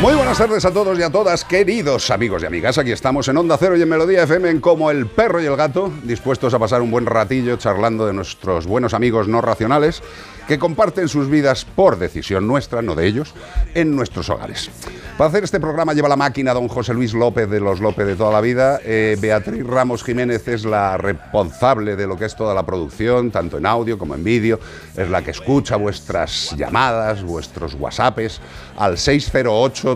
Muy buenas tardes a todos y a todas, queridos amigos y amigas. Aquí estamos en Onda Cero y en Melodía FM Como el Perro y el Gato, dispuestos a pasar un buen ratillo charlando de nuestros buenos amigos no racionales que comparten sus vidas por decisión nuestra, no de ellos, en nuestros hogares. Para hacer este programa lleva la máquina don José Luis López de los López de toda la vida. Eh, Beatriz Ramos Jiménez es la responsable de lo que es toda la producción, tanto en audio como en vídeo. Es la que escucha vuestras llamadas, vuestros WhatsApps al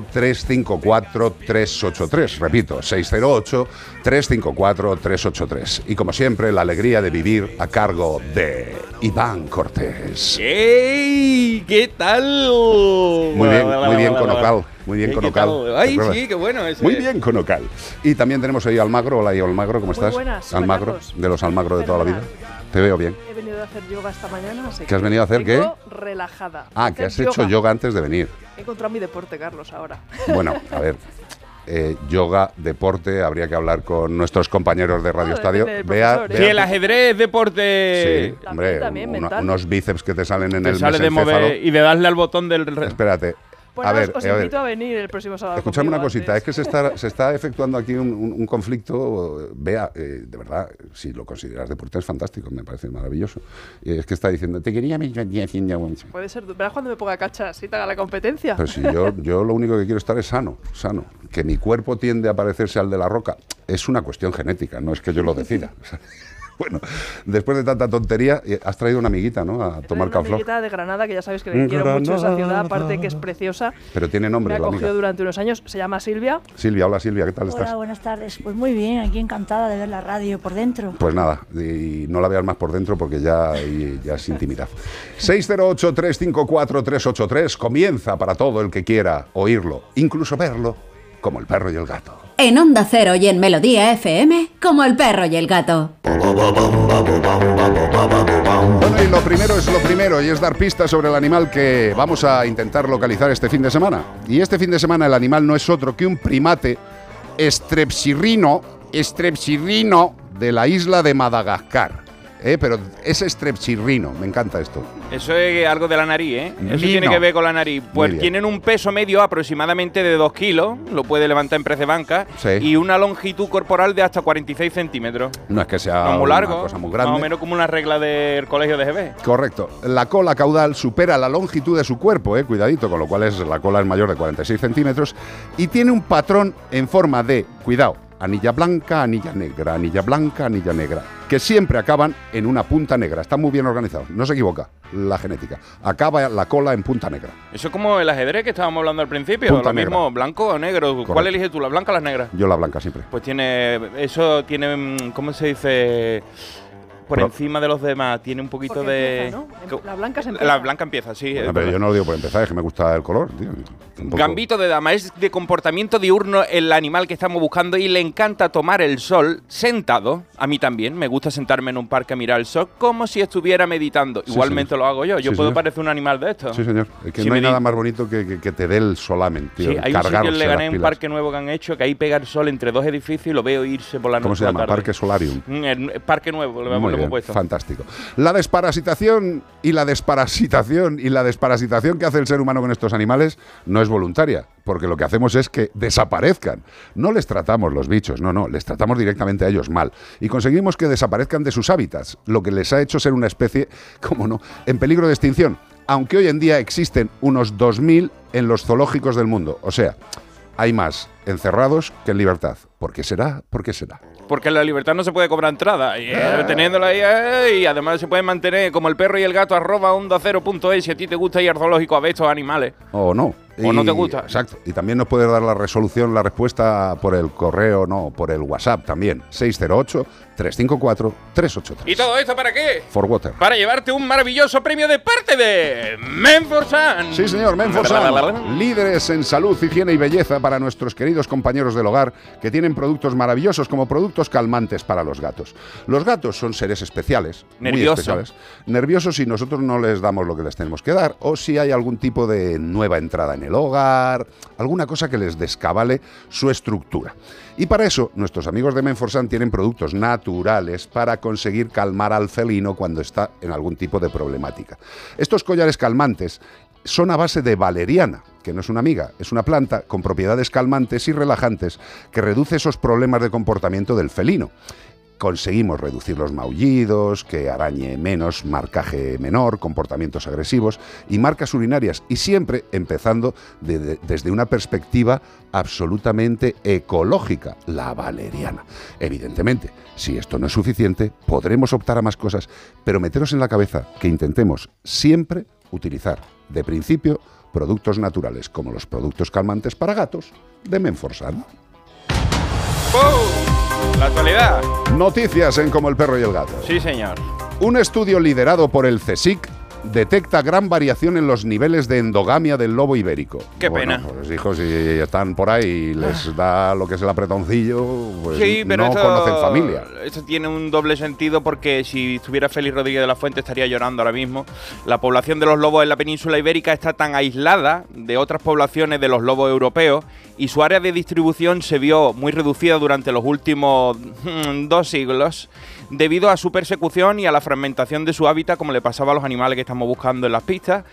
608-354-383. Repito, 608-354-383. Y como siempre, la alegría de vivir a cargo de Iván Cortés. ¡Ey! ¿Qué tal? Muy bien, muy bien con Ocal. Muy bien con ¿qué Ocal. Ay, qué bueno. ese- Muy bien con Ocal. Y también tenemos ahí a Almagro. Hola, Almagro, ¿cómo estás? buenas, hola, Almagro, de los Almagro de toda la vida. Te veo bien. He venido a hacer yoga esta mañana, así ¿Qué has venido a hacer, qué? relajada. Ah, que has hecho yoga antes de venir. He encontrado mi deporte, Carlos, ahora. Bueno, a ver. eh, yoga, deporte, habría que hablar con nuestros compañeros de Radio No, Estadio. Vea, ¿eh? Sí, el ajedrez deporte. Sí, hombre, también, una- unos bíceps que te salen en Te el sale de mover y de darle al botón del. Espérate. Pues a ver, os eh, a ver. invito a venir el próximo sábado. Escuchadme una cosita, antes. es que se está, se está efectuando aquí un, un- un conflicto, vea, eh, de verdad, si lo consideras deporte es fantástico, me parece maravilloso. Es que está diciendo, te quería mi Puede ser. Verás cuando me ponga cachas y te haga la competencia. Pero si yo, yo lo único que quiero estar es sano, sano. Que mi cuerpo tiende a parecerse al de la roca es una cuestión genética, no es que yo lo decida. bueno, después de tanta tontería, eh, has traído una amiguita, ¿no? A tomar una canflor. amiguita de Granada que ya sabéis que le quiero mucho esa ciudad, aparte que es preciosa. Pero tiene Me nombre, ha la acogido amiga. durante unos años. Se llama Silvia. Silvia, hola Silvia, ¿qué tal Hola, estás? buenas tardes. Pues muy bien, aquí encantada de ver la radio por dentro. Pues nada, y no la veas más por dentro porque ya, y- ya es intimidad. 608-354-383 comienza para todo el que quiera oírlo, incluso verlo, como el perro y el gato. En Onda Cero y en Melodía FM, como el perro y el gato. Bueno, y lo primero es lo primero, y es dar pistas sobre el animal que vamos a intentar localizar este fin de semana. Y este fin de semana el animal no es otro que un primate estrepsirrino, estrepsirrino de la isla de Madagascar. ¿Eh? Pero es estrepsirrino, me encanta esto. Eso es algo de la nariz, ¿eh? Eso Lino. tiene que ver con la nariz. Pues tienen un peso medio aproximadamente de 2 kilos, lo puede levantar en prece banca, Sí. y una longitud corporal de hasta 46 centímetros. No es que sea No muy una largo, cosa muy más o grande. menos como una regla del colegio de GB. Correcto. La cola caudal supera la longitud de su cuerpo, eh, cuidadito, con lo cual es, la cola es mayor de 46 centímetros y tiene un patrón en forma de, cuidado, anilla blanca, anilla negra, anilla blanca, anilla negra, que siempre acaban en una punta negra. Está muy bien organizado, no se equivoca la genética. Acaba la cola en punta negra. Eso es como el ajedrez que estábamos hablando al principio, Punta lo mismo, negra. blanco o negro. ¿Cuál eliges tú, la blanca o las negras? Yo la blanca siempre. Pues tiene, eso tiene, mm, ¿cómo se dice? Por Pro- encima de los demás, tiene un poquito Porque de... empieza, ¿no? La blanca se empieza. La blanca empieza, sí. Bueno, pero yo no lo digo por empezar, es que me gusta el color. tío. Gambito de dama es de comportamiento diurno el animal que estamos buscando y le encanta tomar el sol sentado. A mí también, me gusta sentarme en un parque a mirar el sol como si estuviera meditando. Sí, Igualmente señor. lo hago yo. Yo Sí, puedo señor. parecer un animal de estos. Sí, señor. Es que Si no hay nada más bonito que, que- que te dé el solamen, tío. Sí, hay un cargarse Leganés, las un parque nuevo que han hecho, que ahí pega el sol entre dos edificios y lo veo irse por la noche. ¿Cómo se llama? tarde. Parque Solarium. Mm, el- el parque nuevo, lo, lo bien, fantástico. La desparasitación y la desparasitación y la desparasitación que hace el ser humano con estos animales no es voluntaria, porque lo que hacemos es que desaparezcan. No les tratamos los bichos, no, no, les tratamos directamente a ellos mal y conseguimos que desaparezcan de sus hábitats, lo que les ha hecho ser una especie, como no, en peligro de extinción, aunque hoy en día existen unos 2000 en los zoológicos del mundo, o sea, hay más encerrados que en libertad. ¿Por qué será? ¿Por qué será? Porque la libertad no se puede cobrar entrada. Y eh, teniéndola ahí, eh, y además se puede mantener como el perro y el gato arroba onda cero punto es si a ti te gusta ir al zoológico a ver estos animales. O no. O no te gusta. Exacto. Y también nos puedes dar la resolución, la respuesta por el correo, no, por el WhatsApp también. 608-354-383. ¿Y todo esto para qué? For Water. Para llevarte un maravilloso premio de parte de Menforsan. Sí, señor, Menforsan. Líderes en salud, higiene y belleza para nuestros queridos compañeros del hogar que tienen productos maravillosos como productos calmantes para los gatos. Los gatos son seres especiales, muy Nervioso. especiales, nerviosos si nosotros no les damos lo que les tenemos que dar o si hay algún tipo de nueva entrada en el hogar, alguna cosa que les descabale su estructura. Y para eso, nuestros amigos de Menforsan tienen productos naturales para conseguir calmar al felino cuando está en algún tipo de problemática. Estos collares calmantes son a base de valeriana, que no es una amiga, es una planta con propiedades calmantes y relajantes que reduce esos problemas de comportamiento del felino conseguimos reducir los maullidos, que arañe menos, marcaje menor, comportamientos agresivos y marcas urinarias. Y siempre empezando de- de- desde una perspectiva absolutamente ecológica, la valeriana. Evidentemente, si esto no es suficiente, podremos optar a más cosas, pero meteros en la cabeza que intentemos siempre utilizar, de principio, productos naturales como los productos calmantes para gatos de Menforsan. ¡Pum! La actualidad. Noticias en Como el perro y el gato. Sí, señor. Un estudio liderado por el CSIC detecta gran variación en los niveles de endogamia del lobo ibérico. Qué Bueno, pena. Pues hijos, si están por ahí y les da lo que es el apretoncillo, pues sí, pero no esto, conocen familia. esto tiene un doble sentido porque si estuviera Félix Rodríguez de la Fuente estaría llorando ahora mismo. La población de los lobos en la península ibérica está tan aislada de otras poblaciones de los lobos europeos y su área de distribución se vio muy reducida durante los últimos mm, dos siglos debido a su persecución y a la fragmentación de su hábitat como le pasaba a los animales que estamos buscando en las pistas.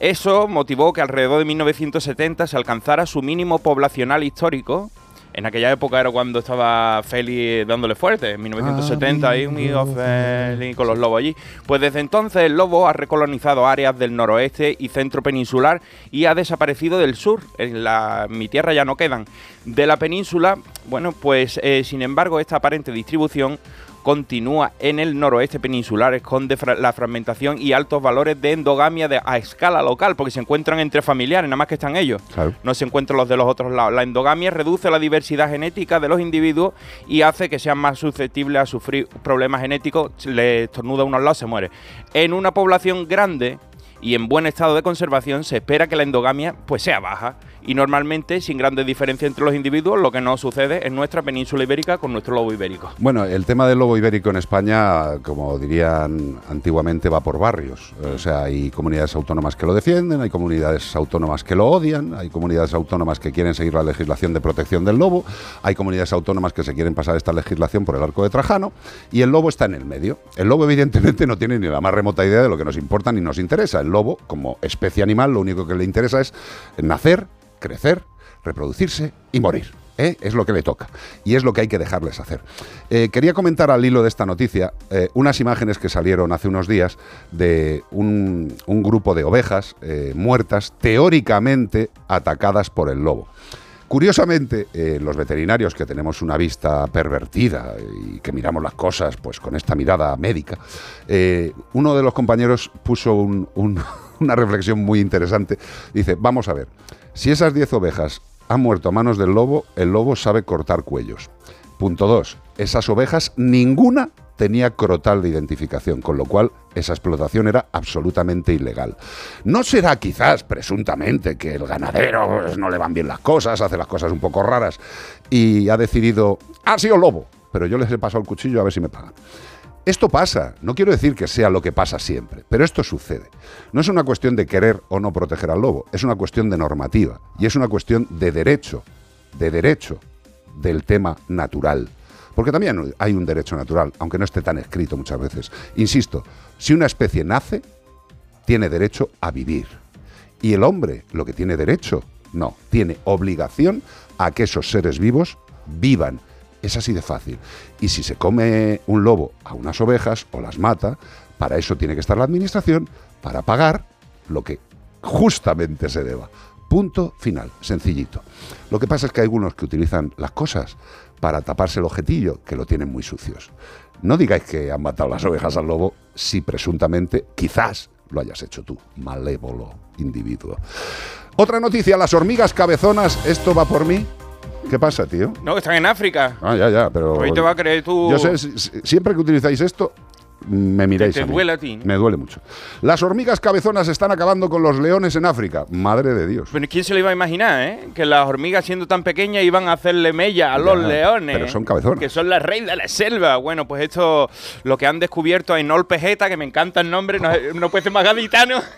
Eso motivó que alrededor de 1970 se alcanzara su mínimo poblacional histórico. En aquella época era cuando estaba Félix dándole fuerte, en 1970, ahí un hijo Félix con los lobos allí. Pues desde entonces el lobo ha recolonizado áreas del noroeste y centro peninsular y ha desaparecido del sur. En la, mi tierra ya no quedan. De la península, bueno, pues eh, sin embargo esta aparente distribución continúa en el noroeste peninsular, fra- la fragmentación y altos valores de endogamia de- a escala local, porque se encuentran entre familiares, nada más que están ellos. Claro. No se encuentran los de los otros lados. La endogamia reduce la diversidad genética de los individuos y hace que sean más susceptibles a sufrir problemas genéticos. Le estornuda a unos lados, se muere. En una población grande y en buen estado de conservación se espera que la endogamia pues sea baja y normalmente sin grandes diferencias entre los individuos, lo que no sucede en nuestra península ibérica con nuestro lobo ibérico. Bueno, el tema del lobo ibérico en España, como dirían antiguamente, va por barrios. O sea, hay comunidades autónomas que lo defienden, hay comunidades autónomas que lo odian, hay comunidades autónomas que quieren seguir la legislación de protección del lobo, hay comunidades autónomas que se quieren pasar esta legislación por el arco de Trajano, y el lobo está en el medio. El lobo, evidentemente, no tiene ni la más remota idea de lo que nos importa ni nos interesa. Lobo, como especie animal, lo único que le interesa es nacer, crecer, reproducirse y morir. ¿eh? Es lo que le toca y es lo que hay que dejarles hacer. Eh, quería comentar al hilo de esta noticia eh, unas imágenes que salieron hace unos días de un, grupo de ovejas muertas, teóricamente atacadas por el lobo. Curiosamente, eh, los veterinarios que tenemos una vista pervertida y que miramos las cosas pues con esta mirada médica, eh, uno de los compañeros puso un- un- una reflexión muy interesante. Dice, vamos a ver, si esas 10 ovejas han muerto a manos del lobo, el lobo sabe cortar cuellos. Punto 2. Esas ovejas, ninguna tenía crotal de identificación, con lo cual esa explotación era absolutamente ilegal. No será quizás, presuntamente, que el ganadero pues, no le van bien las cosas, hace las cosas un poco raras y ha decidido, ha sido lobo, pero yo les he pasado el cuchillo a ver si me pagan. Esto pasa, no quiero decir que sea lo que pasa siempre, pero esto sucede. No es una cuestión de querer o no proteger al lobo, es una cuestión de normativa y es una cuestión de derecho, de derecho del tema natural. Porque también hay un derecho natural, aunque no esté tan escrito muchas veces. Insisto, si una especie nace, tiene derecho a vivir. Y el hombre, lo que tiene derecho, no, tiene obligación a que esos seres vivos vivan. Es así de fácil. Y si se come un lobo a unas ovejas o las mata, para eso tiene que estar la administración, para pagar lo que justamente se deba. Punto final, sencillito. Lo que pasa es que hay algunos que utilizan las cosas para taparse el objetillo, que lo tienen muy sucios. No digáis que han matado las ovejas al lobo si presuntamente, quizás, lo hayas hecho tú, malévolo individuo. Otra noticia, las hormigas cabezonas, esto va por mí. ¿Qué pasa, tío? No, están en África. Ah, ya, ya, pero... Hoy te va a creer tú... Yo sé, si- si- siempre que utilizáis esto, me miréis. Te- mí. duele a ti, ¿no? Me duele mucho. Las hormigas cabezonas están acabando con los leones en África. Madre de Dios. Pero ¿quién se lo iba a imaginar, eh? Que las hormigas siendo tan pequeñas iban a hacerle mella a los Ya, leones. pero son cabezonas. Que son las reyes de la selva. Bueno, pues esto, lo que han descubierto en Olpejeta, que me encanta el nombre, no, no puede ser más gaditano.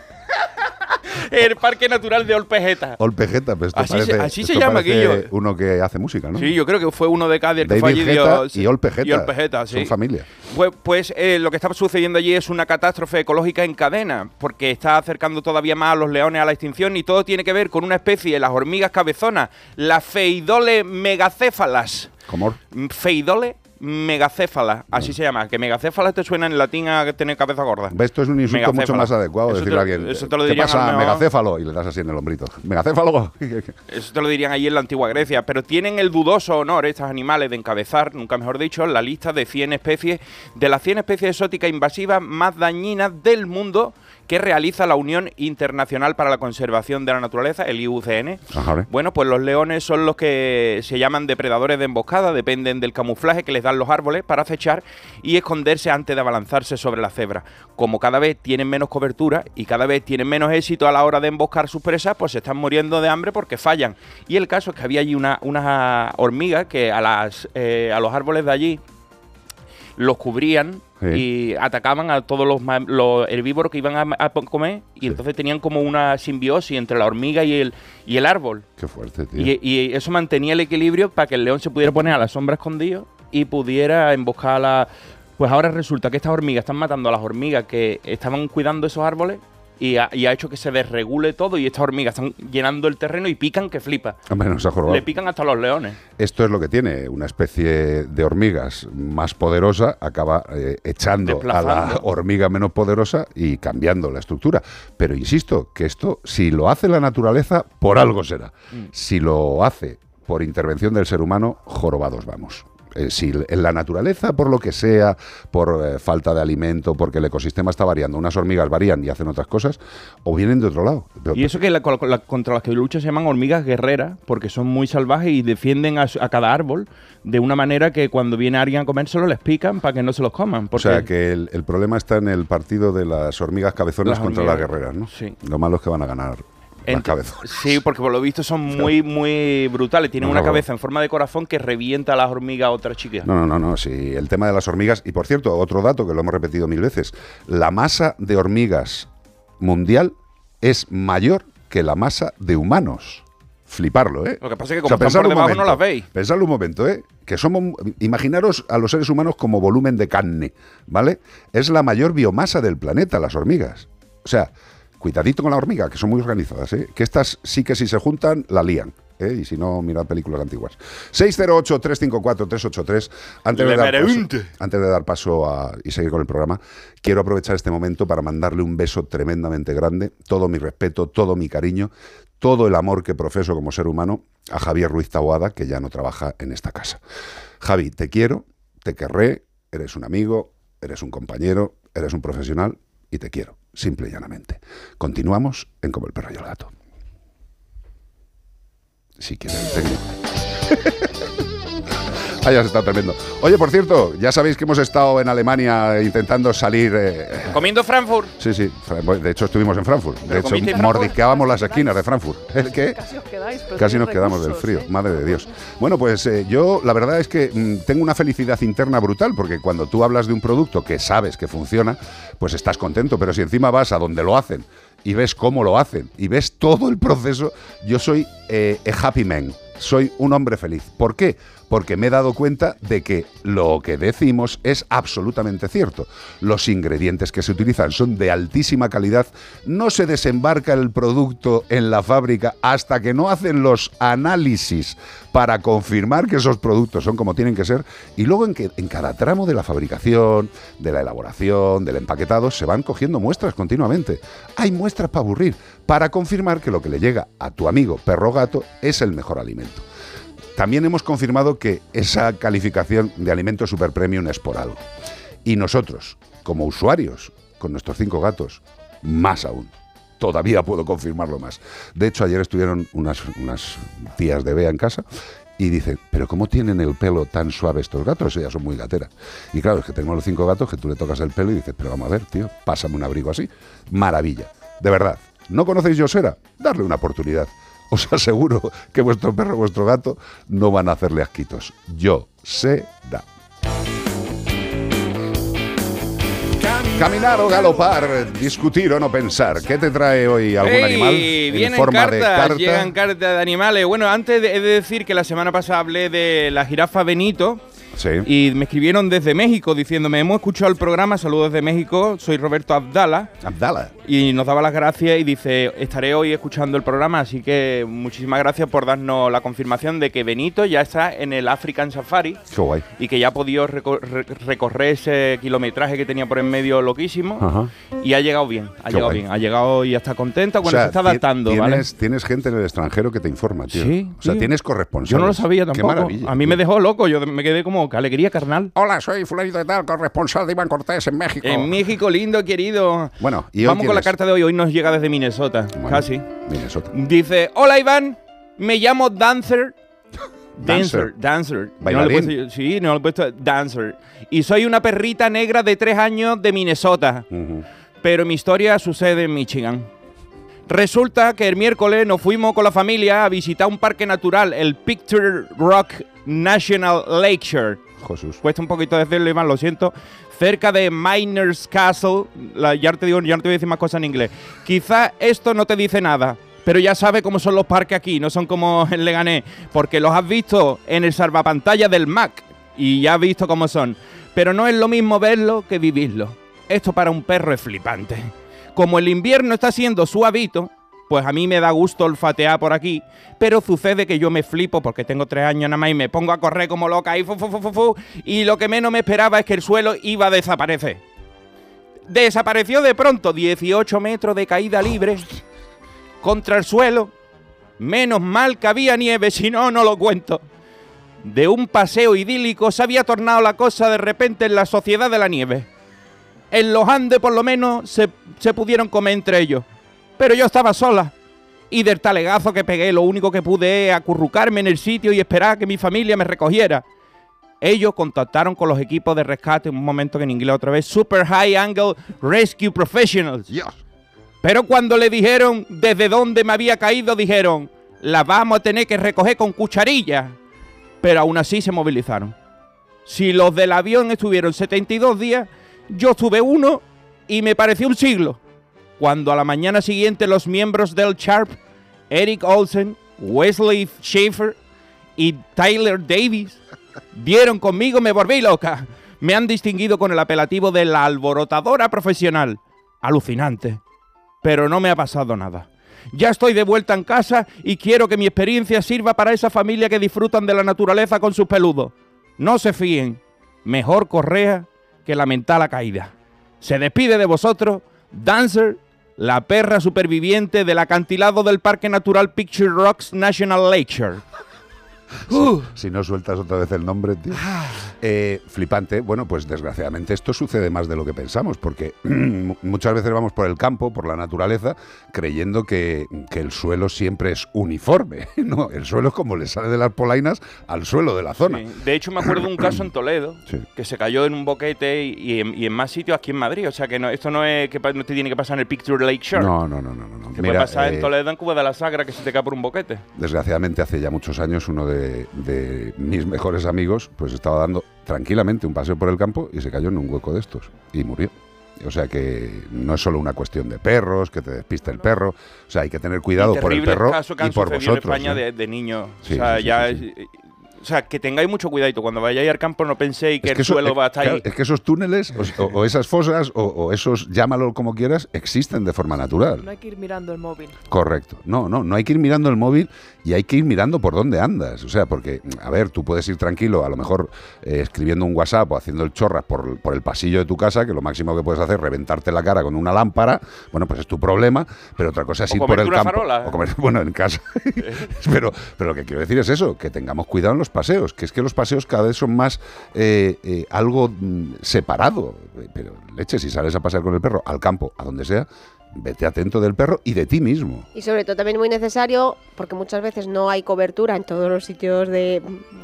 el Parque Natural de Olpejeta. Olpejeta, pues esto Así se- parece, así se llama aquello. Uno que hace música, ¿no? Sí, yo creo que fue uno de Cádiz que fue allí. Dio- y Olpejeta. Y Olpejeta, sí. Son familia. Pues, pues, eh, lo que está sucediendo allí es una catástrofe ecológica en cadena, porque está acercando todavía más a los leones a la extinción y todo tiene que ver con una especie, las hormigas cabezonas, las Feidole megacéfalas. ¿Cómo? Mm, Feidole megacéfalas, así se llama. Que megacéfalas te suena en latín a tener cabeza gorda. Esto es un insulto mucho Megacéfala. más adecuado Eso decirle te- a alguien. Eso te lo ¿Qué pasa, megacéfalo? Y le das así en el hombrito. ¿Megacéfalo? Eso te lo dirían allí en la antigua Grecia, pero tienen el dudoso honor estos animales de encabezar, nunca mejor dicho, la lista de 100 especies, de las 100 especies exóticas invasivas más dañinas del mundo que realiza la Unión Internacional para la Conservación de la Naturaleza, el IUCN. Bueno, pues los leones son los que se llaman depredadores de emboscada, dependen del camuflaje que les dan los árboles para acechar y esconderse antes de abalanzarse sobre la cebra. Como cada vez tienen menos cobertura y cada vez tienen menos éxito a la hora de emboscar sus presas, pues se están muriendo de hambre porque fallan. Y el caso es que había allí una, unas hormigas que a, las, eh, a los árboles de allí los cubrían Sí. y atacaban a todos los, herbívoros que iban a, a comer y entonces tenían como una simbiosis entre la hormiga y el, y el árbol. Qué fuerte, tío. Y, y eso mantenía el equilibrio para que el león se pudiera poner a la sombra escondido y pudiera emboscar a la... Pues ahora resulta que estas hormigas están matando a las hormigas que estaban cuidando esos árboles y ha, y ha hecho que se desregule todo y estas hormigas están llenando el terreno y pican que flipa. Hombre, ha. Le pican hasta los leones. Esto es lo que tiene. Una especie de hormigas más poderosa acaba eh, echando a la hormiga menos poderosa y cambiando la estructura. Pero insisto, que esto, si lo hace la naturaleza, por algo será. Mm. Si lo hace por intervención del ser humano, jorobados vamos. Eh, si en la naturaleza, por lo que sea, por eh, falta de alimento, porque el ecosistema está variando, unas hormigas varían y hacen otras cosas, o vienen de otro lado. Y eso que la- la- contra las que luchan se llaman hormigas guerreras, porque son muy salvajes y defienden a, cada árbol de una manera que cuando viene alguien a comérselo les pican para que no se los coman. O Porque sea, que el, el problema está en el partido de las hormigas cabezonas Las contra las guerreras, ¿no? sí. Lo malo es que van a ganar Ent-. Sí, porque por lo visto son muy, muy brutales. Tienen No, una cabeza en forma de corazón que revienta a las hormigas a otras chicas. No, no, no, no, sí, el tema de las hormigas. Y por cierto, otro dato que lo hemos repetido mil veces. La masa de hormigas mundial es mayor que la masa de humanos. Fliparlo, ¿eh? Lo que pasa es que como están pensadlo por no las veis. Pensadlo un momento, ¿eh? Que somos, imaginaros a los seres humanos como volumen de carne, ¿vale? Es la mayor biomasa del planeta, las hormigas. O sea, cuidadito con la hormiga, que son muy organizadas, ¿eh? Que estas sí que si se juntan, la lían. ¿eh? Y si no, mirad películas antiguas. 608-354-383. Antes, de dar paso- antes de dar paso a, y seguir con el programa, quiero aprovechar este momento para mandarle un beso tremendamente grande, todo mi respeto, todo mi cariño, todo el amor que profeso como ser humano a Javier Ruiz Taboada, que ya no trabaja en esta casa. Javi, te quiero, te querré, eres un amigo, eres un compañero, eres un profesional y te quiero, simple y llanamente. Continuamos en Como el perro y el gato. Si quieres, tengo. Ah, ya se está tremendo. Oye, por cierto, ya sabéis que hemos estado en Alemania intentando salir. eh, Comiendo Frankfurt. sí, sí. De hecho, estuvimos en Frankfurt. De ¿Pero hecho, mordisqueábamos las esquinas de Frankfurt. ¿El qué? Casi os quedáis. pero Casi nos quedamos del frío, ¿eh? madre de Dios. Bueno, pues eh, yo la verdad es que mm, tengo una felicidad interna brutal, porque cuando tú hablas de un producto que sabes que funciona, pues estás contento, pero si encima vas a donde lo hacen y ves cómo lo hacen y ves todo el proceso, yo soy eh, a happy man, soy un hombre feliz. ¿Por qué? Porque me he dado cuenta de que lo que decimos es absolutamente cierto. Los ingredientes que se utilizan son de altísima calidad, no se desembarca el producto en la fábrica hasta que no hacen los análisis para confirmar que esos productos son como tienen que ser y luego en, cada tramo de la fabricación, de la elaboración, del empaquetado, se van cogiendo muestras continuamente. Hay muestras para aburrir, para confirmar que lo que le llega a tu amigo perro gato es el mejor alimento. También hemos confirmado que esa calificación de alimento super premium es por algo. Y nosotros, como usuarios, con nuestros cinco gatos, más aún. Todavía puedo confirmarlo más. De hecho, ayer estuvieron unas, unas tías de Bea en casa y dicen, pero ¿cómo tienen el pelo tan suave estos gatos? Ellas son muy gateras. Y claro, es que tenemos los cinco gatos que tú le tocas el pelo y dices, pero vamos a ver, tío, pásame un abrigo así. Maravilla. De verdad. ¿No conocéis Yosera? Darle una oportunidad. Os aseguro que vuestro perro, vuestro gato, no van a hacerle asquitos. Yo sé da. Caminar o galopar, discutir o no pensar. ¿Qué te trae hoy algún ¡Ey! animal Vienen en forma cartas, de carta? llegan cartas de animales. Bueno, antes he de decir que la semana pasada hablé de la jirafa Benito Sí. y me escribieron desde México diciéndome, hemos escuchado el programa, saludos desde México, soy Roberto Abdala. Abdala. Y nos daba las gracias y dice, estaré hoy escuchando el programa, así que muchísimas gracias por darnos la confirmación de que Benito ya está en el African Safari Qué guay. y que ya ha podido reco- re- recorrer ese kilometraje que tenía por en medio loquísimo Ajá. y ha llegado bien, ha Qué llegado guay. bien, ha llegado y está contenta, bueno, O sea, se está adaptando, tienes, ¿vale? Tienes gente en el extranjero que te informa, tío. Sí, O sea, tío. tienes corresponsales. Yo no lo sabía Qué tampoco. maravilla. a mí me dejó loco, yo me quedé como, alegría carnal. Hola, soy fulanito de tal, corresponsal de Iván Cortés en México. En México, lindo, querido. Bueno, y hoy Vamos con la tienes- carta de hoy. Hoy nos llega desde Minnesota. Bueno, Casi. Minnesota. Dice: Hola Iván, me llamo Dancer. Dancer. Dancer, Dancer. No le he Bailarín. puesto- sí, no le he puesto Dancer. Y soy una perrita negra de tres años de Minnesota. Ujú. Pero mi historia sucede en Michigan. Resulta que el miércoles nos fuimos con la familia a visitar un parque natural, el Picture Rock National Lakeshore. Jesús. Cuesta un poquito decirlo, Iván, lo siento. Cerca de Miners Castle. La- ya te digo, ya no te voy a decir más cosas en inglés. Quizá esto no te dice nada. Pero ya sabes cómo son los parques aquí, no son como en Leganés, porque los has visto en el salvapantalla del Mac y ya has visto cómo son. Pero no es lo mismo verlo que vivirlo. Esto para un perro es flipante. Como el invierno está siendo suavito, pues a mí me da gusto olfatear por aquí, pero sucede que yo me flipo porque tengo tres años nada más y me pongo a correr como loca y fu, fu, fu, y lo que menos me esperaba es que el suelo iba a desaparecer. Desapareció de pronto 18 metros de caída libre contra el suelo. Menos mal que había nieve, si no, no lo cuento. De un paseo idílico se había tornado la cosa de repente en la sociedad de la nieve. En los Andes por lo menos se, se pudieron comer entre ellos. Pero yo estaba sola. Y del talegazo que pegué, lo único que pude es acurrucarme en el sitio y esperar a que mi familia me recogiera. Ellos contactaron con los equipos de rescate, un momento que en inglés otra vez, Super High Angle Rescue Professionals. Dios. Pero cuando le dijeron desde dónde me había caído, dijeron, la vamos a tener que recoger con cucharilla. Pero aún así se movilizaron. Si los del avión estuvieron 72 días, yo estuve uno y me pareció un siglo. Cuando a la mañana siguiente los miembros del Sharp, Eric Olsen, Wesley Schaefer y Tyler Davis dieron conmigo, me volví loca. Me han distinguido con el apelativo de la alborotadora profesional. Alucinante. Pero no me ha pasado nada. Ya estoy de vuelta en casa y quiero que mi experiencia sirva para esa familia que disfrutan de la naturaleza con sus peludos. No se fíen. Mejor correa que lamentar la caída. Se despide de vosotros Dancer, la perra superviviente del acantilado del Parque Natural Picture Rocks National Lakeshore. Si no sueltas otra vez el nombre, tío. Eh, flipante. Bueno, pues desgraciadamente esto sucede más de lo que pensamos, porque muchas veces vamos por el campo, por la naturaleza, creyendo que, que el suelo siempre es uniforme. No, el suelo es como le sale de las polainas al suelo de la zona. Sí. De hecho, me acuerdo de un caso en Toledo Sí. que se cayó en un boquete y, y en, y en más sitios aquí en Madrid. O sea que no, esto no es que no te tiene que pasar en el Picture Lake Shore. No, no, no, no, no. no. Que Mira, puede pasar eh, en Toledo, en Cuba de la Sagra, que se te cae por un boquete. Desgraciadamente hace ya muchos años uno de, de mis mejores amigos pues estaba dando tranquilamente un paseo por el campo y se cayó en un hueco de estos y murió. O sea que no es solo una cuestión de perros, que te despiste el perro. O sea, hay que tener cuidado por el perro casos que y por vosotros. en España ¿eh? de, de niños. Sí, o sea, sí, sí, ya sí, sí. es- O sea, que tengáis mucho cuidadito. Cuando vayáis al campo no penséis que, Es el que, eso- suelo eh, va a estar claro, ahí. es que esos túneles o, o esas fosas o, o esos, llámalo como quieras, existen de forma natural. No hay que ir mirando el móvil. Correcto. No, no, no hay que ir mirando el móvil y hay que ir mirando por dónde andas. O sea, porque, a ver, tú puedes ir tranquilo, a lo mejor eh, escribiendo un WhatsApp o haciendo el chorras por, por el pasillo de tu casa, que lo máximo que puedes hacer es reventarte la cara con una lámpara. Bueno, pues es tu problema, pero otra cosa es O ir por el una campo. farola. O comer, bueno, en casa. pero, pero lo que quiero decir es eso, que tengamos cuidado en los paseos, que es que los paseos cada vez son más eh, eh, algo mm, separado. Pero, leche, si sales a pasear con el perro al campo, a donde sea, vete atento del perro y de ti mismo. Y sobre todo también muy necesario, porque muchas veces no hay cobertura en todos los sitios de,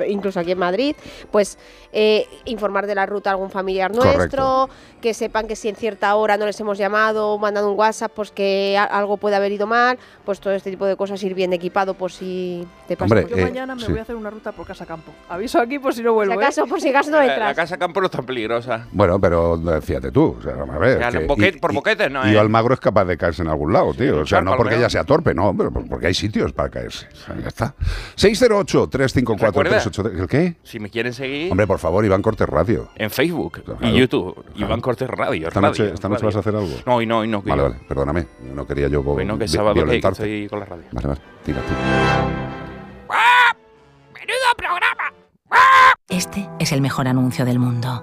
incluso aquí en Madrid, pues eh, informar de la ruta a algún familiar nuestro, que sepan que si en cierta hora no les hemos llamado o mandado un WhatsApp, pues que algo puede haber ido mal, pues todo este tipo de cosas ir bien equipado por si te pasa. Hombre, Yo eh, mañana me sí. voy a hacer una ruta por casa campo. Aviso aquí por si no vuelvo. si ¿eh? acaso, por si acaso no La, la entras. casa campo no es tan peligrosa. Bueno, pero fíjate tú, o sea, a ver. Que- boquete- por boquetes no Y. Almagro es capaz de caerse en algún lado, tío. O sea, no porque ella sea torpe, no, pero por- porque hay sitios para caerse. Ya está. 608-354-383. ¿El qué? Si me quieren seguir Hombre, por favor, Iván Cortés Radio. en Facebook Claro. y YouTube, Claro. Iván Cortés Radio. Esta noche, radio, esta noche radio. vas a hacer algo. No, hoy no, hoy no. Vale, vale, perdóname. No quería yo Hoy no, que es sábado, que- estoy con la radio. Vale, vale, tira, tira. Este es el mejor anuncio del mundo.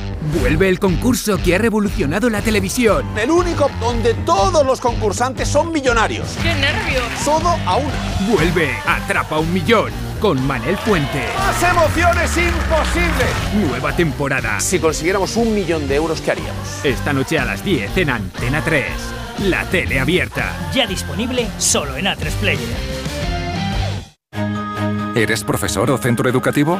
Vuelve el concurso que ha revolucionado la televisión. El único donde todos los concursantes son millonarios. ¡Qué nervios! Todo a una. Vuelve Atrapa un Millón con Manel Fuente. ¡Más emociones imposible! Nueva temporada. Si consiguiéramos un millón de euros, ¿qué haríamos? Esta noche a las 10 en Antena 3. La tele abierta. Ya disponible solo en A3 Player. ¿Eres profesor o centro educativo?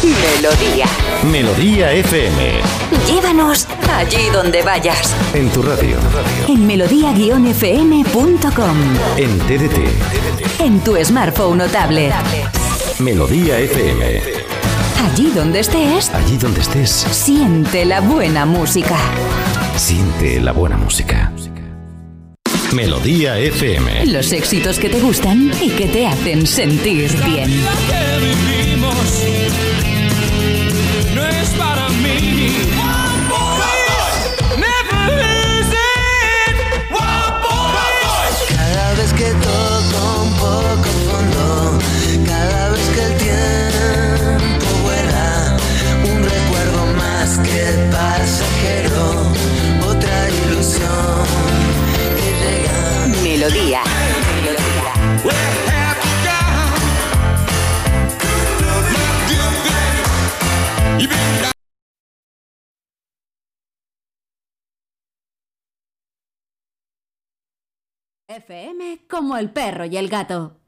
Melodía. Melodía FM. Llévanos allí donde vayas. En tu radio. En melodía-fm.com. En TDT. En tu smartphone o tablet. Melodía FM. Allí donde estés, Allí donde estés, siente la buena música. siente la buena música. Melodía FM. Los éxitos que te gustan y que te hacen sentir bien. Melodía. FM como el perro y el gato.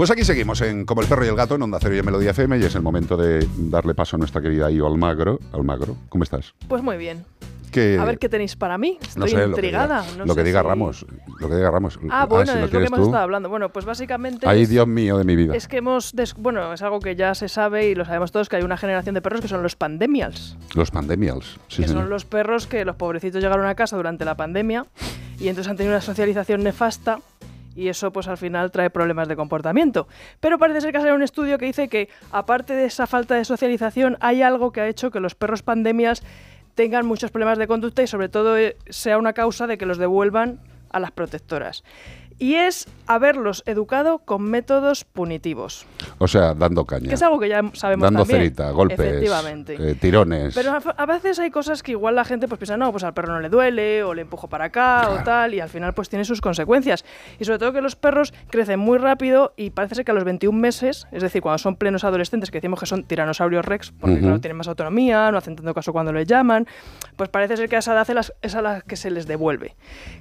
Pues aquí seguimos en Como el perro y el gato en Onda Cero y en Melodía FM y es el momento de darle paso a nuestra querida Io Almagro. Almagro, ¿cómo estás? Pues muy bien. Que, A ver qué tenéis para mí. Estoy no sé, intrigada. Lo que diga, no lo que sé diga si- Ramos. Lo que diga Ramos. Ah, bueno, si lo es lo que hemos estado hablando. Bueno, pues básicamente. Ay, es- Dios mío de mi vida. Es que hemos. des- Bueno, es algo que ya se sabe y lo sabemos todos: que hay una generación de perros que son los pandemials. Los pandemials. Sí, que señor. son los perros que los pobrecitos llegaron a casa durante la pandemia y entonces han tenido una socialización nefasta y eso pues al final trae problemas de comportamiento. Pero parece ser que ha salido un estudio que dice que aparte de esa falta de socialización hay algo que ha hecho que los perros pandemias tengan muchos problemas de conducta y sobre todo eh, sea una causa de que los devuelvan a las protectoras y es haberlos educado con métodos punitivos. O sea, dando caña. Que es algo que ya sabemos dando también. cerita, golpes, eh, tirones. Pero a, veces hay cosas que igual la gente pues piensa, no, pues al perro no le duele, o le empujo para acá, o tal, y al final pues tiene sus consecuencias. Y sobre todo que los perros crecen muy rápido y parece ser que a los 21 meses, es decir, cuando son plenos adolescentes, que decimos que son tiranosaurios rex, porque Ujú. claro, tienen más autonomía, no hacen tanto caso cuando les llaman, pues parece ser que a esa edad es a la que se les devuelve.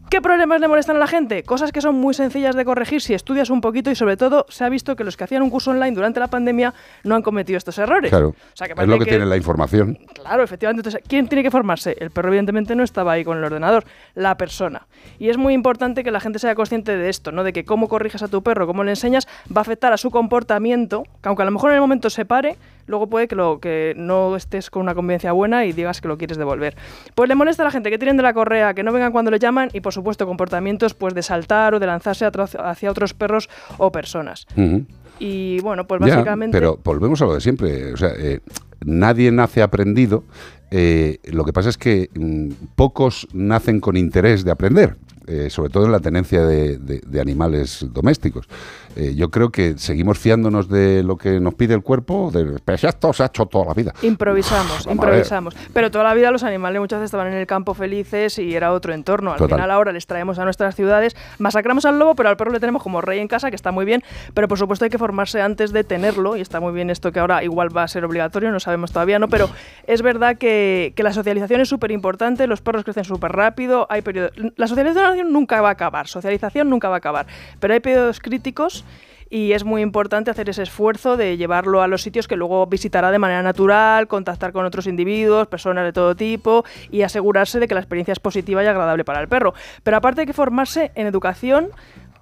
¿Qué problemas le molestan a la gente? Cosas que son muy sencillas de corregir si estudias un poquito y sobre todo se ha visto que los que hacían un curso online durante la pandemia no han cometido estos errores. Claro. O sea, que es lo que, tiene la información. Claro, efectivamente. Entonces, ¿quién tiene que formarse? El perro, evidentemente, no estaba ahí con el ordenador, la persona. Y es muy importante que la gente sea consciente de esto, ¿no? De que cómo corriges a tu perro, cómo le enseñas, va a afectar a su comportamiento, que aunque a lo mejor en el momento se pare, luego puede que, lo, que no estés con una convivencia buena y digas que lo quieres devolver. Pues le molesta a la gente que tiren de la correa, que no vengan cuando le llaman y, por supuesto, comportamientos pues de saltar o de lanzarse hacia otros perros o personas. Y bueno, pues Ya, básicamente... pero volvemos a lo de siempre. O sea, eh, nadie nace aprendido. eh, lo que pasa es que mm, pocos nacen con interés de aprender, eh, sobre todo en la tenencia de, de- de animales domésticos. Eh, yo creo que seguimos fiándonos de lo que nos pide el cuerpo, de, pero si esto se ha hecho toda la vida. Improvisamos, improvisamos. Pero toda la vida los animales muchas veces estaban en el campo felices y era otro entorno. Al Total. final ahora les traemos a nuestras ciudades, masacramos al lobo, pero al perro le tenemos como rey en casa, que está muy bien. Pero por supuesto hay que formarse antes de tenerlo y está muy bien esto que ahora igual va a ser obligatorio, no sabemos todavía, ¿no? Pero es verdad que, que la socialización es súper importante, los perros crecen súper rápido, hay periodos... La socialización nunca va a acabar, socialización nunca va a acabar, pero hay periodos críticos y es muy importante hacer ese esfuerzo de llevarlo a los sitios que luego visitará de manera natural, contactar con otros individuos, personas de todo tipo y asegurarse de que la experiencia es positiva y agradable para el perro. Pero aparte hay que formarse en educación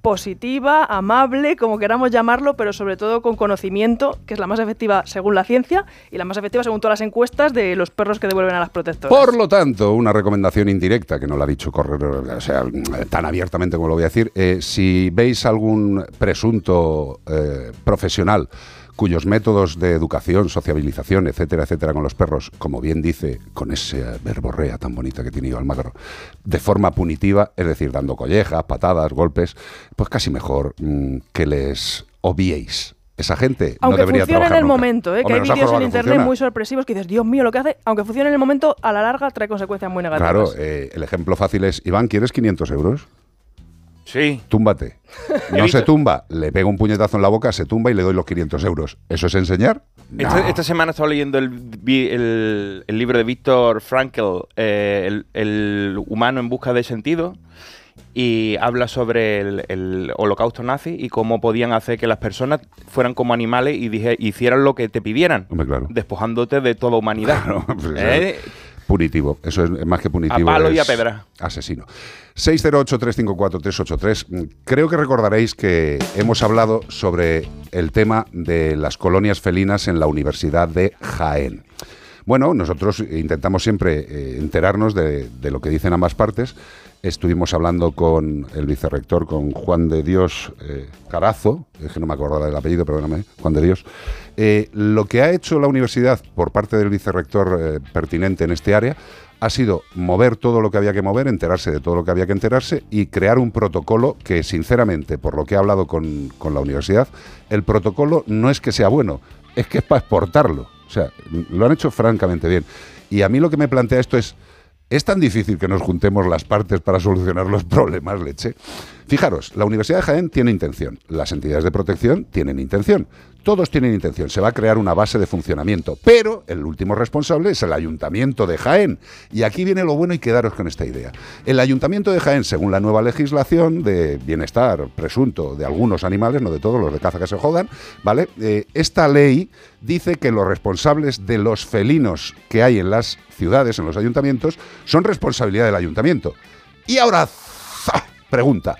positiva, amable, como queramos llamarlo, pero sobre todo con conocimiento, que es la más efectiva según la ciencia y la más efectiva según todas las encuestas de los perros que devuelven a las protectoras. Por lo tanto, una recomendación indirecta, que no la ha dicho correr, tan abiertamente como lo voy a decir, eh, si veis algún presunto eh, profesional cuyos métodos de educación, sociabilización, etcétera, etcétera, con los perros, como bien dice, con esa verborrea tan bonita que tiene Almagro, de forma punitiva, es decir, dando collejas, patadas, golpes, pues casi mejor mm, que les obviéis. Esa gente Aunque no debería funcione en el nunca. momento, ¿eh? que Hombre, hay vídeos en internet funciona. muy sorpresivos que dices, Dios mío, lo que hace, aunque funcione en el momento, a la larga trae consecuencias muy negativas. Claro, eh, el ejemplo fácil es, Iván, ¿quieres 500 euros? Sí. Túmbate. No se tumba, le pego un puñetazo en la boca, se tumba y le doy los 500 euros. ¿Eso es enseñar? No. Esta, esta semana estaba leyendo el, vi- el- el libro de Víctor Frankl, eh, el, el humano en busca de sentido, y habla sobre el, holocausto nazi y cómo podían hacer que las personas fueran como animales y dije- hicieran lo que te pidieran, Hombre, claro. despojándote de toda humanidad. Pues eso ¿Eh? es punitivo. Eso es más que punitivo. A palo y a pedra. Asesino. 608-354-383. Mm, Creo que recordaréis que hemos hablado sobre el tema de las colonias felinas en la Universidad de Jaén. Bueno, nosotros intentamos siempre eh, enterarnos de, lo que dicen ambas partes. Estuvimos hablando con el vicerrector, con Juan de Dios eh, Carazo, es que no me acuerdo del apellido, perdóname, Juan de Dios. Eh, lo que ha hecho la universidad por parte del vicerrector pertinente en este área ha sido mover todo lo que había que mover, enterarse de todo lo que había que enterarse y crear un protocolo que, sinceramente, por lo que he hablado con, con la universidad, el protocolo no es que sea bueno, es que es para exportarlo. O sea, lo han hecho francamente bien. Y a mí lo que me plantea esto es, ¿es tan difícil que nos juntemos las partes para solucionar los problemas, leche? Fijaros, la Universidad de Jaén tiene intención, las entidades de protección tienen intención, todos tienen intención, se va a crear una base de funcionamiento, pero el último responsable es el Ayuntamiento de Jaén. Y aquí viene lo bueno y quedaros con esta idea. El Ayuntamiento de Jaén, según la nueva legislación de bienestar presunto de algunos animales, no de todos los de caza que se jodan, ¿vale? Eh, esta ley dice que los responsables de los felinos que hay en las ciudades, en los ayuntamientos, son responsabilidad del ayuntamiento. Y ahora, pregunta,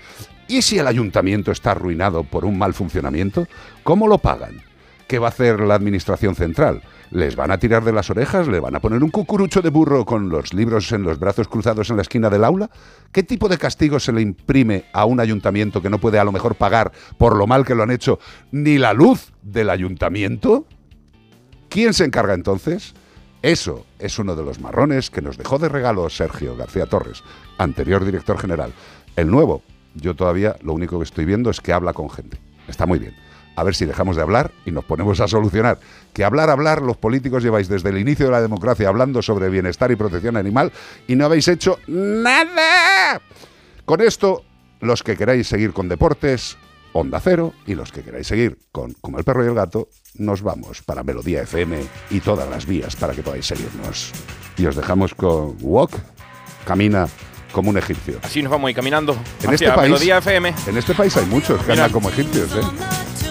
¿y si el ayuntamiento está arruinado por un mal funcionamiento? ¿Cómo lo pagan? ¿Qué va a hacer la administración central? ¿Les van a tirar de las orejas? ¿Le van a poner un cucurucho de burro con los libros en los brazos cruzados en la esquina del aula? ¿Qué tipo de castigo se le imprime a un ayuntamiento que no puede a lo mejor pagar por lo mal que lo han hecho ni la luz del ayuntamiento? ¿Quién se encarga entonces? Eso es uno de los marrones que nos dejó de regalo Sergio García Torres, anterior director general. El nuevo, yo todavía lo único que estoy viendo es que habla con gente. Está muy bien. A ver si dejamos de hablar y nos ponemos a solucionar. Que hablar, hablar, los políticos lleváis desde el inicio de la democracia hablando sobre bienestar y protección animal y no habéis hecho nada. Con esto, los que queráis seguir con deportes, Onda Cero, y los que queráis seguir con Como el perro y el gato, nos vamos para Melodía FM y todas las vías para que podáis seguirnos. Y os dejamos con Walk, camina como un egipcio. Así nos vamos a ir caminando En hacia este país- Melodía FM. En este país hay muchos que Mira. andan como egipcios, ¿eh?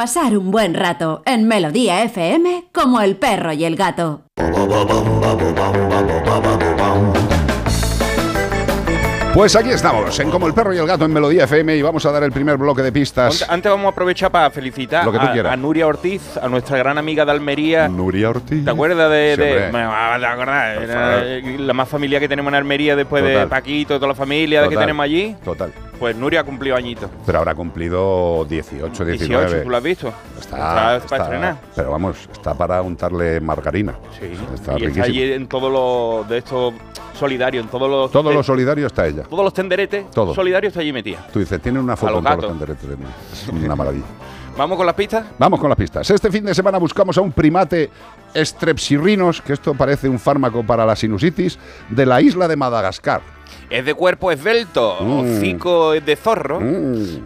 Pasar un buen rato en Melodía FM como el perro y el gato. Pues aquí estamos, en Como el perro y el gato en Melodía FM y vamos a dar el primer bloque de pistas. Antes- vamos a aprovechar para felicitar Lo que tú a, Nuria Ortiz, a nuestra gran amiga de Almería. Nuria Ortiz. ¿Te acuerdas de, me acordar, la más familia que tenemos en Almería después de. Paquito, toda la familia que tenemos allí? Total. Pues Nuria ha cumplido añitos. Pero habrá cumplido 18, 19. 18, ¿tú lo has visto? Está, Está para estrenar. Pero vamos, está para untarle margarina. Sí. Está y está riquísimo. allí en todos los de estos solidarios, en todos los Todo lo solidario está ella. todos los tenderetes Todo. solidarios está allí metida. Tú dices, tiene una foto los en todos los tenderetes. Es una maravilla. Vamos con las pistas. Vamos con las pistas. Este fin de semana buscamos a un primate strepsirrinos, que esto parece un fármaco para la sinusitis, de la isla de Madagascar. Es de cuerpo esbelto, Mm. hocico de zorro,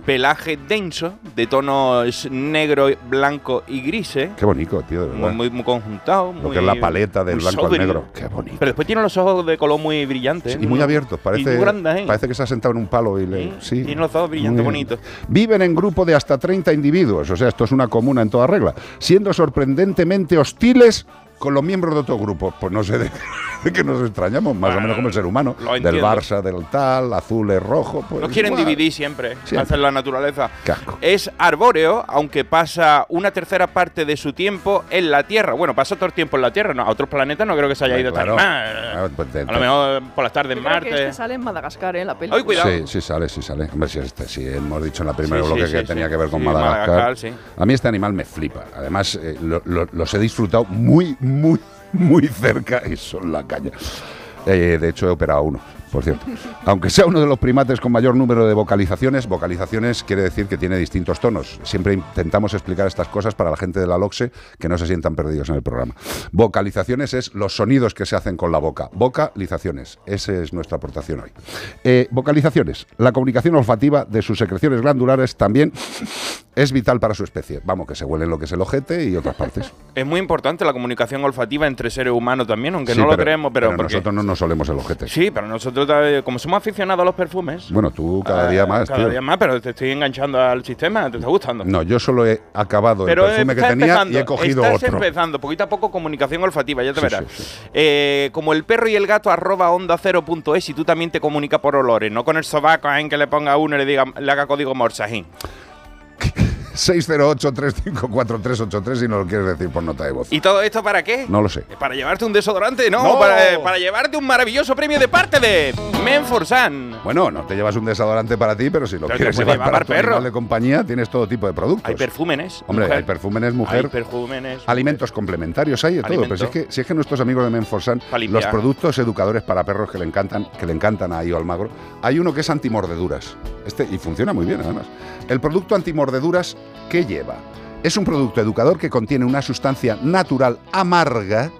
pelaje denso, de tonos negro, blanco y grises. Qué bonito, tío, de verdad. Muy, muy, muy conjuntado. Lo muy- que es la paleta del blanco al sobrio. negro. Qué bonito. Pero después tiene los ojos de color muy brillantes. Y muy abiertos, parece, Y muy grandes, ¿eh? parece que se ha sentado en un palo y le... Sí, Tiene los ojos brillantes, bonitos. Viven en grupo de hasta 30 individuos, o sea, esto es una comuna en toda regla, siendo sorprendentemente hostiles con los miembros de otros grupos, pues no sé de, de qué nos extrañamos, más o menos como el ser humano. lo Del. Barça, del tal, azul es rojo. Pues Nos quieren igual. dividir siempre, Siempre. hacen la naturaleza. Qué asco. Es arbóreo, aunque pasa una tercera parte de su tiempo en la Tierra. Bueno, pasa todo el tiempo en la Tierra, no, a otros planetas no creo que se haya ido Claro. tan Ah, pues A lo mejor por las tardes en que Marte. este sale en Madagascar, ¿eh? En la peli. Ay, cuidado. Sí, sí sale, sí sale. Hombre, si, este, si hemos dicho en la primera Sí, bloque sí, que sí, tenía sí. que ver con Sí, Madagascar. Madagascar, sí. A mí este animal me flipa. Además, eh, lo- lo- los he disfrutado muy, muy, muy cerca y son la caña. Eh, de hecho, he operado uno, por cierto. Aunque sea uno de los primates con mayor número de vocalizaciones, vocalizaciones quiere decir que tiene distintos tonos. Siempre intentamos explicar estas cosas para la gente de la LOXE que no se sientan perdidos en el programa. Vocalizaciones es los sonidos que se hacen con la boca. Vocalizaciones, esa es nuestra aportación hoy. Eh, vocalizaciones, la comunicación olfativa de sus secreciones glandulares también es vital para su especie. Vamos, que se huelen lo que es el ojete y otras partes. Es muy importante la comunicación olfativa entre seres humanos también, aunque Sí, no lo creemos, pero, pero porque- nosotros no nos solemos el ojete. Sí, pero nosotros, como somos aficionados a los perfumes. Bueno, tú cada día eh, más, Cada tío. día más, pero te estoy enganchando al sistema, te está gustando. No, yo solo he acabado Pero el perfume que estás tenía y he cogido estás otro. empezando, poquito a poco comunicación olfativa, ya te Sí, verás. sí, sí. Eh, como el perro y el gato arroba onda cero punto es y tú también te comunicas por olores, no con el sobaco en que le ponga uno y le diga, le haga código morsajín. 608-354-383 si no lo quieres decir por nota de voz. ¿Y todo esto para qué? No lo sé. ¿Para llevarte un desodorante? No, ¡No! Para, eh, para llevarte un maravilloso premio de parte de Menforsan. Bueno, no te llevas un desodorante para ti, pero si lo Pero quieres llevar para tu perro. animal de compañía, tienes todo tipo de productos. Hay perfúmenes. Hombre, mujer. hay perfúmenes mujer. Hay perfúmenes. Alimentos complementarios, hay de todo. Pero si es, que, si es que nuestros amigos de Menforsan, los productos educadores para perros que le encantan, que le encantan a Io Almagro, hay uno que es antimordeduras. Este, y funciona muy bien, además. El producto antimordeduras, ¿qué lleva? Es un producto educador que contiene una sustancia natural amarga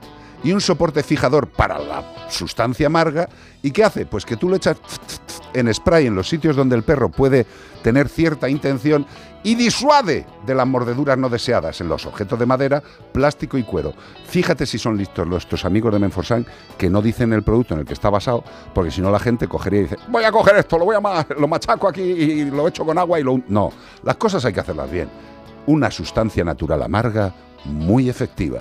y un soporte fijador para la sustancia amarga. ¿Y qué hace? Pues que tú lo echas en spray en los sitios donde el perro puede tener cierta intención y disuade de las mordeduras no deseadas en los objetos de madera, plástico y cuero. Fíjate si son listos nuestros amigos de Menforsan que no dicen el producto en el que está basado, porque si no la gente cogería y dice, voy a coger esto, lo voy a lo machaco aquí y lo echo con agua y lo... un-". No, las cosas hay que hacerlas bien. Una sustancia natural amarga muy efectiva.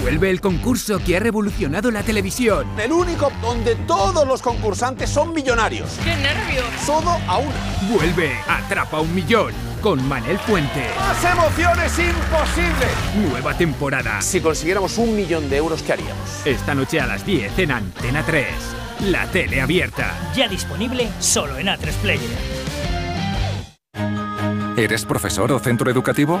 Vuelve el concurso que ha revolucionado la televisión. El único donde todos los concursantes son millonarios. ¡Qué nervios! Todo a una. Vuelve Atrapa un Millón con Manel Fuente. ¡Más emociones imposibles! Nueva temporada. Si consiguiéramos un millón de euros, ¿qué haríamos? Esta noche a las 10 en Antena 3. La tele abierta. Ya disponible solo en A3 Player. ¿Eres profesor o centro educativo?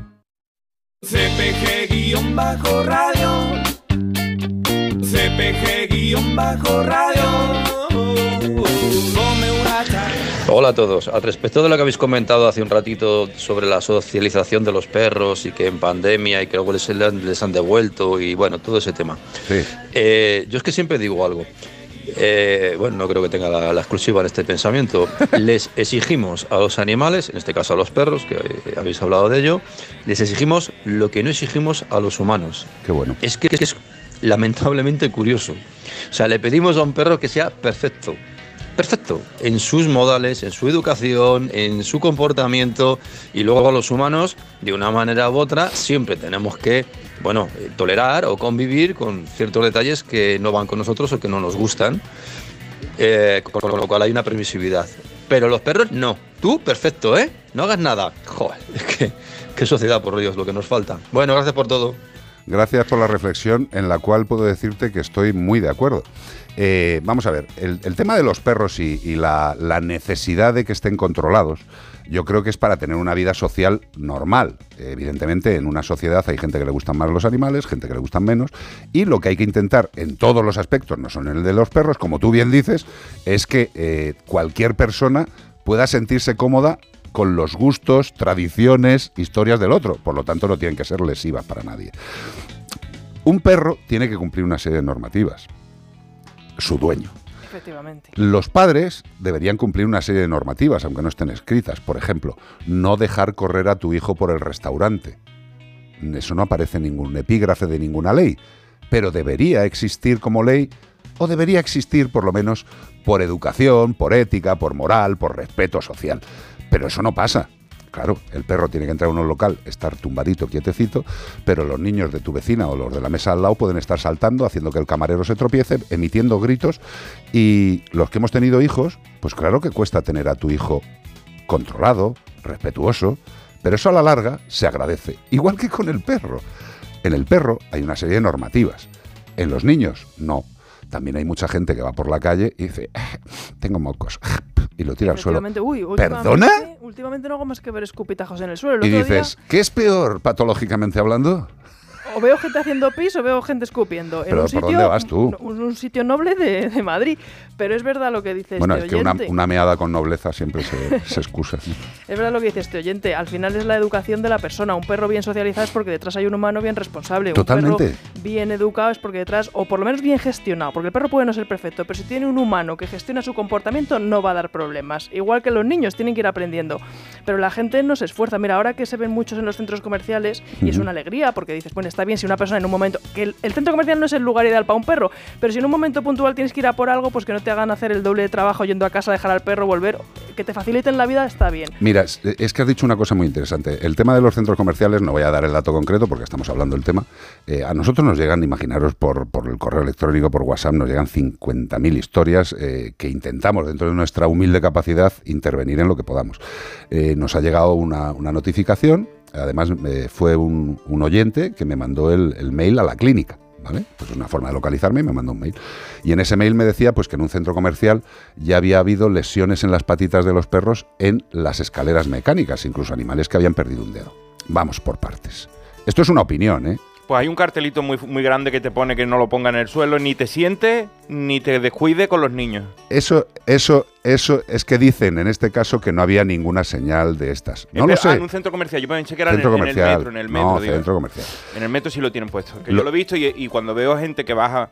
CPG-radio. CPG-radio. Hola a todos. Al respecto de lo que habéis comentado hace un ratito sobre la socialización de los perros y que en pandemia y que luego les, les han devuelto y bueno, todo ese tema. Eh, yo es que siempre digo algo. Eh, bueno, no creo que tenga la, la exclusiva en este pensamiento. Les exigimos a los animales, en este caso a los perros, que eh, habéis hablado de ello, les exigimos lo que no exigimos a los humanos. Qué bueno. Es que es lamentablemente curioso. O sea, le pedimos a un perro que sea perfecto. Perfecto, en sus modales, en su educación, en su comportamiento y luego a los humanos, de una manera u otra, siempre tenemos que, bueno, eh, tolerar o convivir con ciertos detalles que no van con nosotros o que no nos gustan, eh, con, lo cual hay una permisividad. Pero los perros no. Tú, perfecto, ¿eh? No hagas nada. Joder, que, qué sociedad, por Dios, lo que nos falta. Bueno, gracias por todo. Gracias por la reflexión en la cual puedo decirte que estoy muy de acuerdo. Eh, vamos a ver, el, tema de los perros y, la, necesidad de que estén controlados, yo creo que es para tener una vida social normal. Evidentemente, en una sociedad hay gente que le gustan más los animales, gente que le gustan menos, y lo que hay que intentar en todos los aspectos, no solo en el de los perros, como tú bien dices, es que eh, cualquier persona pueda sentirse cómoda con los gustos, tradiciones, historias del otro. Por lo tanto, no tienen que ser lesivas para nadie. Un perro tiene que cumplir una serie de normativas. Su dueño. Efectivamente. Los padres deberían cumplir una serie de normativas, aunque no estén escritas. Por ejemplo, no dejar correr a tu hijo por el restaurante. Eso no aparece en ningún epígrafe de ninguna ley, pero debería existir como ley o debería existir por lo menos por educación, por ética, por moral, por respeto social. Pero eso no pasa. Claro, el perro tiene que entrar a un local, estar tumbadito, quietecito, pero los niños de tu vecina o los de la mesa al lado pueden estar saltando, haciendo que el camarero se tropiece, emitiendo gritos. Y los que hemos tenido hijos, pues claro que cuesta tener a tu hijo controlado, respetuoso, pero eso a la larga se agradece. Igual que con el perro. En el perro hay una serie de normativas. En los niños, no. También hay mucha gente que va por la calle y dice, "Ah, tengo mocos, y lo tira al suelo. Efectivamente, uy, últimamente- ¿Perdona? Últimamente no hago más que ver escupitajos en el suelo. El Y otro día dices, ¿qué es peor patológicamente hablando? o veo gente haciendo pis o veo gente escupiendo. Pero en un ¿por sitio, dónde vas tú? Un, un sitio noble de, de Madrid. Pero es verdad lo que dice Bueno, este es que una, una meada con nobleza siempre se, se excusa. Es verdad lo que dice este oyente. Al final es la educación de la persona. Un perro bien socializado es porque detrás hay un humano bien responsable. Totalmente. Un perro bien educado es porque detrás, o por lo menos bien gestionado, porque el perro puede no ser perfecto, pero si tiene un humano que gestiona su comportamiento no va a dar problemas. Igual que los niños tienen que ir aprendiendo. Pero la gente no se esfuerza. Mira, ahora que se ven muchos en los centros comerciales, y es Ujú. una alegría, porque dices, bueno, está bien si una persona en un momento. que el, el centro comercial no es el lugar ideal para un perro, pero si en un momento puntual tienes que ir a por algo, pues que no te hagan hacer el doble de trabajo yendo a casa, dejar al perro, volver, que te faciliten la vida, está bien. Mira, es, que has dicho una cosa muy interesante. El tema de los centros comerciales, no voy a dar el dato concreto porque estamos hablando del tema. eh, a nosotros nos llegan, imaginaros, por, por el correo electrónico, por WhatsApp, nos llegan 50.000 historias eh, que intentamos, dentro de nuestra humilde capacidad, intervenir en lo que podamos. Eh, nos ha llegado una, una notificación, además fue un, oyente que me mandó el mail a la clínica. ¿Vale? Pues es una forma de localizarme y me mandó un mail. Y en ese mail me decía pues que en un centro comercial ya había habido lesiones en las patitas de los perros en las escaleras mecánicas, incluso animales que habían perdido un dedo. Vamos por partes. Esto es una opinión, ¿eh? Pues hay un cartelito muy, muy grande que te pone que no lo ponga en el suelo, ni te siente ni te descuide con los niños. Eso, eso, eso es que dicen en este caso que no había ninguna señal de estas. No En lo ah, sé. en un centro comercial. Yo pensé que era en en el metro, en el metro. No, digo. centro comercial. En el metro sí lo tienen puesto. Que Lo- yo lo he visto y, y cuando veo gente que baja,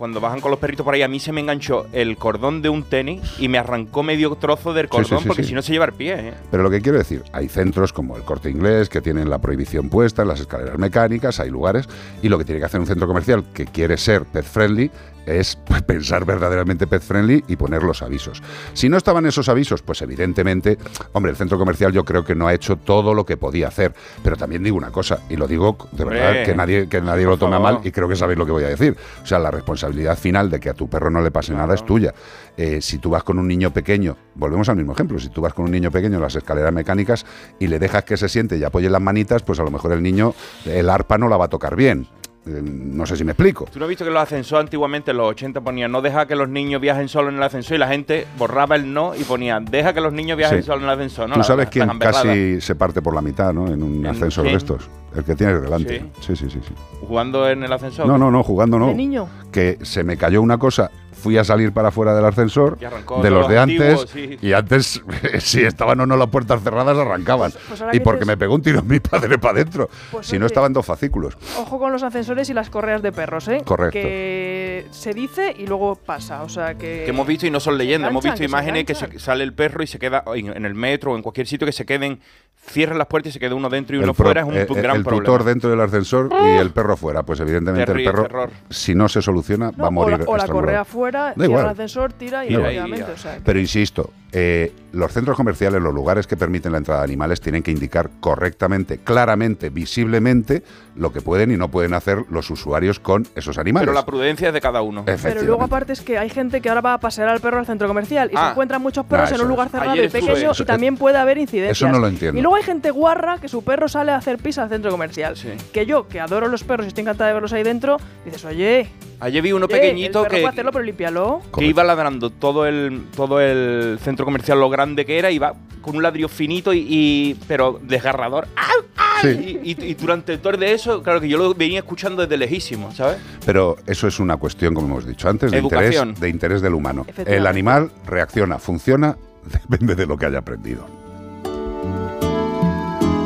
cuando bajan con los perritos por ahí, a mí se me enganchó el cordón de un tenis y me arrancó medio trozo del Sí, sí, cordón sí, porque si no se lleva el pie. ¿eh? Pero lo que quiero decir, hay centros como el Corte Inglés que tienen la prohibición puesta en las escaleras mecánicas, hay lugares, y lo que tiene que hacer un centro comercial que quiere ser pet friendly es pensar verdaderamente pet friendly y poner los avisos. Si no estaban esos avisos, pues evidentemente, hombre, el centro comercial yo creo que no ha hecho todo lo que podía hacer, pero también digo una cosa, y lo digo de Hombre, verdad que nadie, que nadie lo por tome a favor. mal y creo que sabéis lo que voy a decir. O sea, la responsabilidad final de que a tu perro no le pase nada es tuya. Eh, si tú vas con un niño pequeño, volvemos al mismo ejemplo, si tú vas con un niño pequeño en las escaleras mecánicas y le dejas que se siente y apoye las manitas, pues a lo mejor el niño, el arpa no la va a tocar bien. Eh, no sé si me explico. ¿Tú no has visto que los ascensores antiguamente en los 80 ponían no deja que los niños viajen solo en el ascensor y la gente borraba el no y ponía deja que los niños viajen Sí. solo en el ascensor? ¿no? Tú sabes la- quién casi se parte por la mitad, ¿no? En un ¿En ascensor de estos. El que tienes delante. Sí, sí, sí. sí. Jugando en el ascensor. No, no, no, jugando no. ¿De niño? Que se me cayó una cosa, fui a salir para afuera del ascensor, Y arrancó de los los de antes, sí. y antes, si estaban o no las puertas cerradas, arrancaban. pues y que porque me pegó un tiro mi padre para adentro. Pues si no estaban dos fascículos. Ojo con los ascensores y las correas de perros, ¿eh? Correcto. Que se dice y luego pasa, o sea que... Que hemos visto y no son leyendas, hemos visto que se imágenes que, se- sale el perro y se queda en, en el metro o en cualquier sitio que se queden, cierran las puertas y se queda uno dentro y uno el pro- fuera, es un eh, gran el problema. tutor dentro del ascensor y el perro fuera. Pues evidentemente el perro, terror. si no se soluciona, va a o morir. la, o la correa fuera, Da cierra igual. el ascensor, tira y efectivamente, o sea, Pero insisto, eh, los centros comerciales, los lugares que permiten la entrada de animales, tienen que indicar correctamente, claramente, visiblemente, lo que pueden y no pueden hacer los usuarios con esos animales. Pero la prudencia es de cada uno. Pero luego aparte es que hay gente que ahora va a pasear al perro al centro comercial y Ah. se encuentran muchos perros Ah, en un lugar cerrado y pequeño Eso- y también puede haber incidencias. eso no lo entiendo. Y luego luego hay gente guarra que su perro sale a hacer pis al centro comercial. Que yo, que adoro los perros y estoy encantada de verlos ahí dentro, dices, oye. Ayer vi uno pequeñito el que, puede hacerlo, pero límpialo. que iba ladrando todo el, todo el centro comercial, lo grande que era, iba con un ladrillo finito y, y- pero desgarrador. ¡Au, au! Sí. Y, y- y durante todo de eso, claro que yo lo venía escuchando desde lejísimo, ¿sabes? Pero eso es una cuestión, como hemos dicho antes, de interés, de interés del humano. El animal reacciona, funciona, depende de lo que haya aprendido.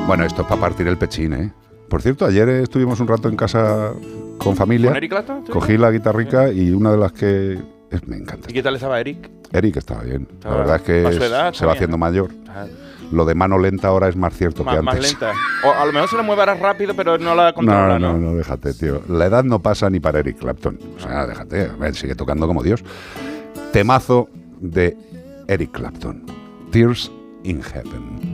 Bueno, esto es para partir el pechín, ¿eh? Por cierto, ayer estuvimos un rato en casa con familia. ¿Con Eric Clapton? Cogí la guitarrica y una de las que es- me encanta. ¿Y qué tal estaba Eric? Eric estaba bien. La verdad es que es- edad, se va haciendo mayor. Ah. Lo de mano lenta ahora es más cierto que Más, más antes. lenta. O a lo mejor se le mueve ahora rápido, pero no la controla, no, ¿no? no, no, déjate, tío. La edad no pasa ni para Eric Clapton. O sea, déjate, a ver, sigue tocando como Dios. Temazo de Eric Clapton. Tears in Heaven.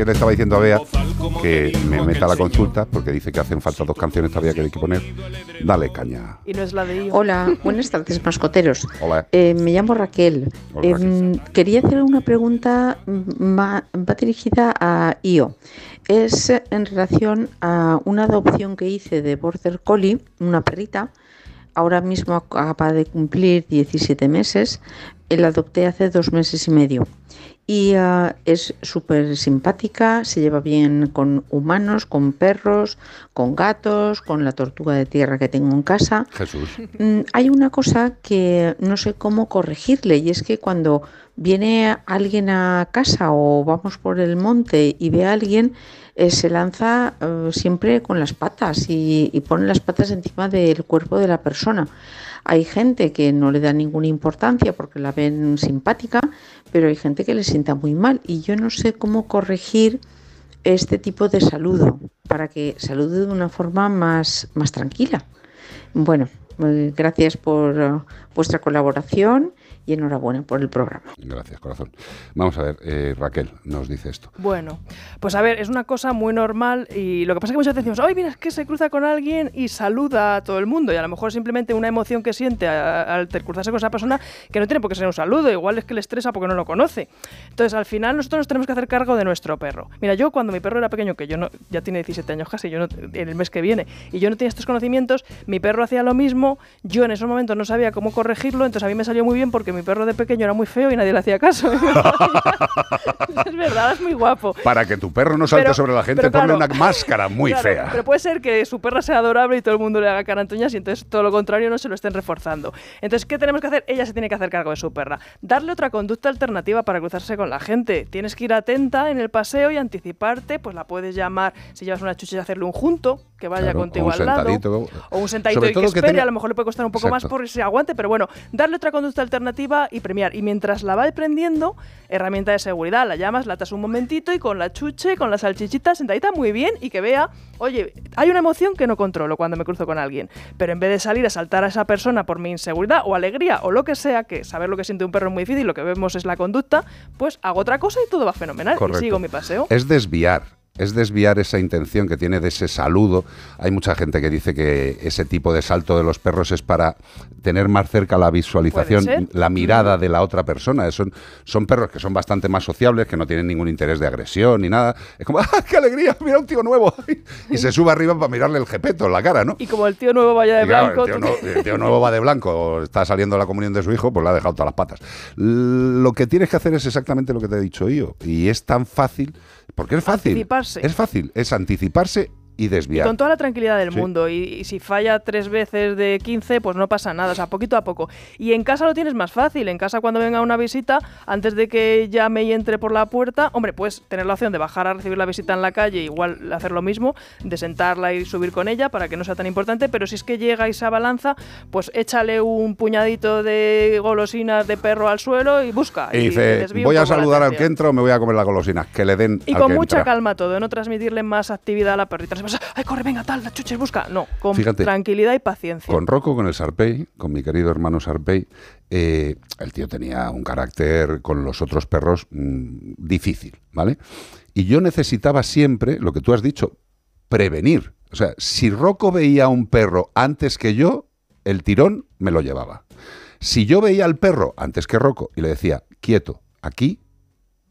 Que le estaba diciendo a Bea que me meta a la consulta porque dice que hacen falta dos canciones todavía que hay que poner. Dale caña. Y no es la de. Hola, buenas tardes, mascoteros. Hola. Eh, me llamo Raquel. Hola, Em, quería hacer una pregunta, va dirigida a IO. Es eh, en relación a una adopción que hice de Border Collie, una perrita. Ahora mismo acaba de cumplir 17 meses. La adopté hace dos meses y medio. Y ah, es súper simpática, se lleva bien con humanos, con perros, con gatos, con la tortuga de tierra que tengo en casa. Jesús. Mm, hay una cosa que no sé cómo corregirle y es que cuando viene alguien a casa o vamos por el monte y ve a alguien, eh, se lanza eh, siempre con las patas y, y pone las patas encima del cuerpo de la persona. Hay gente que no le da ninguna importancia porque la ven simpática, pero hay gente que le sienta muy mal y yo no sé cómo corregir este tipo de saludo para que salude de una forma más, más tranquila. Bueno, eh, gracias por eh, vuestra colaboración y enhorabuena por el programa. Gracias, corazón. Vamos a ver, eh, Raquel nos dice esto. Bueno, pues a ver, es una cosa muy normal y lo que pasa es que muchas veces decimos, ay, mira, es que se cruza con alguien y saluda a todo el mundo y a lo mejor simplemente una emoción que siente al cruzarse con esa persona que no tiene por qué ser un saludo, igual es que le estresa porque no lo conoce. Entonces, al final nosotros nos tenemos que hacer cargo de nuestro perro. Mira, yo cuando mi perro era pequeño, que yo no, ya tiene 17 años casi, yo no, en el mes que viene, y yo no tenía estos conocimientos, mi perro hacía lo mismo, yo en esos momentos no sabía cómo corregirlo, entonces a mí me salió muy bien porque mi perro de pequeño era muy feo y nadie le hacía caso. es verdad, es muy guapo. Para que tu perro no salte Pero- sobre la gente, pero ponle claro. una máscara muy Claro, fea. Pero puede ser que su perra sea adorable y todo el mundo le haga carantoñas y entonces todo lo contrario no se lo estén reforzando. Entonces, ¿qué tenemos que hacer? Ella se tiene que hacer cargo de su perra. Darle otra conducta alternativa para cruzarse con la gente. Tienes que ir atenta en el paseo y anticiparte, pues la puedes llamar, si llevas una chucha, y hacerle un junto, que vaya Claro, contigo un al lado. O un sentadito Sobre y que todo que espere, tenga- a lo mejor le puede costar un poco más Exacto. por se aguante, pero bueno, darle otra conducta alternativa y premiar. Y mientras la va aprendiendo, herramienta de seguridad, la llamas, la atas un momentito y con la chuche, con la salchichita sentadita muy bien y que vea, oye, hay una emoción que no controlo cuando me cruzo con alguien, pero en vez de salir a saltar a esa persona por mi inseguridad o alegría o lo que sea, que saber lo que siente un perro es muy difícil, lo que vemos es la conducta, pues hago otra cosa y todo va fenomenal Correcto. y sigo mi paseo. Es desviar. Es desviar esa intención que tiene de ese saludo. Hay mucha gente que dice que ese tipo de salto de los perros es para tener más cerca la visualización, la mirada de la otra persona. Son, son perros que son bastante más sociables, que no tienen ningún interés de agresión ni nada. Es como, ¡ah, qué alegría! Mira un tío nuevo. y se sube arriba para mirarle el jepeto en la cara, ¿no? Y como el tío nuevo vaya de claro, blanco, el, tío tú- no- el tío nuevo va de blanco, o está saliendo la comunión de su hijo, pues le ha dejado todas las patas. Lo que tienes que hacer es exactamente lo que te he dicho yo. Y es tan fácil, porque es fácil. Anticiparse. Es fácil, es anticiparse y Y desviar. con toda la tranquilidad del Sí. mundo. Y, y si falla tres veces de 15, pues no pasa nada. O sea, poquito a poco. Y en casa lo tienes más fácil. En casa, cuando venga una visita, antes de que llame y entre por la puerta, hombre, puedes tener la opción de bajar a recibir la visita en la calle, igual hacer lo mismo, de sentarla y subir con ella para que no sea tan importante. Pero si es que llega y se abalanza, pues échale un puñadito de golosinas de perro al suelo y busca. Y dice, voy a saludar al que atención". entra o me voy a comer las golosinas. Que le den Y al con que mucha entra. calma todo, no transmitirle más actividad a la perrita. No ay, corre, venga, tal, la chuches, busca. No, con Fíjate, tranquilidad y paciencia. Con Rocco, con el Sarpey, con mi querido hermano Sarpey, eh, el tío tenía un carácter con los otros perros mm, difícil, ¿vale? Y yo necesitaba siempre, lo que tú has dicho, prevenir. O sea, si Rocco veía a un perro antes que yo, el tirón me lo llevaba. Si yo veía al perro antes que Rocco y le decía, quieto, aquí,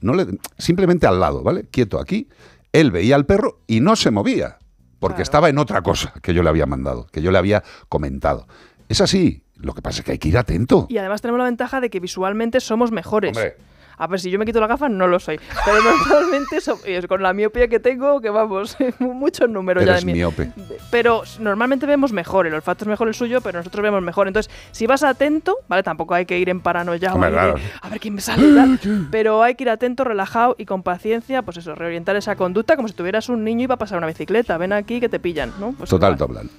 no le, simplemente al lado, ¿vale? Quieto aquí, él veía al perro y no se movía, porque estaba en otra cosa que yo le había mandado, que yo le había comentado. Es así, lo que pasa es que hay que ir atento. Y además tenemos la ventaja de que visualmente somos mejores. Hombre. A ver, si yo me quito la gafa, no lo soy. Pero normalmente, so- con la miopía que tengo, que vamos, muchos números ya de mí. miope. Pero normalmente vemos mejor, el olfato es mejor el suyo, pero nosotros vemos mejor. Entonces, si vas atento, ¿vale? Tampoco hay que ir en paranoia, Hombre, claro. de, a ver quién me sale tal. Pero hay que ir atento, relajado y con paciencia, pues eso, reorientar esa conducta como si tuvieras un niño y va a pasar una bicicleta. Ven aquí que te pillan, ¿no? Pues Total. Toplan.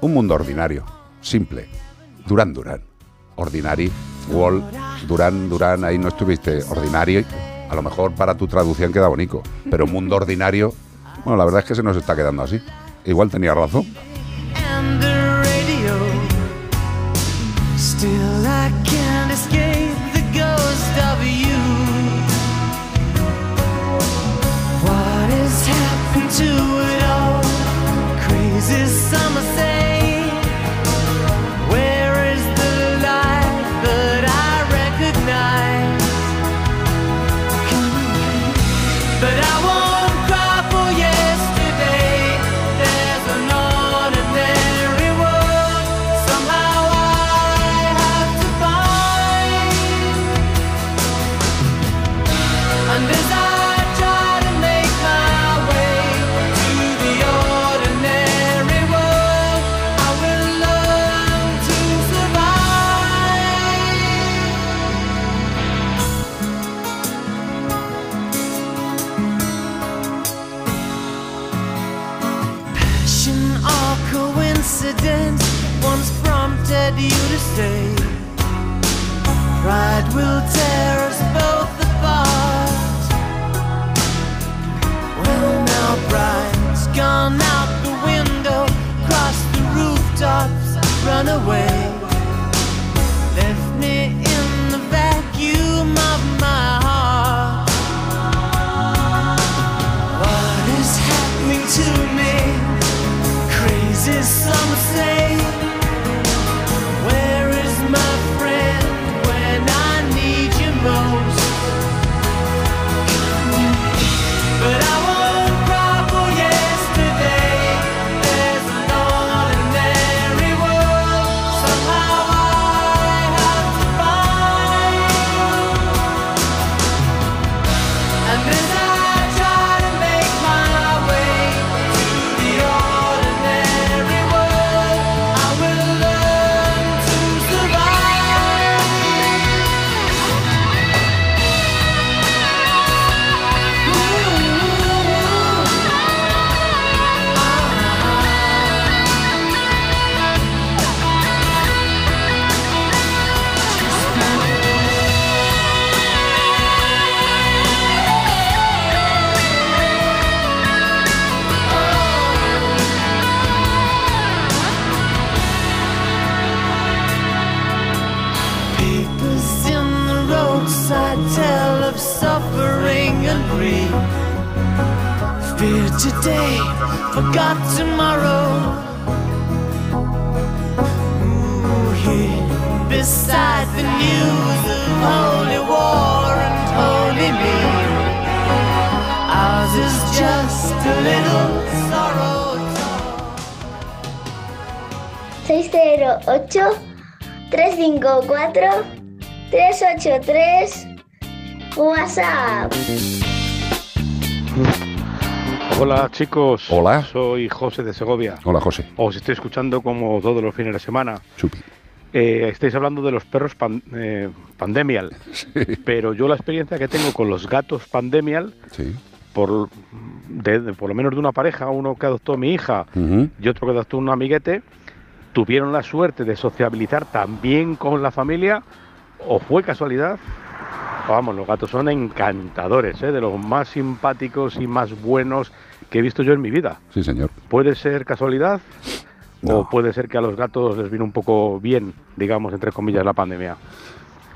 Un mundo ordinario, simple. Durán, Durán. Ordinary, Wall, Durán, Durán, ahí no estuviste. Ordinario, a lo mejor para tu traducción queda bonito. Pero mundo ordinario, bueno, la verdad es que se nos está quedando así. Igual tenía razón. Prompted you to stay. Pride will tear us both apart. Well, now pride's gone out the window, cross the rooftops, run away. Today, forgot tomorrow. Ooh, beside the news of holy war and holy me. Ours is just a little sorrow. 608 354 383 WhatsApp. Hola chicos. Hola. Soy José de Segovia. Hola, José. Os estoy escuchando como todos los fines de semana. Eh, estáis hablando de los perros pan- eh, pandemial. Pero yo la experiencia que tengo con los gatos pandemial, por, de, de- por lo menos de una pareja, uno que adoptó mi hija Ujú. y otro que adoptó un amiguete, tuvieron la suerte de sociabilizar también con la familia, o fue casualidad. Vamos, los gatos son encantadores, ¿eh? de los más simpáticos y más buenos que he visto yo en mi vida. Sí, señor. ¿Puede ser casualidad? ¿O puede ser que a los gatos les vino un poco bien, digamos, entre comillas, la pandemia?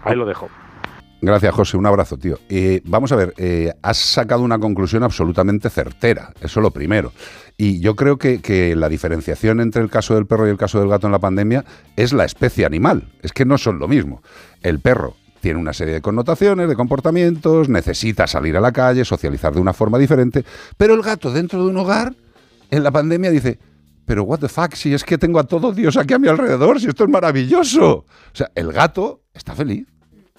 Ahí lo dejo. Gracias, José. Un abrazo, tío. Eh, vamos a ver, eh, has sacado una conclusión absolutamente certera. Eso lo primero. Y yo creo que, que la diferenciación entre el caso del perro y el caso del gato en la pandemia es la especie animal. Es que no son lo mismo. El perro tiene una serie de connotaciones, de comportamientos, necesita salir a la calle, socializar de una forma diferente. Pero el gato dentro de un hogar, en la pandemia, dice, pero what the fuck, si es que tengo a todo Dios aquí a mi alrededor, si esto es maravilloso. O sea, el gato está feliz.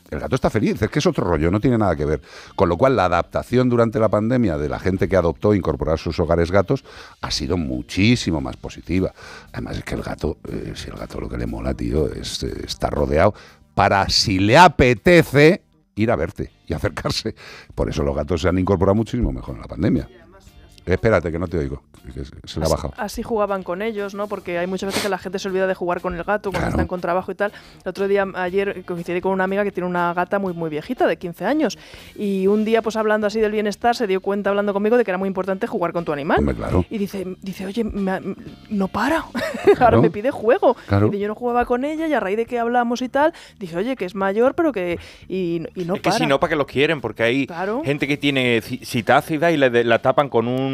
El gato está feliz, es que es otro rollo, no tiene nada que ver. Con lo cual, la adaptación durante la pandemia de la gente que adoptó incorporó a sus hogares gatos ha sido muchísimo más positiva. Además, es que el gato, eh, si el gato lo que le mola, tío, es eh, estar rodeado para, si le apetece, ir a verte y acercarse. Por eso los gatos se han incorporado muchísimo mejor en la pandemia. Espérate, que no te oigo, que se- le ha bajado. Así jugaban con ellos, ¿no? Porque hay muchas veces que la gente se olvida de jugar con el gato cuando están con trabajo y tal. El otro día, ayer, coincidí con una amiga que tiene una gata muy, muy viejita, de 15 años. Y un día, pues hablando así del bienestar, se dio cuenta hablando conmigo de que era muy importante jugar con tu animal. Hombre, claro. Y dice, dice oye, me no para. Ahora me pide juego. Claro. Y yo no jugaba con ella y a raíz de que hablamos y tal, dije, oye, que es mayor, pero que. Y, y no Es que para. si no, ¿para qué los quieren? Porque hay Claro. gente que tiene ci- citácida y le la tapan con un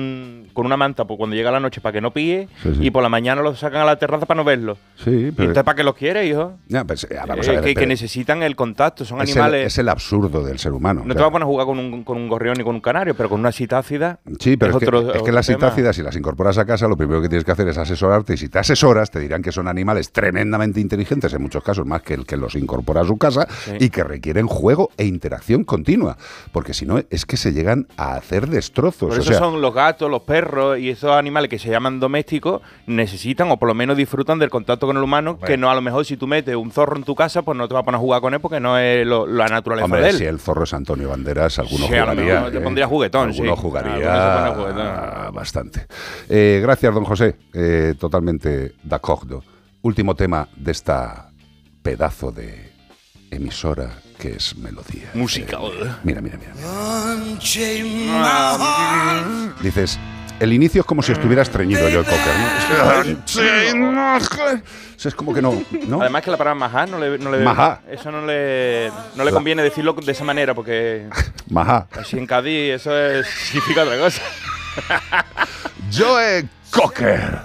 con una manta pues, cuando llega la noche para que no pille Sí, sí. y por la mañana los sacan a la terraza para no verlo. Sí, ¿Y pero... entonces para qué los quiere, hijo? Pues, vamos Eh, a ver, que, necesitan el contacto, son es el- animales. es el absurdo del ser humano. no o te vas a poner a jugar con un, con un gorrión ni con un canario, pero con una citácida. Sí, pero es, que, otro- es que las citácidas, si las incorporas a casa, lo primero que tienes que hacer es asesorarte. Y si te asesoras, te dirán que son animales tremendamente inteligentes, en muchos casos más que el que los incorpora a su casa, y que requieren juego e interacción continua. Porque si no, es que se llegan a hacer destrozos. Por o eso sea, son los gatos gatos, los perros y esos animales que se llaman domésticos necesitan o por lo menos disfrutan del contacto con el humano, que no a lo mejor si tú metes un zorro en tu casa, pues no te vas a poner a jugar con él porque no es lo- la naturaleza Hombre, de él. si el zorro es Antonio Banderas, alguno Sí, a lo jugaría. mejor te ¿eh? pondría juguetón, sí. Jugaría juguetón. bastante. Eh, gracias, don José. Eh, totalmente de acuerdo. Último tema de esta pedazo de emisora que es Melodía. Música. Mira, mira, mira. My heart. Dices, el inicio es como si estuviera estreñido Joe Cocker, ¿no? Es que- Es como que no, ¿no? Además que la palabra majá no le, no le- Majá. eso no le, no le conviene decirlo de esa manera porque Majá. así en Cádiz eso es- significa otra cosa. Joe Cocker.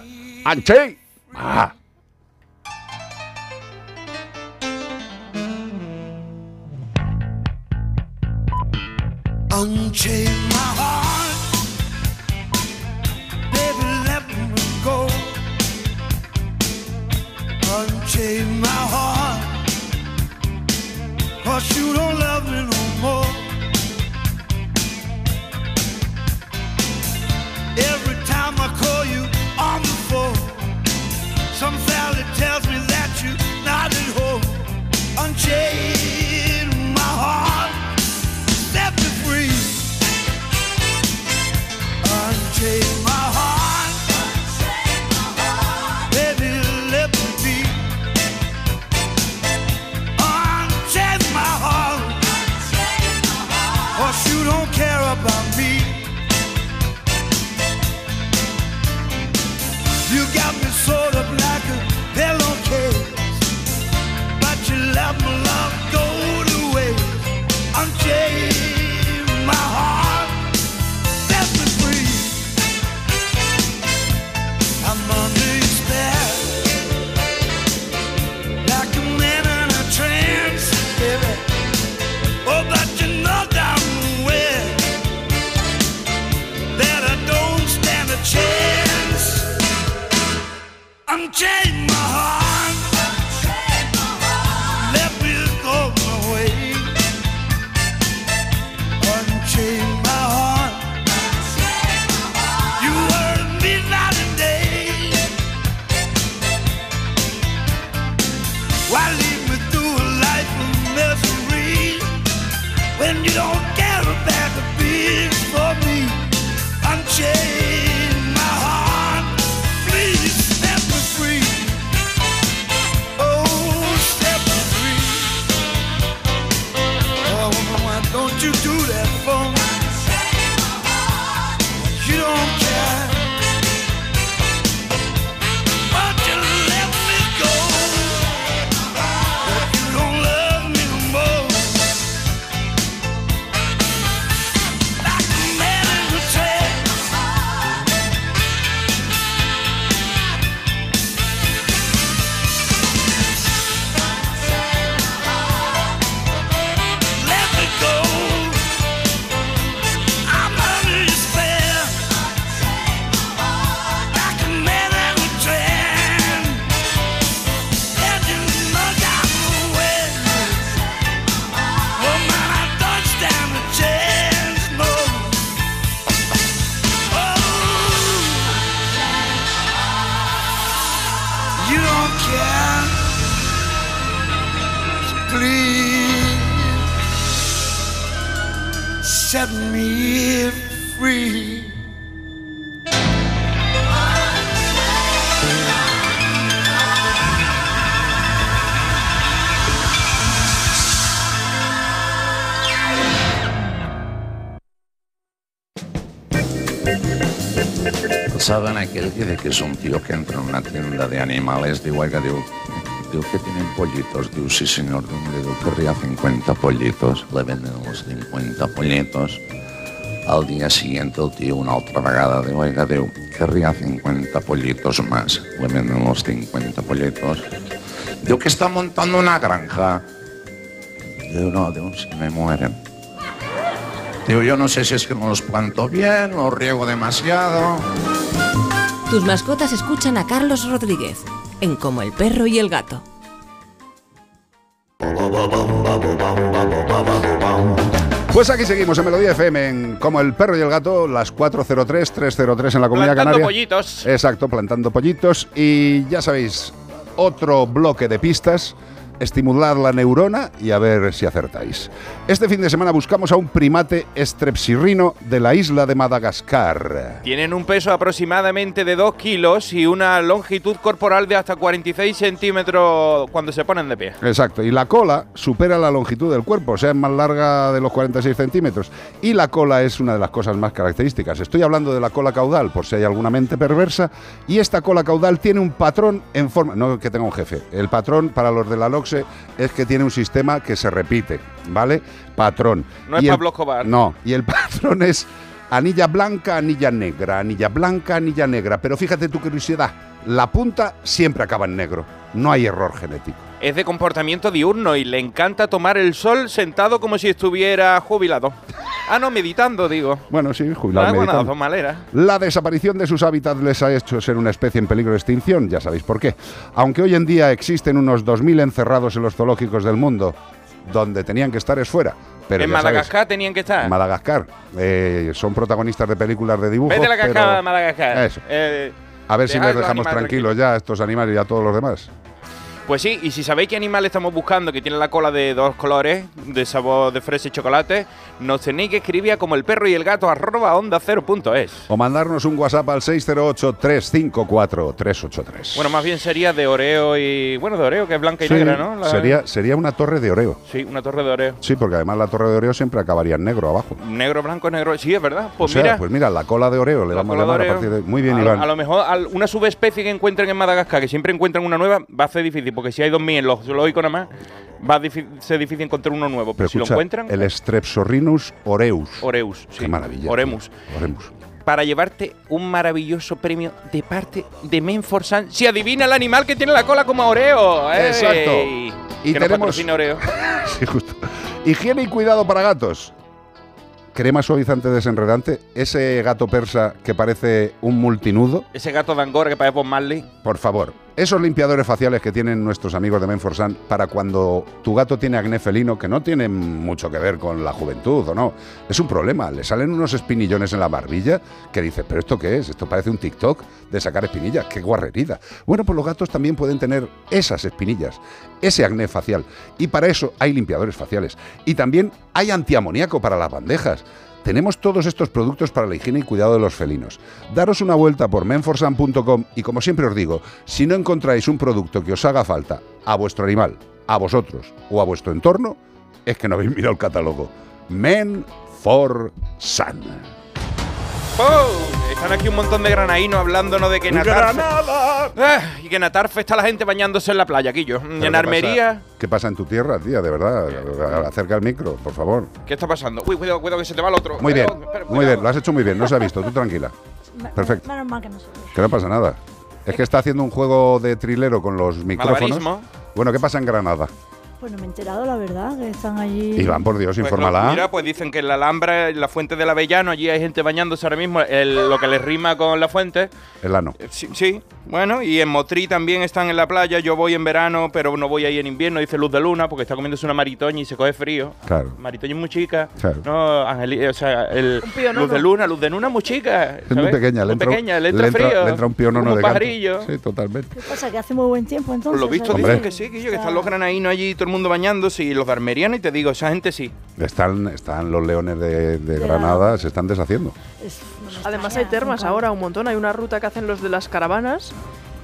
Anche. Ah. Unchain my heart. Una tienda de animales? Digo, oiga, digo, digo que tienen pollitos. Digo, sí, señor. Digo, querría 50 pollitos. Le venden los 50 pollitos. Al día siguiente el tío una otra vegada. Digo, oiga, digo, querría 50 pollitos más. Le venden los 50 pollitos. Digo, que está montando una granja. Digo, no, digo, se me mueren. Digo, yo no sé si es que no los planto bien, los riego demasiado. Tus mascotas escuchan a Carlos Rodríguez en Como el perro y el gato. Pues aquí seguimos en Melodía FM, en como el perro y el gato, las 403, 303 en la Comunidad Plantando Canaria. pollitos. Exacto, plantando pollitos. Y ya sabéis, otro bloque de pistas. Estimular la neurona y a ver si acertáis. Este fin de semana buscamos a un primate estrepsirrino de la isla de Madagascar. Tienen un peso aproximadamente de 2 kilos y una longitud corporal de hasta 46 centímetros cuando se ponen de pie. Exacto, y la cola supera la longitud del cuerpo, o sea, es más larga de los 46 centímetros. Y la cola es una de las cosas más características. Estoy hablando de la cola caudal, por si hay alguna mente perversa. Y esta cola caudal tiene un patrón en forma. No que tenga un jefe. El patrón para los de la Es que tiene un sistema que se repite, ¿vale? Patrón. No es el- Pablo Escobar. No, y el patrón es anilla blanca, anilla negra, anilla blanca, anilla negra. Pero fíjate tu curiosidad, la punta siempre acaba en negro. No hay error genético. Es de comportamiento diurno y le encanta tomar el sol sentado como si estuviera jubilado. Ah, no, meditando, digo. Bueno, sí, jubilado Ah, meditando. maneras. La desaparición de sus hábitats les ha hecho ser una especie en peligro de extinción, ya sabéis por qué. Aunque hoy en día existen unos 2.000 encerrados en los zoológicos del mundo, donde tenían que estar es fuera. Pero en Madagascar tenían que estar. en Madagascar. Eh, son protagonistas de películas de dibujo. Vete a la cascada de Madagascar. Eso. Eh, A ver si les dejamos tranquilos ya a estos animales y a todos los demás. Pues sí, y si sabéis qué animal estamos buscando, que tiene la cola de dos colores, de sabor de fresa y chocolate, nos tenéis que escribir a como el perro y el gato arroba onda cero punto es. O mandarnos un WhatsApp al 608-354-383. Bueno, más bien sería de Oreo y... Bueno, de Oreo, que es blanca y Sí, negra, ¿no? La- sería, sería una torre de Oreo. Sí, una torre de Oreo. Sí, porque además la torre de Oreo siempre acabaría en negro abajo. Negro, blanco, negro. Sí, es verdad. Pues o sea, mira, pues mira, la cola de Oreo le vamos a llamar a partir de... Muy bien, a, Iván. A lo mejor una subespecie que encuentren en Madagascar, que siempre encuentran una nueva, va a ser difícil, porque si hay 2.000 en los zoológicos nada más, va a ser difícil encontrar uno nuevo. Pero, Pero si lo encuentran, el Strepsorhinus oreus. Oreus. Sí. Qué maravilla. Oremus. Oremus. Para llevarte un maravilloso premio de parte de Menforsan. Si adivina el animal que tiene la cola como Oreo. ¡Ey! Exacto. Y que nos tenemos- patrocine Oreo. Sí, justo. Higiene y cuidado para gatos. Crema suavizante desenredante. Ese gato persa que parece un multinudo. Ese gato de Angora que parece Bob Marley. Por favor, esos limpiadores faciales que tienen nuestros amigos de Menforsan para cuando tu gato tiene acné felino, que no tiene mucho que ver con la juventud o no, es un problema. Le salen unos espinillones en la barbilla que dices, ¿pero esto qué es? Esto parece un TikTok de sacar espinillas. ¡Qué guarrerida! Bueno, pues los gatos también pueden tener esas espinillas, ese acné facial. Y para eso hay limpiadores faciales. Y también hay antiamoníaco para las bandejas. Tenemos todos estos productos para la higiene y cuidado de los felinos. Daros una vuelta por menforsan.com y como siempre os digo, si no encontráis un producto que os haga falta a vuestro animal, a vosotros o a vuestro entorno, es que no habéis mirado el catálogo. Men for Sun. ¡Oh! Están aquí un montón de granadinos hablándonos de que Natarfe... Ah, y que Natarfe está la gente bañándose en la playa, Quillo. ¿Pero En qué pasa? Armería... ¿Qué pasa en tu tierra, tía? De verdad, acerca el micro, por favor. ¿Qué está pasando? Uy, cuidado, cuidado que se te va el otro. Muy bien, muy bien, lo has hecho muy bien, no se ha visto, tú tranquila. Perfecto. Menos mal que no se ve. Que no pasa nada. Es que está haciendo un juego de trilero con los micrófonos. Malabarismo. Bueno, ¿qué pasa en Granada? Pues no me he enterado, la verdad, que están allí. Iván, por Dios, Pues infórmala. lo- mira, pues dicen que en la Alhambra, en la fuente del Avellano, allí hay gente bañándose ahora mismo. el- lo que les rima con la fuente. El ano. Eh, Sí, sí, bueno, y en Motrí también están en la playa. Yo voy en verano, pero no voy ahí en invierno, dice Luz de Luna, porque está comiéndose una maritoña y se coge frío. Claro. Maritoña es muy chica. Claro. No, Angeli- o sea, el. Luz de Luna, Luz de Luna es muy chica. Es muy pequeña, le Muy entra, pequeña, le entra entra- frío. le entra un pionono de pajarillo. Sí, totalmente. ¿Qué pasa? Que hace muy buen tiempo entonces. Por lo visto dicen que sí, que, yo, que están los granadinos allí, todo el mundo bañándose y los de y te digo, esa gente sí. Están, están los leones de, de Granada, se están deshaciendo. Además hay termas ahora, un montón. Hay una ruta que hacen los de las caravanas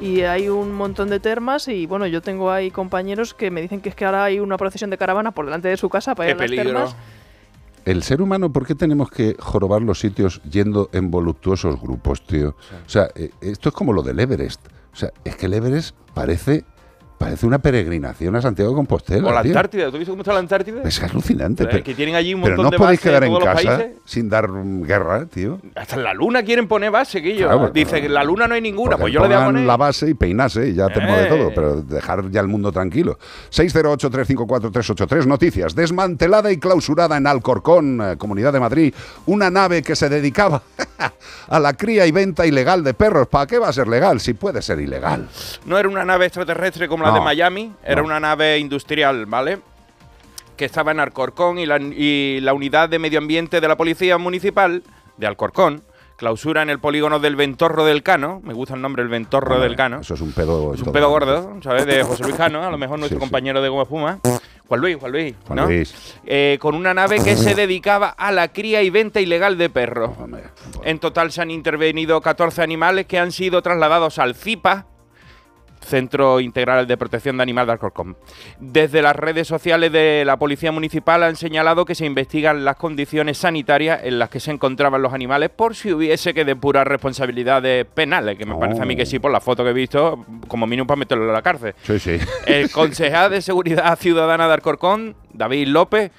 y hay un montón de termas y bueno, yo tengo ahí compañeros que me dicen que es que ahora hay una procesión de caravana por delante de su casa para ir Qué a las peligro. termas. El ser humano, ¿por qué tenemos que jorobar los sitios yendo en voluptuosos grupos, tío? O sea, eh, esto es como lo del Everest. O sea, es que el Everest parece, parece una peregrinación a Santiago de Compostela. O la tío. Antártida, ¿tú has visto cómo está la Antártida? Es alucinante. Pero Pero, que tienen allí un pero montón no de os podéis bases quedar en casa países. sin dar guerra, tío. Hasta en la luna quieren poner base, Guillo. Claro, Dice que en la luna no hay ninguna, pues yo le voy a poner. la base y peinarse y ya tenemos de Eh. todo, pero dejar ya el mundo tranquilo. 608-354-383, noticias. Desmantelada y clausurada en Alcorcón, eh, Comunidad de Madrid, una nave que se dedicaba a la cría y venta ilegal de perros. ¿Para qué va a ser legal si puede ser ilegal? No era una nave extraterrestre como la No, de Miami, era no. una nave industrial, ¿vale? que estaba en Alcorcón y la, y la unidad de medio ambiente de la Policía Municipal de Alcorcón clausura en el polígono del Ventorro del Cano. Me gusta el nombre, el Ventorro del Cano. Eso es un pedo. Es un pedo gordo, ¿sabes? De José Luis Cano, a lo mejor nuestro compañero de Goma Espuma. Juan Luis, Juan Luis. Juan ¿no? Luis. Eh, con una nave que se dedicaba a la cría y venta ilegal de perros. En total se han intervenido 14 animales que han sido trasladados al CIPA, Centro Integral de Protección de Animales de Alcorcón. Desde las redes sociales de la Policía Municipal han señalado que se investigan las condiciones sanitarias en las que se encontraban los animales por si hubiese que depurar responsabilidades penales, que me parece a mí que sí, por la foto que he visto, como mínimo para meterlo en la cárcel. Sí, sí. El concejal de Seguridad Ciudadana de Alcorcón, David López,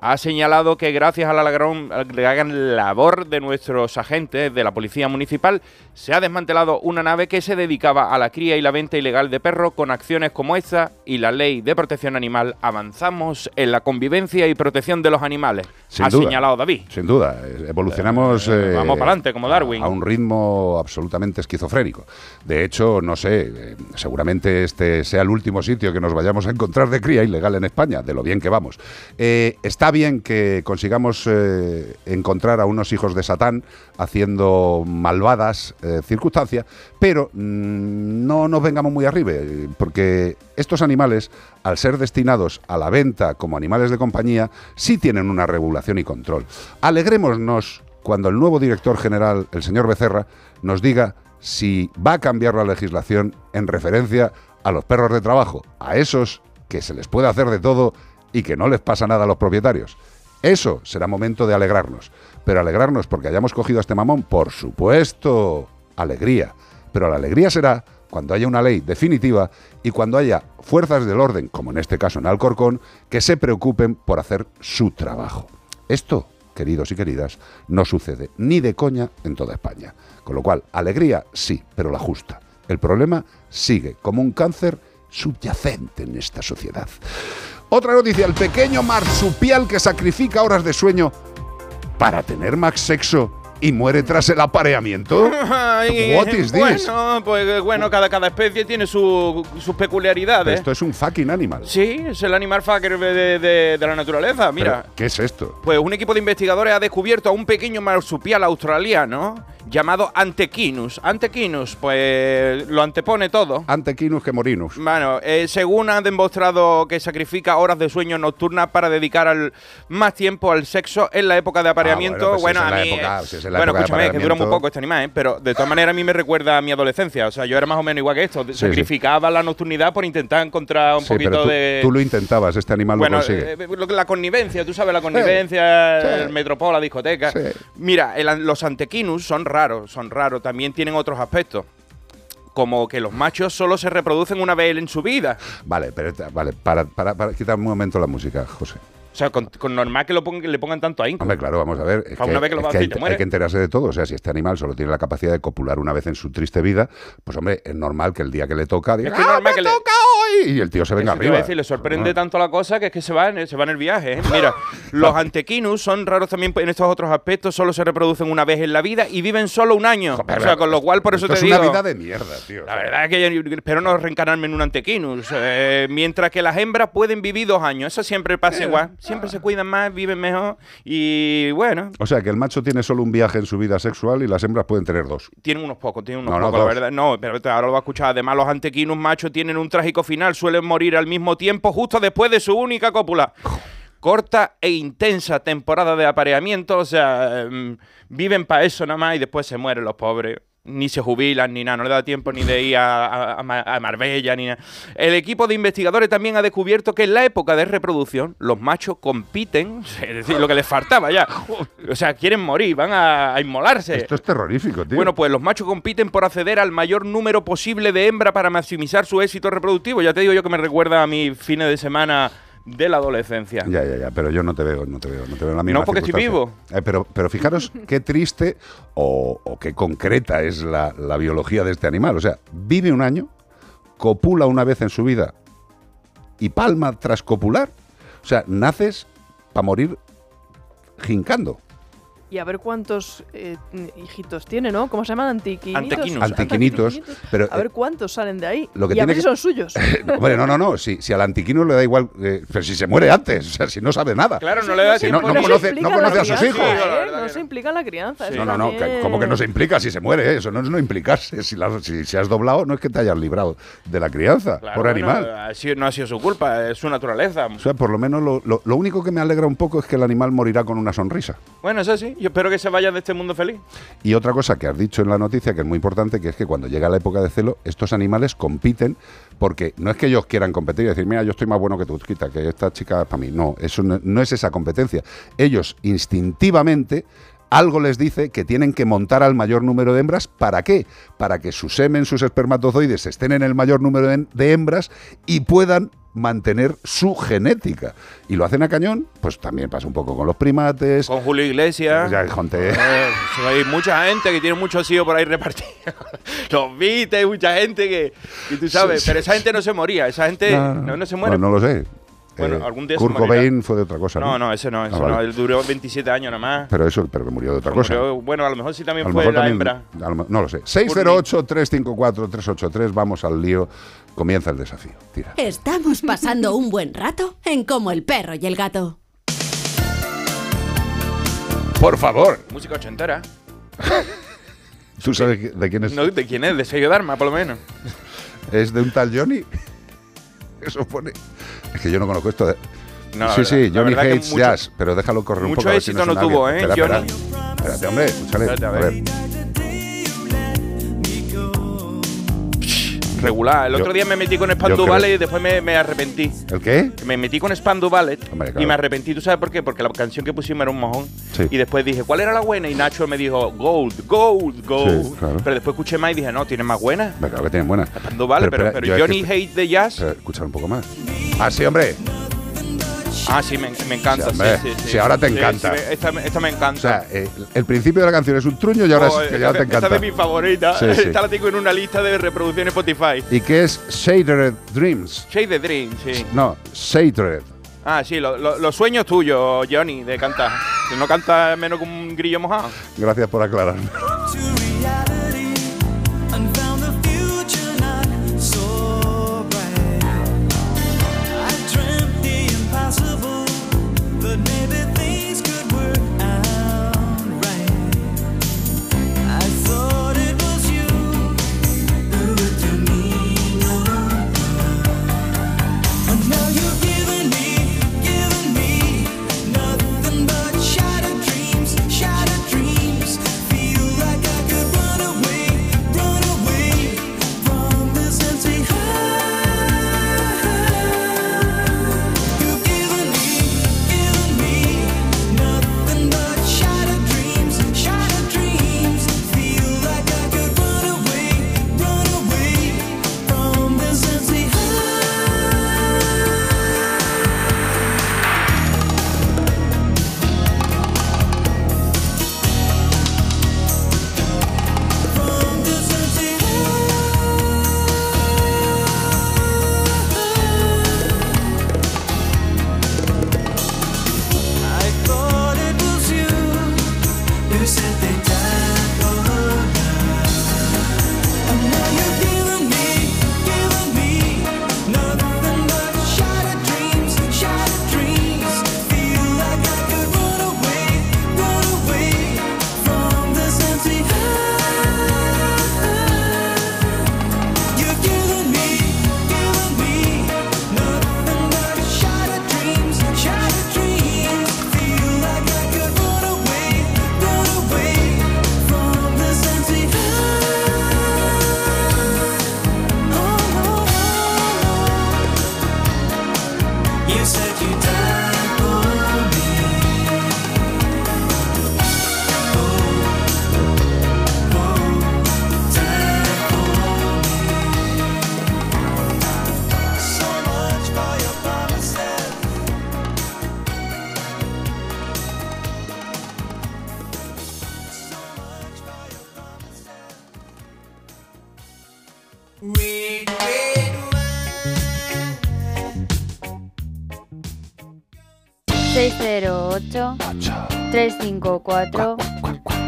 ha señalado que gracias a la gran, a la gran labor de nuestros agentes de la Policía Municipal se ha desmantelado una nave que se dedicaba a la cría y la venta ilegal de perros con acciones como esta y la Ley de Protección Animal. Avanzamos en la convivencia y protección de los animales, Sin ha duda. señalado David. Sin duda, eh, evolucionamos. eh, vamos pa'lante, como Darwin. A un ritmo absolutamente esquizofrénico. De hecho, no sé, eh, seguramente este sea el último sitio que nos vayamos a encontrar de cría ilegal en España, de lo bien que vamos. Eh, está bien que consigamos eh, encontrar a unos hijos de Satán haciendo malvadas eh, circunstancias, pero mm, no nos vengamos muy arriba, porque estos animales, al ser destinados a la venta como animales de compañía, sí tienen una regulación y control. Alegrémonos cuando el nuevo director general, el señor Becerra, nos diga si va a cambiar la legislación en referencia a los perros de trabajo, a esos que se les puede hacer de todo y que no les pasa nada a los propietarios. Eso será momento de alegrarnos. Pero alegrarnos porque hayamos cogido a este mamón, por supuesto, alegría. Pero la alegría será cuando haya una ley definitiva y cuando haya fuerzas del orden, como en este caso en Alcorcón, que se preocupen por hacer su trabajo. Esto, queridos y queridas, no sucede ni de coña en toda España. Con lo cual, alegría sí, pero la justa. El problema sigue como un cáncer subyacente en esta sociedad. Otra noticia, el pequeño marsupial que sacrifica horas de sueño para tener más sexo y muere tras el apareamiento. Ay, What is this? Bueno, pues eh, bueno, cada, cada especie tiene su- sus peculiaridades. Esto es un fucking animal. Sí, es el animal fucker de, de- de la naturaleza. Mira, ¿Qué es esto? pues un equipo de investigadores ha descubierto a un pequeño marsupial australiano llamado Antequinus. Antequinus, pues lo antepone todo. Antequinus que morinus. Bueno, eh, según han demostrado que sacrifica horas de sueño nocturnas para dedicar al, más tiempo al sexo en la época de apareamiento. Ah, bueno, pues bueno, si es en a mí. eh, es bueno, escúchame, que dura muy apareamiento- poco este animal, ¿eh? pero de todas maneras a mí me recuerda a mi adolescencia. O sea, yo era más o menos igual que esto. sí. Sacrificaba la nocturnidad por intentar encontrar un Sí, pero poquito tú, de. tú lo intentabas, este animal Bueno, lo consigue. eh, la connivencia, tú sabes, la connivencia, el metropol, la discoteca. Mira, el- los antequinus son raros, son raros. También tienen otros aspectos. Como que los machos solo se reproducen una vez en su vida. Vale, pero vale, para, para, para quitar un momento la música, José. O sea, con, con normal que, lo pongan, que le pongan tanto ahínco. Hombre, claro, vamos a ver. Es que, una vez que lo es a que hay, y te hay que enterarse de todo. O sea, si este animal solo tiene la capacidad de copular una vez en su triste vida, pues hombre, es normal que el día que le toca diga, Es que es "¡Ah, normal me que le- toca hoy! Y el tío se venga Eso a arriba. decir, le sorprende tanto la cosa que es que se va en, se va en el viaje. ¿eh? Mira, los antequinus son raros también en estos otros aspectos, solo se reproducen una vez en la vida y viven solo un año. o sea, con lo cual, por eso te es digo. una vida de mierda, tío. La verdad es que yo espero no reencarnarme en un antequinus. eh, mientras que las hembras pueden vivir dos años. Eso siempre pasa igual. Siempre se cuidan más, viven mejor. Y bueno, O sea, que el macho tiene solo un viaje en su vida sexual y las hembras pueden tener dos. tienen unos pocos, tienen unos No, no, pocos, la verdad. No, pero ahora lo va a escuchar. Además, los antequinus machos tienen un trágico final. Suelen morir al mismo tiempo, justo después de su única cópula. Corta e intensa temporada de apareamiento. O sea, em, viven para eso nada más y después se mueren los pobres. Ni se jubilan ni nada, no le da tiempo ni de ir a, a- a Ma- a Marbella ni nada. El equipo de investigadores también ha descubierto que en la época de reproducción los machos compiten, es decir, lo que les faltaba ya. O sea, quieren morir, van a, a inmolarse. Esto es terrorífico, tío. Bueno, pues los machos compiten por acceder al mayor número posible de hembra para maximizar su éxito reproductivo. Ya te digo yo que me recuerda a mis fines de semana de la adolescencia. Ya, ya, ya, pero yo no te veo, no te veo, no te veo en la misma No, porque estoy circunstancia. Eh, pero, pero fijaros qué triste o, o qué concreta es la, la biología de este animal. O sea, vive un año, copula una vez en su vida y palma tras copular. O sea, naces para morir jincando. Y a ver cuántos eh, hijitos tiene, ¿no? ¿Cómo se llaman? Antiquinitos. Antequinos. Antiquinitos, pero, A ver eh, cuántos salen de ahí. lo que y a ver si son suyos. Hombre, no, no, no. Si, si al antiquino le da igual, eh, pero si se muere antes, o sea, si no sabe nada. Claro, no le da Si tiempo no, no conoce, no conoce a sus hijos. ¿eh? No se implica en la crianza. No, no, no, que- ¿cómo que no se implica si se muere? eh? Eso no es no implicarse. Si, la- si, si has doblado, no es que te hayas librado de la crianza, Claro, por animal. no ha sido su culpa, es su naturaleza. O sea, por lo menos lo, lo- lo único que me alegra un poco es que el animal morirá con una sonrisa. Bueno, eso sí, yo espero que se vaya de este mundo feliz. Y otra cosa que has dicho en la noticia que es muy importante, que es que cuando llega la época de celo, estos animales compiten porque no es que ellos quieran competir y decir, mira, yo estoy más bueno que tú, quita, que esta chica es para mí. No, eso no, no es esa competencia. Ellos instintivamente algo les dice que tienen que montar al mayor número de hembras. ¿Para qué? Para que su semen, sus espermatozoides estén en el mayor número de, de hembras y puedan mantener su genética. Y lo hacen a cañón, pues también pasa un poco con los primates. Con Julio Iglesias. Ya, Jonte. Eh, hay mucha gente que tiene muchos hijos por ahí repartidos. Los viste, hay mucha gente que. Y tú sabes, Sí, sí, pero esa gente no se moría, esa gente no, no se muere. No, no lo sé. Bueno, Eh, algún día Kurt. Cobain fue de otra cosa, ¿no? No, no, ese no, ese Ah, vale. no. Él duró 27 años nada más. Pero eso, pero que murió de otra cosa. Murió- bueno, a lo mejor sí también A lo fue mejor la también- hembra. lo no lo sé. 608-354-383, vamos al lío. Comienza el desafío. Tira. Estamos pasando un buen rato en Como el perro y el gato. Por favor. Música ochentera. ¿Tú sabes de quién es? No, ¿De quién es? De Sello Dharma, por lo menos. ¿Es de un tal Johnny? Eso pone. Es que yo no conozco esto. de- No, sí, verdad- sí, Johnny Hates mucho- Jazz, pero déjalo correr un mucho poco. a ver si éxito suena no tuvo. ¿eh, Espera, Johnny? Espérate, hombre, escúchale. Espérate, a a ver. Regular. El Yo- otro día me metí con Spandu Ballet y después me, me arrepentí. ¿El qué? Me metí con Spandu Ballet Hombre, y me arrepentí. ¿Tú sabes por qué? Porque la canción que pusimos era un mojón. Sí. Y después dije, ¿cuál era la buena? Y Nacho me dijo, Gold, Gold, Gold. Sí, claro. Pero después escuché más y dije, no, tiene más buena. Venga, claro que tienen buena. Spandu Ballet, pero, pero, Johnny Hate de Jazz. Escuchar un poco más. Ah, sí, hombre. Ah, sí, me, me encanta. Sí, Sí, sí, sí. Sí, ahora te encanta. sí, esta, me- esta me encanta. O sea, eh, el principio de la canción es un truño y ahora Oh, es que esta, ya te esta encanta. es de mi favorita. Sí, sí. Esta la tengo en una lista de reproducción en Spotify. ¿Y qué es Shattered Dreams? Shade the Dream, sí. No, Shattered. Ah, sí, lo- lo- los sueños tuyos, Johnny, de cantar. Si no cantas menos que un grillo mojado. Gracias por aclararme. 354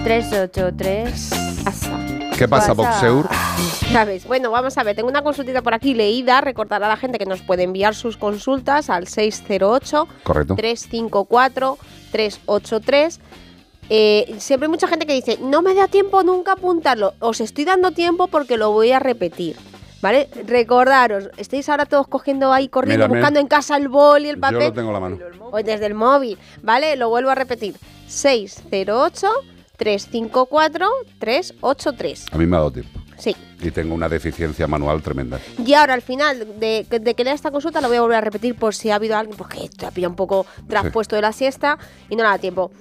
383 ¿Qué pasa. Boxeur? ¿Sabes? Bueno, vamos a ver, tengo una consultita por aquí leída. Recordar a la gente que nos puede enviar sus consultas al 608 Correcto. 354 383. Eh, siempre hay mucha gente que dice, no me da tiempo nunca apuntarlo. Os estoy dando tiempo porque lo voy a repetir. ¿Vale? Recordaros, estáis ahora todos cogiendo ahí, corriendo, Mírame. buscando en casa el bol y el Yo papel. lo tengo en la mano. O desde el móvil, ¿vale? Lo vuelvo a repetir. 608 354 383. A mí me ha dado tiempo. Sí. Y tengo una deficiencia manual tremenda. Y ahora al final de, de que lea esta consulta lo voy a volver a repetir por si ha habido alguien porque te ha pillado un poco traspuesto de la siesta y no le da tiempo.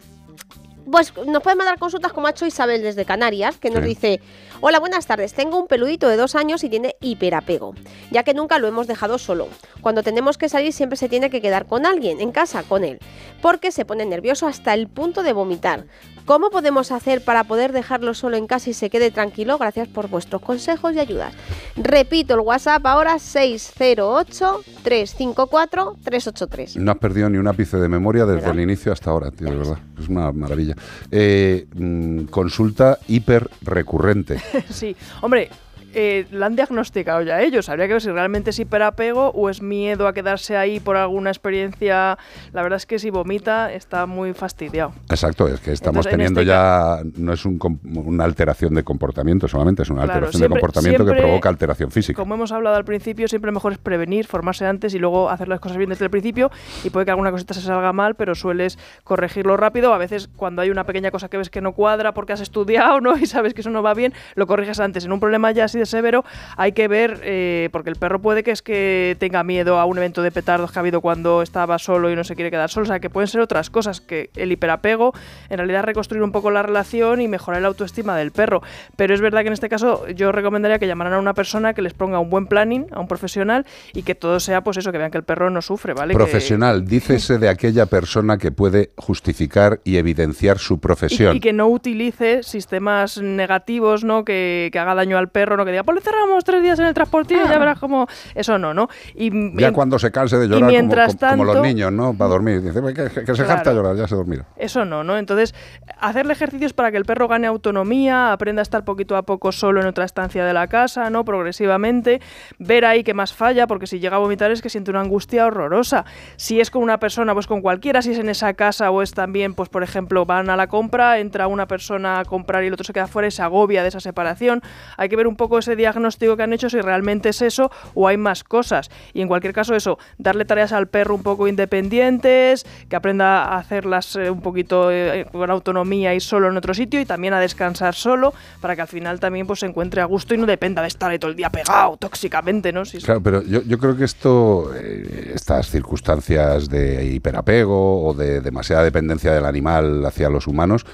Pues nos pueden mandar consultas como ha hecho Isabel desde Canarias, que nos Sí. dice, hola, buenas tardes, tengo un peludito de dos años y tiene hiperapego, ya que nunca lo hemos dejado solo. Cuando tenemos que salir siempre se tiene que quedar con alguien, en casa, con él, porque se pone nervioso hasta el punto de vomitar. ¿Cómo podemos hacer para poder dejarlo solo en casa y se quede tranquilo? Gracias por vuestros consejos y ayudas. Repito el WhatsApp ahora 608-354-383. No has perdido ni un ápice de memoria desde el inicio hasta ahora, tío, de verdad. Es una maravilla. Eh, mm, consulta hiper recurrente. sí, hombre, eh, la han diagnosticado ya ellos. Habría que ver si realmente es hiperapego o es miedo a quedarse ahí por alguna experiencia. La verdad es que si vomita está muy fastidiado. Exacto, es que estamos Entonces, teniendo este ya, no es un una alteración de comportamiento solamente, es una Claro, alteración siempre- de comportamiento que provoca alteración física. Como hemos hablado al principio, siempre mejor es prevenir, formarse antes y luego hacer las cosas bien desde el principio. Y puede que alguna cosita se salga mal, pero sueles corregirlo rápido. A veces, cuando hay una pequeña cosa que ves que no cuadra porque has estudiado ¿no? y sabes que eso no va bien, lo corriges antes. En un problema ya así de severo, hay que ver, eh, porque el perro puede que es que tenga miedo a un evento de petardos que ha habido cuando estaba solo y no se quiere quedar solo. O sea, que pueden ser otras cosas, que el hiperapego en realidad reconstruir un poco la relación y mejorar la autoestima del perro. Pero es verdad que en este caso yo recomendaría que llamaran a una persona que les ponga un buen planning, a un profesional, y que todo sea pues eso, que vean que el perro no sufre, ¿vale? Que- Profesional, dícese de aquella persona que puede justificar y evidenciar su y, profesión. y que no utilice sistemas negativos, ¿no? Que, que haga daño al perro, no que diga, pues le cerramos tres días en el transportillo, ya verás cómo... Eso no, ¿no? Y, ya y- cuando se canse de llorar, como- mientras como, como los niños, ¿no? Para dormir. Dice, "Ve, que, que se harta Claro. llorar, ya se dormirá. Eso no, ¿no? Entonces, hacerle ejercicios para que el perro gane autonomía, aprenda a estar poquito a poco solo en otra estancia de la casa, ¿no? Progresivamente, ver ahí qué más falla, porque si llega a vomitar es que siente una angustia horrorosa. Si es con una persona, pues con cualquiera, si es en esa casa o es también, pues por ejemplo, van a la compra, entra una persona a comprar y el otro se queda fuera y se agobia de esa separación. Hay que ver un poco ese diagnóstico que han hecho, si realmente es eso o hay más cosas. Y en cualquier caso, eso, darle tareas al perro un poco independientes, que aprenda a hacerlas eh, un poquito eh, con autonomía y solo en otro sitio y también a descansar solo para que al final también pues se encuentre a gusto y no dependa de estar todo el día pegado tóxicamente, ¿no? Si Claro, pero yo, yo creo que esto, eh, estas circunstancias de hiperapego o de demasiada dependencia del animal hacia los humanos,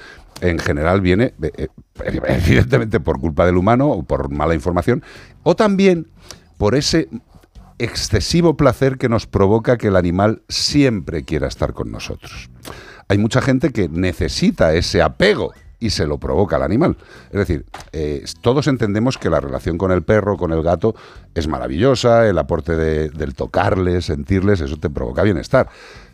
en general viene, eh, eh, evidentemente, por culpa del humano o por mala información, o también por ese excesivo placer que nos provoca que el animal siempre quiera estar con nosotros. Hay mucha gente que necesita ese apego y se lo provoca al animal. Es decir, eh, todos entendemos que la relación con el perro, con el gato, es maravillosa, el aporte de- del tocarles, sentirles, eso te provoca bienestar.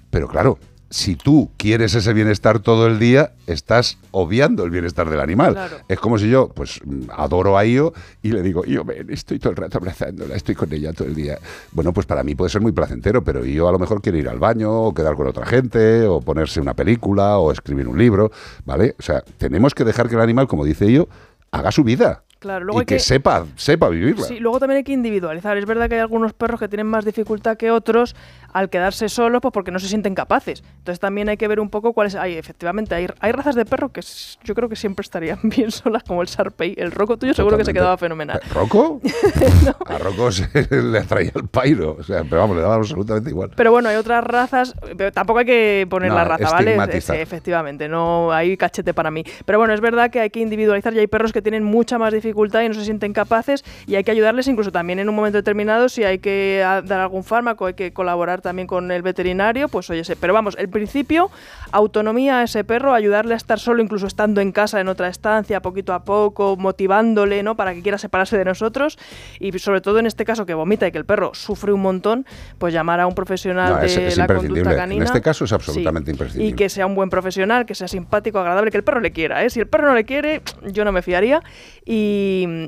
Pero claro, si tú quieres ese bienestar todo el día, estás obviando el bienestar del animal. Claro. Es como si yo, pues, mm, adoro a Io y le digo, Io, ven, estoy todo el rato abrazándola, estoy con ella todo el día. Bueno, pues para mí puede ser muy placentero, pero Io a lo mejor quiere ir al baño, o quedar con otra gente, o ponerse una película, o escribir un libro, ¿vale? O sea, tenemos que dejar que el animal, como dice Io, haga su vida. Claro, luego y hay que, que- sepa, sepa vivirla. Sí, luego también hay que individualizar. Es verdad que hay algunos perros que tienen más dificultad que otros al quedarse solos, pues porque no se sienten capaces. Entonces también hay que ver un poco cuáles hay. Efectivamente, hay, hay razas de perro que yo creo que siempre estarían bien solas, como el Sarpei. El Roco tuyo seguro que se Totalmente. quedaba fenomenal. ¿Rocco? A Rocco se le atraía el pairo. O sea, pero vamos, le daba absolutamente igual. Pero bueno, hay otras razas, pero tampoco hay que poner No, la raza, ¿vale? Sí, efectivamente, no hay cachete para mí. Pero bueno, es verdad que hay que individualizar y hay perros que tienen mucha más dificultad dificultad y no se sienten capaces y hay que ayudarles incluso también en un momento determinado si hay que a- dar algún fármaco, hay que colaborar también con el veterinario, pues oye, pero vamos, el principio, autonomía a ese perro, ayudarle a estar solo incluso estando en casa en otra estancia, poquito a poco, motivándole, ¿no? Para que quiera separarse de nosotros y sobre todo en este caso que vomita y que el perro sufre un montón, pues llamar a un profesional No, de es- es la conducta En canina. este caso es Sí. absolutamente imprescindible. Y que sea un buen profesional, que sea simpático, agradable, que el perro le quiera, ¿eh? Si el perro no le quiere, yo no me fiaría. Y,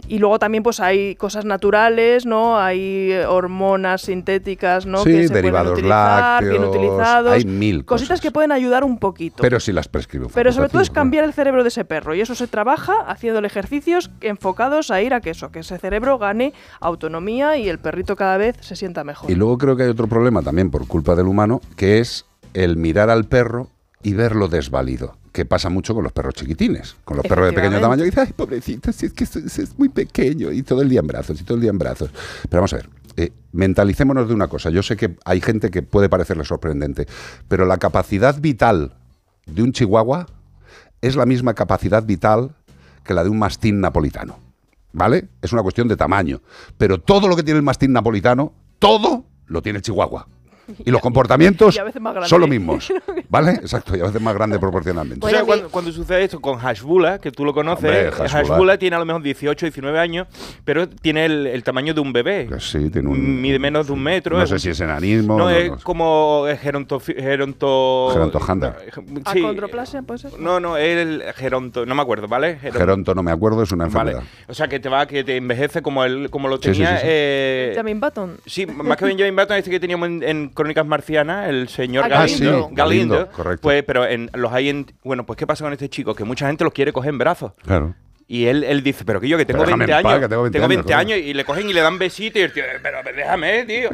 y luego también pues hay cosas naturales, ¿no? Hay eh, hormonas sintéticas, ¿no? Sí, que se pueden derivados utilizar, bien lácteos, utilizados. hay mil Cositas que pueden ayudar un poquito. Pero si las prescribo. Pero sobre todo es cambiar el cerebro de ese perro y eso se trabaja haciéndole ejercicios enfocados a ir a que eso, que ese cerebro gane autonomía y el perrito cada vez se sienta mejor. Y luego creo que hay otro problema también por culpa del humano, que es el mirar al perro y verlo desvalido. Que pasa mucho con los perros chiquitines, con los perros de pequeño tamaño. Y dice, ay, pobrecito, si es que es, es muy pequeño y todo el día en brazos y todo el día en brazos. Pero vamos a ver, eh, mentalicémonos de una cosa. Yo sé que hay gente que puede parecerle sorprendente, pero la capacidad vital de un chihuahua es la misma capacidad vital que la de un mastín napolitano. ¿Vale? Es una cuestión de tamaño. Pero todo lo que tiene el mastín napolitano, todo lo tiene el chihuahua. Y los comportamientos y a veces más grande. son los mismos. ¿Vale? Exacto, y a veces más grande proporcionalmente. O sea, cuando, cuando sucede esto con Hashbula, que tú lo conoces, Hombre, Hashbula. Hashbula tiene a lo mejor 18, 19 años, pero tiene el, el tamaño de un bebé. Sí, tiene un... Mide menos de un metro. No es sé si es enanismo. No, no, es no. como geronto... Geronto... Gerontojanda. Sí. ¿Acondroplasia puede ser? No, no, es el geronto... No me acuerdo, ¿vale? Geron- Geronto, no me acuerdo, es una Vale. enfermedad. O sea, que te va, que te envejece como, el, como lo Sí, sí, tenía... sí, sí. eh, Benjamin Button. Sí, más que Benjamin Button, este que teníamos en, en Crónicas Marcianas, el señor Ah, Galindo. Galindo. Galindo, correcto. Pues, pero en, los hay en. Bueno, pues ¿qué pasa con este chico? Que mucha gente los quiere coger en brazos. Claro. Y él, él dice, pero que yo que tengo Pero déjame 20 en paz, años. que tengo 20 años, joder. años y le cogen y le dan besitos y el tío, pero déjame, tío.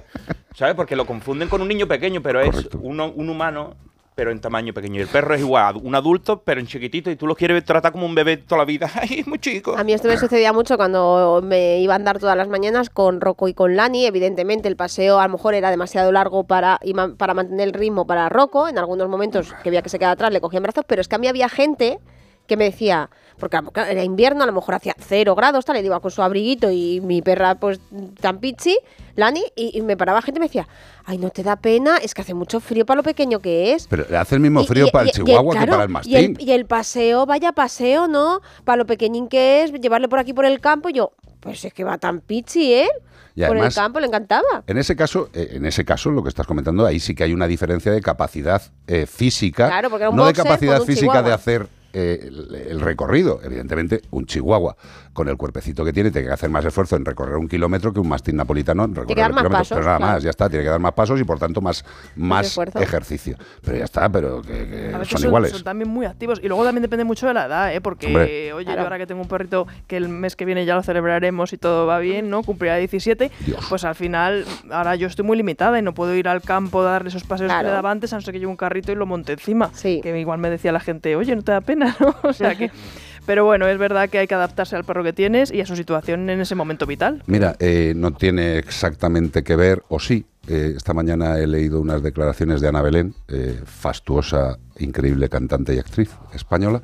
¿Sabes? Porque lo confunden con un niño pequeño, pero es uno, un humano, pero en tamaño pequeño. Y el perro es igual, un adulto, pero en chiquitito. Y tú lo quieres tratar como un bebé toda la vida. Muy chico. A mí esto me sucedía mucho cuando me iba a andar todas las mañanas con Rocco y con Lani. Evidentemente el paseo a lo mejor era demasiado largo para, para mantener el ritmo para Rocco. En algunos momentos que veía que se quedaba atrás le cogía en brazos, pero es que a mí había gente que me decía, porque era invierno, a lo mejor hacía cero grados, tal, y iba con su abriguito y mi perra pues tan pichi, Lani, y, y me paraba gente y me decía, ay, no te da pena, es que hace mucho frío para lo pequeño que es. Pero le hace el mismo frío y- para el chihuahua que para el mastín. el, y el paseo, vaya paseo, ¿no? Para lo pequeñín que es, llevarle por aquí por el campo, y yo, pues es que va tan pichi, ¿eh? Y por además- el campo, le encantaba. En ese caso, eh, en ese caso, lo que estás comentando, ahí sí que hay una diferencia de capacidad eh, física, Claro, porque era un no de capacidad física de hacer eh, el, el recorrido. Evidentemente, un chihuahua con el cuerpecito que tiene tiene que hacer más esfuerzo en recorrer un kilómetro que un mastín napolitano en recorrer que dar un más kilómetro. pasos, pero nada claro. más, ya está, tiene que dar más pasos y por tanto más, más ejercicio. Pero ya está, pero que, que A veces son son, iguales. son también muy activos. Y luego también depende mucho de la edad, ¿eh? Porque, Hombre. oye, Claro. yo ahora que tengo un perrito que el mes que viene ya lo celebraremos y todo va bien, ¿no? Cumplirá 17, pues al final, ahora yo estoy muy limitada y no puedo ir al campo a darle esos paseos que Claro. le daba antes, a no ser que lleve un carrito y lo monte encima. Sí. Que igual me decía la gente, oye, ¿no te da pena? ¿no? O sea que... Pero bueno, es verdad que hay que adaptarse al perro que tienes y a su situación en ese momento vital. Mira, eh, no tiene exactamente que ver, o sí. eh, esta mañana he leído unas declaraciones de Ana Belén, eh, fastuosa, increíble cantante y actriz española,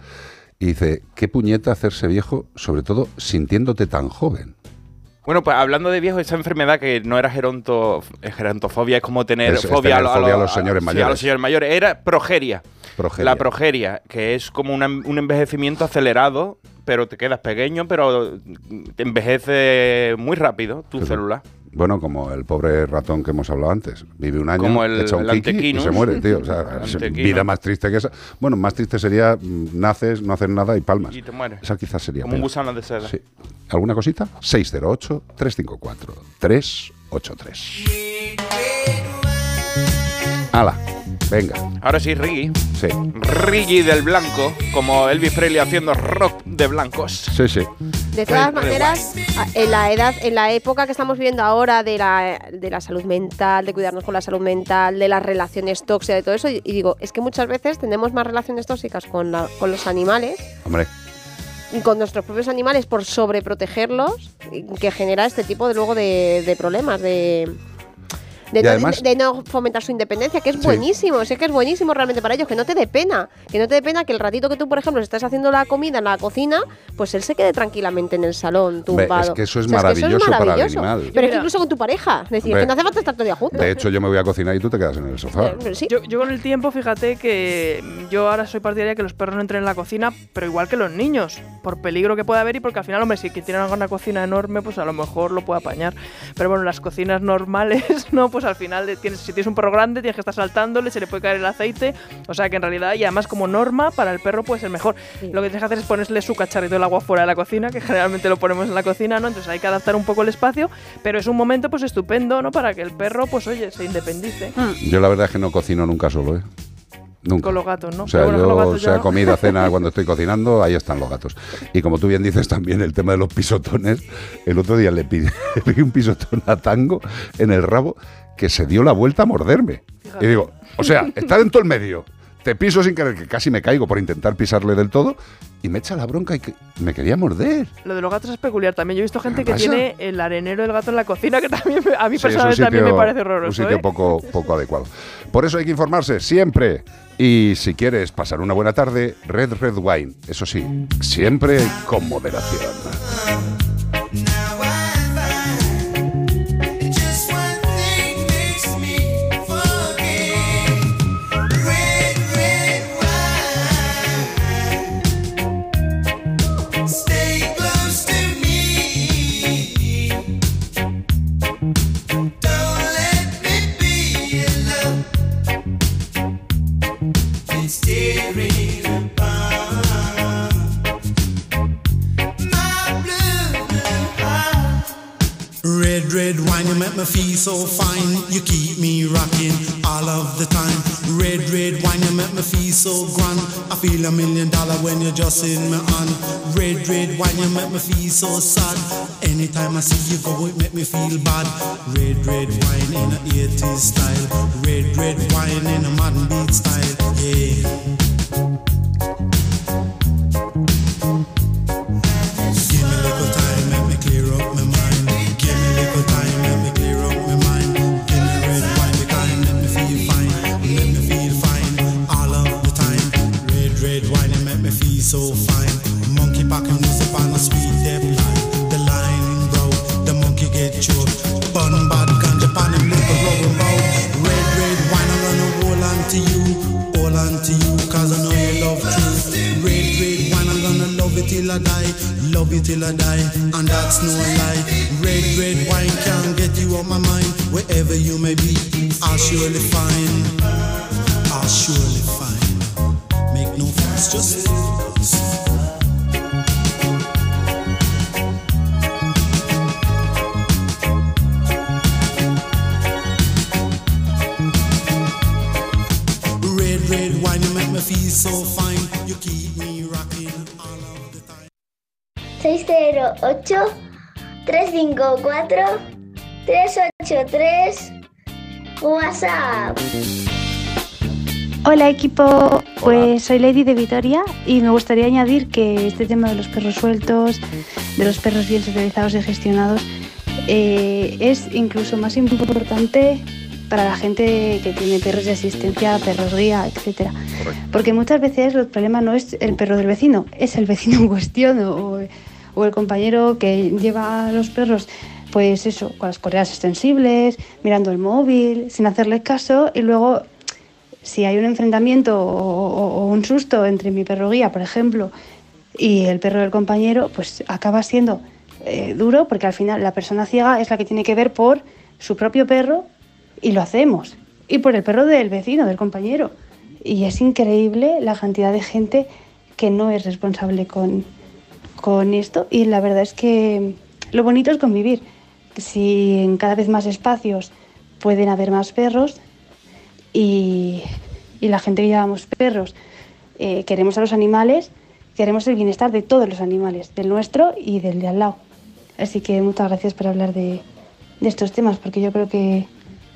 y dice, qué puñeta hacerse viejo, sobre todo sintiéndote tan joven. Bueno, pues hablando de viejo, esa enfermedad que no era geronto, eh, gerontofobia, es como tener Es- es fobia, a los señores sí, mayores. a los señores mayores. Era progeria. Progeria. La progeria, que es como una- un envejecimiento acelerado, pero te quedas pequeño, pero te envejece muy rápido tu célula. Bueno, como el pobre ratón que hemos hablado antes. Vive un año, Como el- echa un el kiki y se muere, tío. O sea, vida más triste que esa. Bueno, más triste sería mm, naces, no hacer nada y palmas. Y te mueres. Esa quizás sería Como un gusano de seda. Sí. ¿Alguna cosita? 608-354-383. ¡Hala! Venga. Ahora sí, Riggy. Sí. Riggy del blanco, como Elvis Presley haciendo rock de blancos. Sí, sí. De todas maneras, en la edad, en la época que estamos viviendo ahora de la, de la salud mental, de cuidarnos con la salud mental, de las relaciones tóxicas, de todo eso, y, digo, es que muchas veces tenemos más relaciones tóxicas con, la- con los animales Hombre, y con nuestros propios animales por sobreprotegerlos, que genera este tipo de luego de, de problemas, de de, Y además- de no fomentar su independencia, que es Sí. buenísimo, sí que es buenísimo realmente para ellos, que no te dé pena, que no te dé pena que el ratito que tú, por ejemplo, estás haciendo la comida en la cocina, pues él se quede tranquilamente en el salón, tumbado. es que eso es O sea, maravilloso para el maravilloso. animal. Pero es que incluso con tu pareja, es decir, que no hace falta estar todo el día juntos. De hecho, yo me voy a cocinar y tú te quedas en el sofá. Yo, yo con el tiempo, fíjate que yo ahora soy partidaria de que los perros no entren en la cocina, pero igual que los niños, por peligro que pueda haber y porque al final, hombre, si que tienen una cocina enorme, pues a lo mejor lo puede apañar. Pero bueno, las cocinas normales, no, pues al final tienes, si tienes un perro grande, tienes que estar saltándole, se le puede caer el aceite, o sea que en realidad, y además como norma, para el perro puede ser mejor. Lo que tienes que hacer es ponerle su cacharrito del agua fuera de la cocina, que generalmente lo ponemos en la cocina, ¿no? Entonces hay que adaptar un poco el espacio, pero es un momento pues estupendo, ¿no? Para que el perro, pues oye, se independice. Yo la verdad es que no cocino nunca solo, ¿eh? Nunca. Con los gatos, ¿no? O sea, bueno, yo, gatos sea comida, cena, cuando estoy cocinando, ahí están los gatos. Y como tú bien dices también, el tema de los pisotones, el otro día le pillé un pisotón a Tango en el rabo que se dio la vuelta a morderme. Y digo, o sea, está en todo el medio. Te piso sin querer, que casi me caigo por intentar pisarle del todo, y me echa la bronca y que me quería morder. Lo de los gatos es peculiar también. Yo he visto gente que pasa? tiene el arenero del gato en la cocina, que también me- a mí Sí, un personalmente también me parece Un horroroso. sitio ¿eh? poco, poco adecuado. Por eso hay que informarse siempre. Y si quieres pasar una buena tarde, Red Red Wine. Eso sí, siempre con moderación. Red, wine, you make me feel so fine. You keep me rocking all of the time. Red, red wine, you make me feel so grand. I feel a million dollar when you're just in my hand. Red, red wine, you make me feel so sad. Anytime I see you go, it make me feel bad. Red, red wine in a 80s style. Red, red wine in a modern beat style. Yeah. Till I die, love you till I die, and that's no lie. Red, red wine can't get you out my mind. Wherever you may be, I'll surely find, I'll surely find. Make no fuss, just 608 354 383 WhatsApp. Hola equipo, pues soy Lady de Vitoria y me gustaría añadir que este tema de los perros sueltos, de los perros bien socializados y gestionados, eh, es incluso más importante para la gente que tiene perros de asistencia, perros guía, etc. Porque muchas veces el problema no es el perro del vecino, es el vecino en cuestión o, o el compañero que lleva a los perros, pues eso, con las correas extensibles, mirando el móvil, sin hacerle caso y luego si hay un enfrentamiento o, o- o un susto entre mi perro guía, por ejemplo, y el perro del compañero, pues acaba siendo eh, duro porque al final la persona ciega es la que tiene que ver por su propio perro y lo hacemos. Y por el perro del vecino, del compañero. Y es increíble la cantidad de gente que no es responsable con, con esto. Y la verdad es que lo bonito es convivir. Si en cada vez más espacios pueden haber más perros y, y la gente que llevamos perros eh, queremos a los animales, queremos el bienestar de todos los animales, del nuestro y del de al lado. Así que muchas gracias por hablar de, de estos temas, porque yo creo que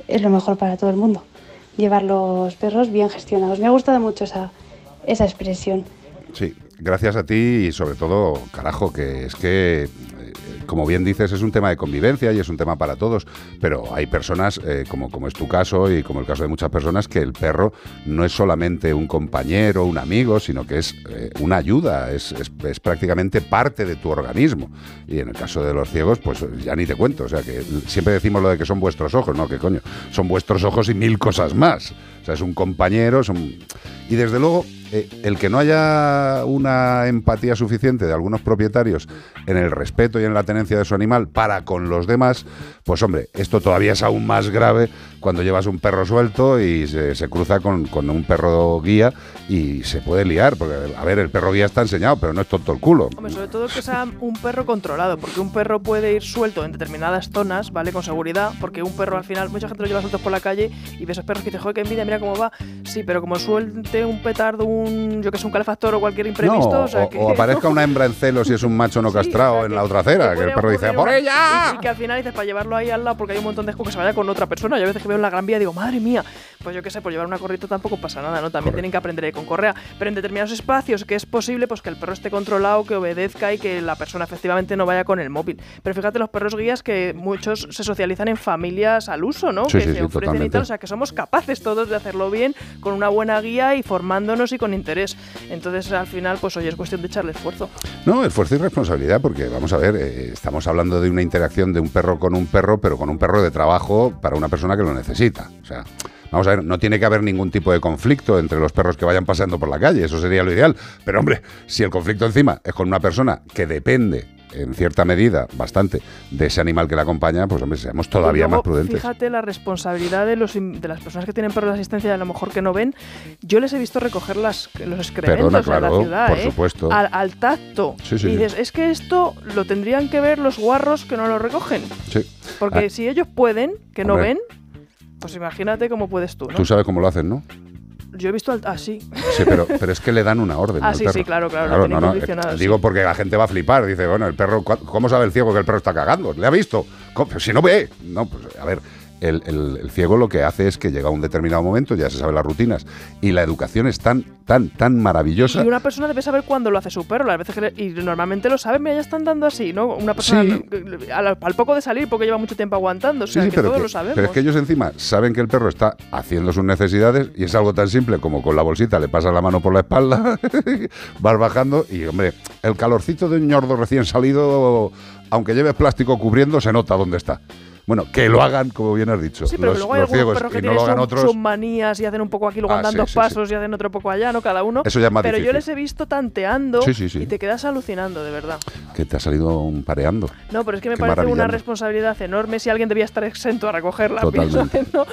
es lo mejor para todo el mundo, llevar los perros bien gestionados. Me ha gustado mucho esa, esa expresión. Sí, gracias a ti y sobre todo, carajo, que es que eh, como bien dices, es un tema de convivencia y es un tema para todos, pero hay personas, eh, como, como es tu caso y como el caso de muchas personas, que el perro no es solamente un compañero, un amigo, sino que es eh, una ayuda, es, es- es prácticamente parte de tu organismo. Y en el caso de los ciegos, pues ya ni te cuento, o sea que siempre decimos lo de que son vuestros ojos, no, que coño, son vuestros ojos y mil cosas más. O sea, es un compañero, son... Y desde luego, eh, el que no haya una empatía suficiente de algunos propietarios en el respeto y en la tenencia de su animal para con los demás, pues hombre, esto todavía es aún más grave cuando llevas un perro suelto y se, cruza con, un perro guía y se puede liar, porque a ver, el perro guía está enseñado, pero no es tonto el culo. Hombre, sobre todo que sea un perro controlado, porque un perro puede ir suelto en determinadas zonas, ¿vale? Con seguridad, porque un perro al final, mucha gente lo lleva sueltos por la calle y ves esos perros que te joder, que envidia, mira cómo va. Sí, pero como suelte un petardo, un, yo que sé, un calefactor o cualquier imprevisto, No, o sea o, que... o aparezca una hembra en celo si es un macho no castrado en la otra acera, que el perro dice, ¡por ella! Y, y que al final dices, para llevarlo ahí al lado, porque hay un montón de que se vaya con otra persona. Yo a veces que veo en la Gran Vía digo, madre mía, pues yo qué sé, por llevar una corrita tampoco pasa nada, ¿no? También tienen que aprender a ir con correa. Pero en determinados espacios que es posible, pues que el perro esté controlado, que obedezca y que la persona efectivamente no vaya con el móvil. Pero fíjate, los perros guías que muchos se socializan en familias al uso, ¿no? Sí, que sí, se ofrecen y tal. O sea, que somos capaces todos de hacerlo bien, con una buena guía y formándonos y con interés. Entonces, al final, pues oye, es cuestión de echarle esfuerzo. No, esfuerzo y responsabilidad, porque vamos a ver, eh, estamos hablando de una interacción de un perro con un perro, pero con un perro de trabajo para una persona que lo necesita. O sea, vamos a ver, no tiene que haber ningún tipo de conflicto entre los perros que vayan paseando por la calle, eso sería lo ideal. Pero hombre, si el conflicto encima es con una persona que depende en cierta medida, bastante, de ese animal que la acompaña, pues hombre, seamos todavía Y luego, más prudentes. Fíjate la responsabilidad de, los, de las personas que tienen perros de asistencia, a lo mejor que no ven. Yo les he visto recoger las, los excrementos Perdona, claro, la ciudad, por ¿eh? supuesto. Al, al tacto. Sí, sí, y sí. dices, es que esto lo tendrían que ver los guarros que no lo recogen. Sí. Porque Ah, si ellos pueden, que no ven, pues imagínate cómo puedes tú, ¿no? Tú sabes cómo lo hacen, ¿no? Yo he visto al- así. Sí, pero, pero es que le dan una orden. Ah, sí, perro. sí, claro, claro, tienen no, no, eh. Digo porque la gente va a flipar. Dice, bueno, el perro, ¿cu- ¿cómo sabe el ciego que el perro está cagando? ¿Le ha visto? Si no ve. No, pues a ver. El, el- el ciego lo que hace es que llega a un determinado momento, ya se sabe las rutinas, y la educación es tan, tan, tan maravillosa. Y una persona debe saber cuándo lo hace su perro. Las veces que le- y normalmente lo saben, mira, ya están dando así, ¿no? Una persona Sí. al, al poco de salir, porque lleva mucho tiempo aguantando. O sea, Sí, sí, que pero, todos que- lo sabemos. pero es que ellos encima saben que el perro está haciendo sus necesidades y es algo tan simple como con la bolsita le pasas la mano por la espalda, vas bajando y, hombre, el calorcito de un ñordo recién salido, aunque lleves plástico cubriendo, se nota dónde está. Bueno, que lo hagan, como bien has dicho, Sí, pero los, luego hay los ciegos perros que y no lo hagan otros. sus manías y hacen un poco aquí, luego Ah, andan sí, dos sí, pasos y hacen otro poco allá, ¿no? Cada uno. Eso ya es más Pero yo les he visto tanteando Sí, sí, sí. y te quedas alucinando, de verdad. Que te ha salido un pareando. No, pero es que me Qué parece una responsabilidad enorme si alguien debía estar exento a recogerla. Totalmente. ¿no?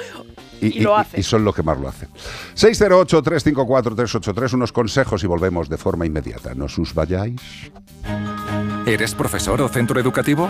Y lo hace. y son los que más lo hacen. 608-354-383, unos consejos y volvemos de forma inmediata. No os vayáis. ¿Eres profesor o centro educativo?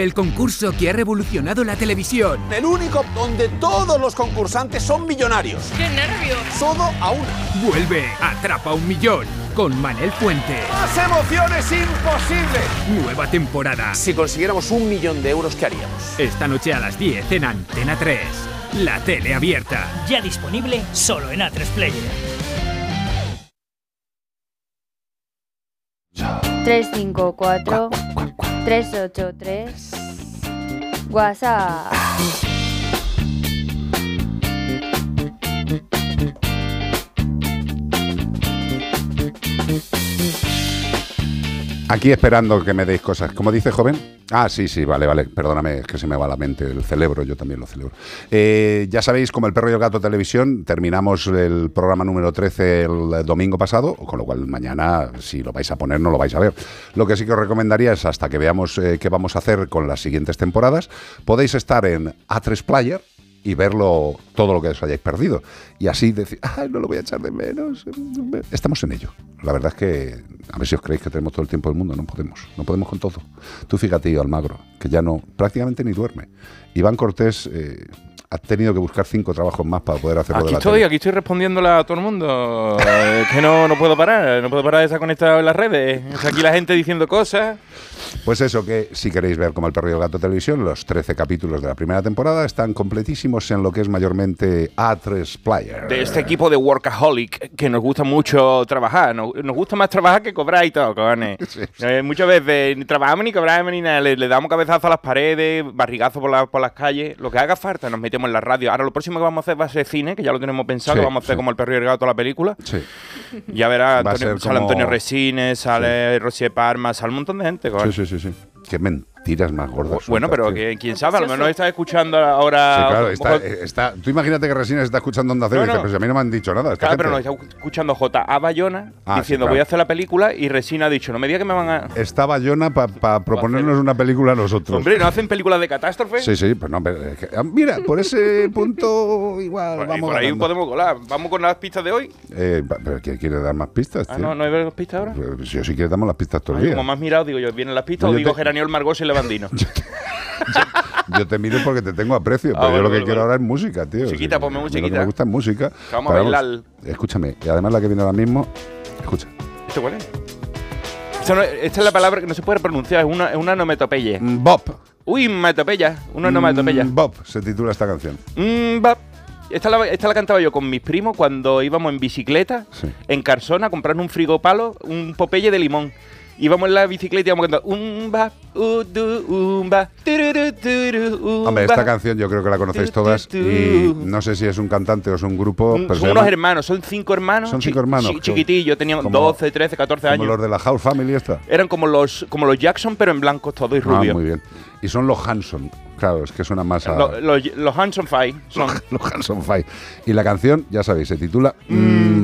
Vuelve el concurso que ha revolucionado la televisión. El único donde todos los concursantes son millonarios. ¡Qué nervios! Todo a una. Vuelve Atrapa un Millón con Manel Fuente. ¡Más emociones imposibles! Nueva temporada. Si consiguiéramos un millón de euros, ¿qué haríamos? Esta noche a las 10 en Antena 3. La tele abierta. Ya disponible solo en A3 Player. 354 383 WhatsApp. Aquí esperando que me deis cosas. ¿Cómo dice joven? Ah, sí, sí, vale, vale. Perdóname, es que se me va la mente el celebro, yo también lo celebro. Eh, ya sabéis, como el perro y el gato televisión, terminamos el programa número 13 el domingo pasado, con lo cual mañana, si lo vais a poner, no lo vais a ver. Lo que sí que os recomendaría es, hasta que veamos eh, qué vamos a hacer con las siguientes temporadas, podéis estar en A3 Player y verlo todo lo que os hayáis perdido. Y así decir, ay, no lo voy a echar de menos. Estamos en ello. La verdad es que, a ver si os creéis que tenemos todo el tiempo del mundo, no podemos, no podemos con todo. Tú fíjate, Almagro, que ya no, prácticamente ni duerme. Iván Cortés eh, ha tenido que buscar cinco trabajos más para poder hacerlo de Aquí la estoy, tele. aquí estoy respondiéndole a todo el mundo. Eh, que no, no puedo parar, no puedo parar de estar conectado en las redes. Está aquí la gente diciendo cosas. Pues eso, que si queréis ver como el perro y el gato televisión, los 13 capítulos de la primera temporada están completísimos en lo que es mayormente A3 Player. De este equipo de workaholic que nos gusta mucho trabajar. Nos, nos gusta más trabajar que cobrar y todo, cojones. Eh, muchas veces ni trabajamos ni cobramos ni nada. Le, le damos cabezazo a las paredes, barrigazo por, la- por las calles. Lo que haga falta, nos metemos en la radio. Ahora lo próximo que vamos a hacer va a ser cine, que ya lo tenemos pensado, Sí, vamos a hacer sí. como el perro y el gato la película. Sí. Ya verás, sale como- Antonio Resines, sale Rosy Parma, sale un montón de gente. Sí, sí, sí, sí. Qué mentiras más gordas. Bueno, sueltas, pero que, quién sabe, a lo mejor está escuchando ahora. Sí, claro, a está, eh, está- tú imagínate que Resines está escuchando Onda Cero No, y dice, no. pues a mí no me han dicho nada. esta Claro, pero nos gente". está escuchando J.A. Bayona Ah, sí, diciendo claro. voy a hacer la película y Resina ha dicho, no me diga que me van a... Está Bayona para proponernos una película a nosotros. Hombre, ¿no hacen películas de catástrofe? Sí, sí, pues no, pero es que- ah, mira, por ese punto igual Por ahí, vamos por ahí podemos colar. ¿Vamos con las pistas de hoy? Eh, pero ¿quién quiere dar más pistas? Ah, tío? no, no hay pistas ahora. Pues yo sí quiero damos las pistas todo el Ay, día. como más mirado, digo yo, ¿vienen las pistas No, o digo te- Geraniol, Margos Levandino? Yo te miro porque te tengo aprecio, Ah, pero yo lo que quiero ahora es música, tío. Musiquita, Sí, ponme a mí Lo que me gusta es música. Vamos a bailar. Escúchame, y además la que viene ahora mismo, escucha. ¿Esto cuál es? Esta, no- esta es la palabra que no se puede pronunciar, es una, es una onomatopeya. Bob. Uy, onomatopeya, una. Mm, Bob se titula esta canción. Mm. Esta la, esta la cantaba yo con mis primos cuando íbamos en bicicleta en Carsona a comprar un frigopalo, un popeye de limón. Íbamos en la bicicleta y íbamos cantando un ba, u, du, un ba, tururu, turu, un Hombre, esta canción yo creo que la conocéis todas y no sé si es un cantante o es un grupo. Un- pero son unos hermanos, son cinco hermanos. Son cinco hermanos, chi- como- chiquitillos, tenían como- 12, 13, 14 como años. los de la House Family esta. Eran como los, como los Jackson, pero en blanco todo y Ah, rubio. muy bien. Y son los Hanson. Claro, es que suena más a. Lo- los, los Hanson Five son. los Hanson Five. Y la canción, ya sabéis, se titula Mm, mm,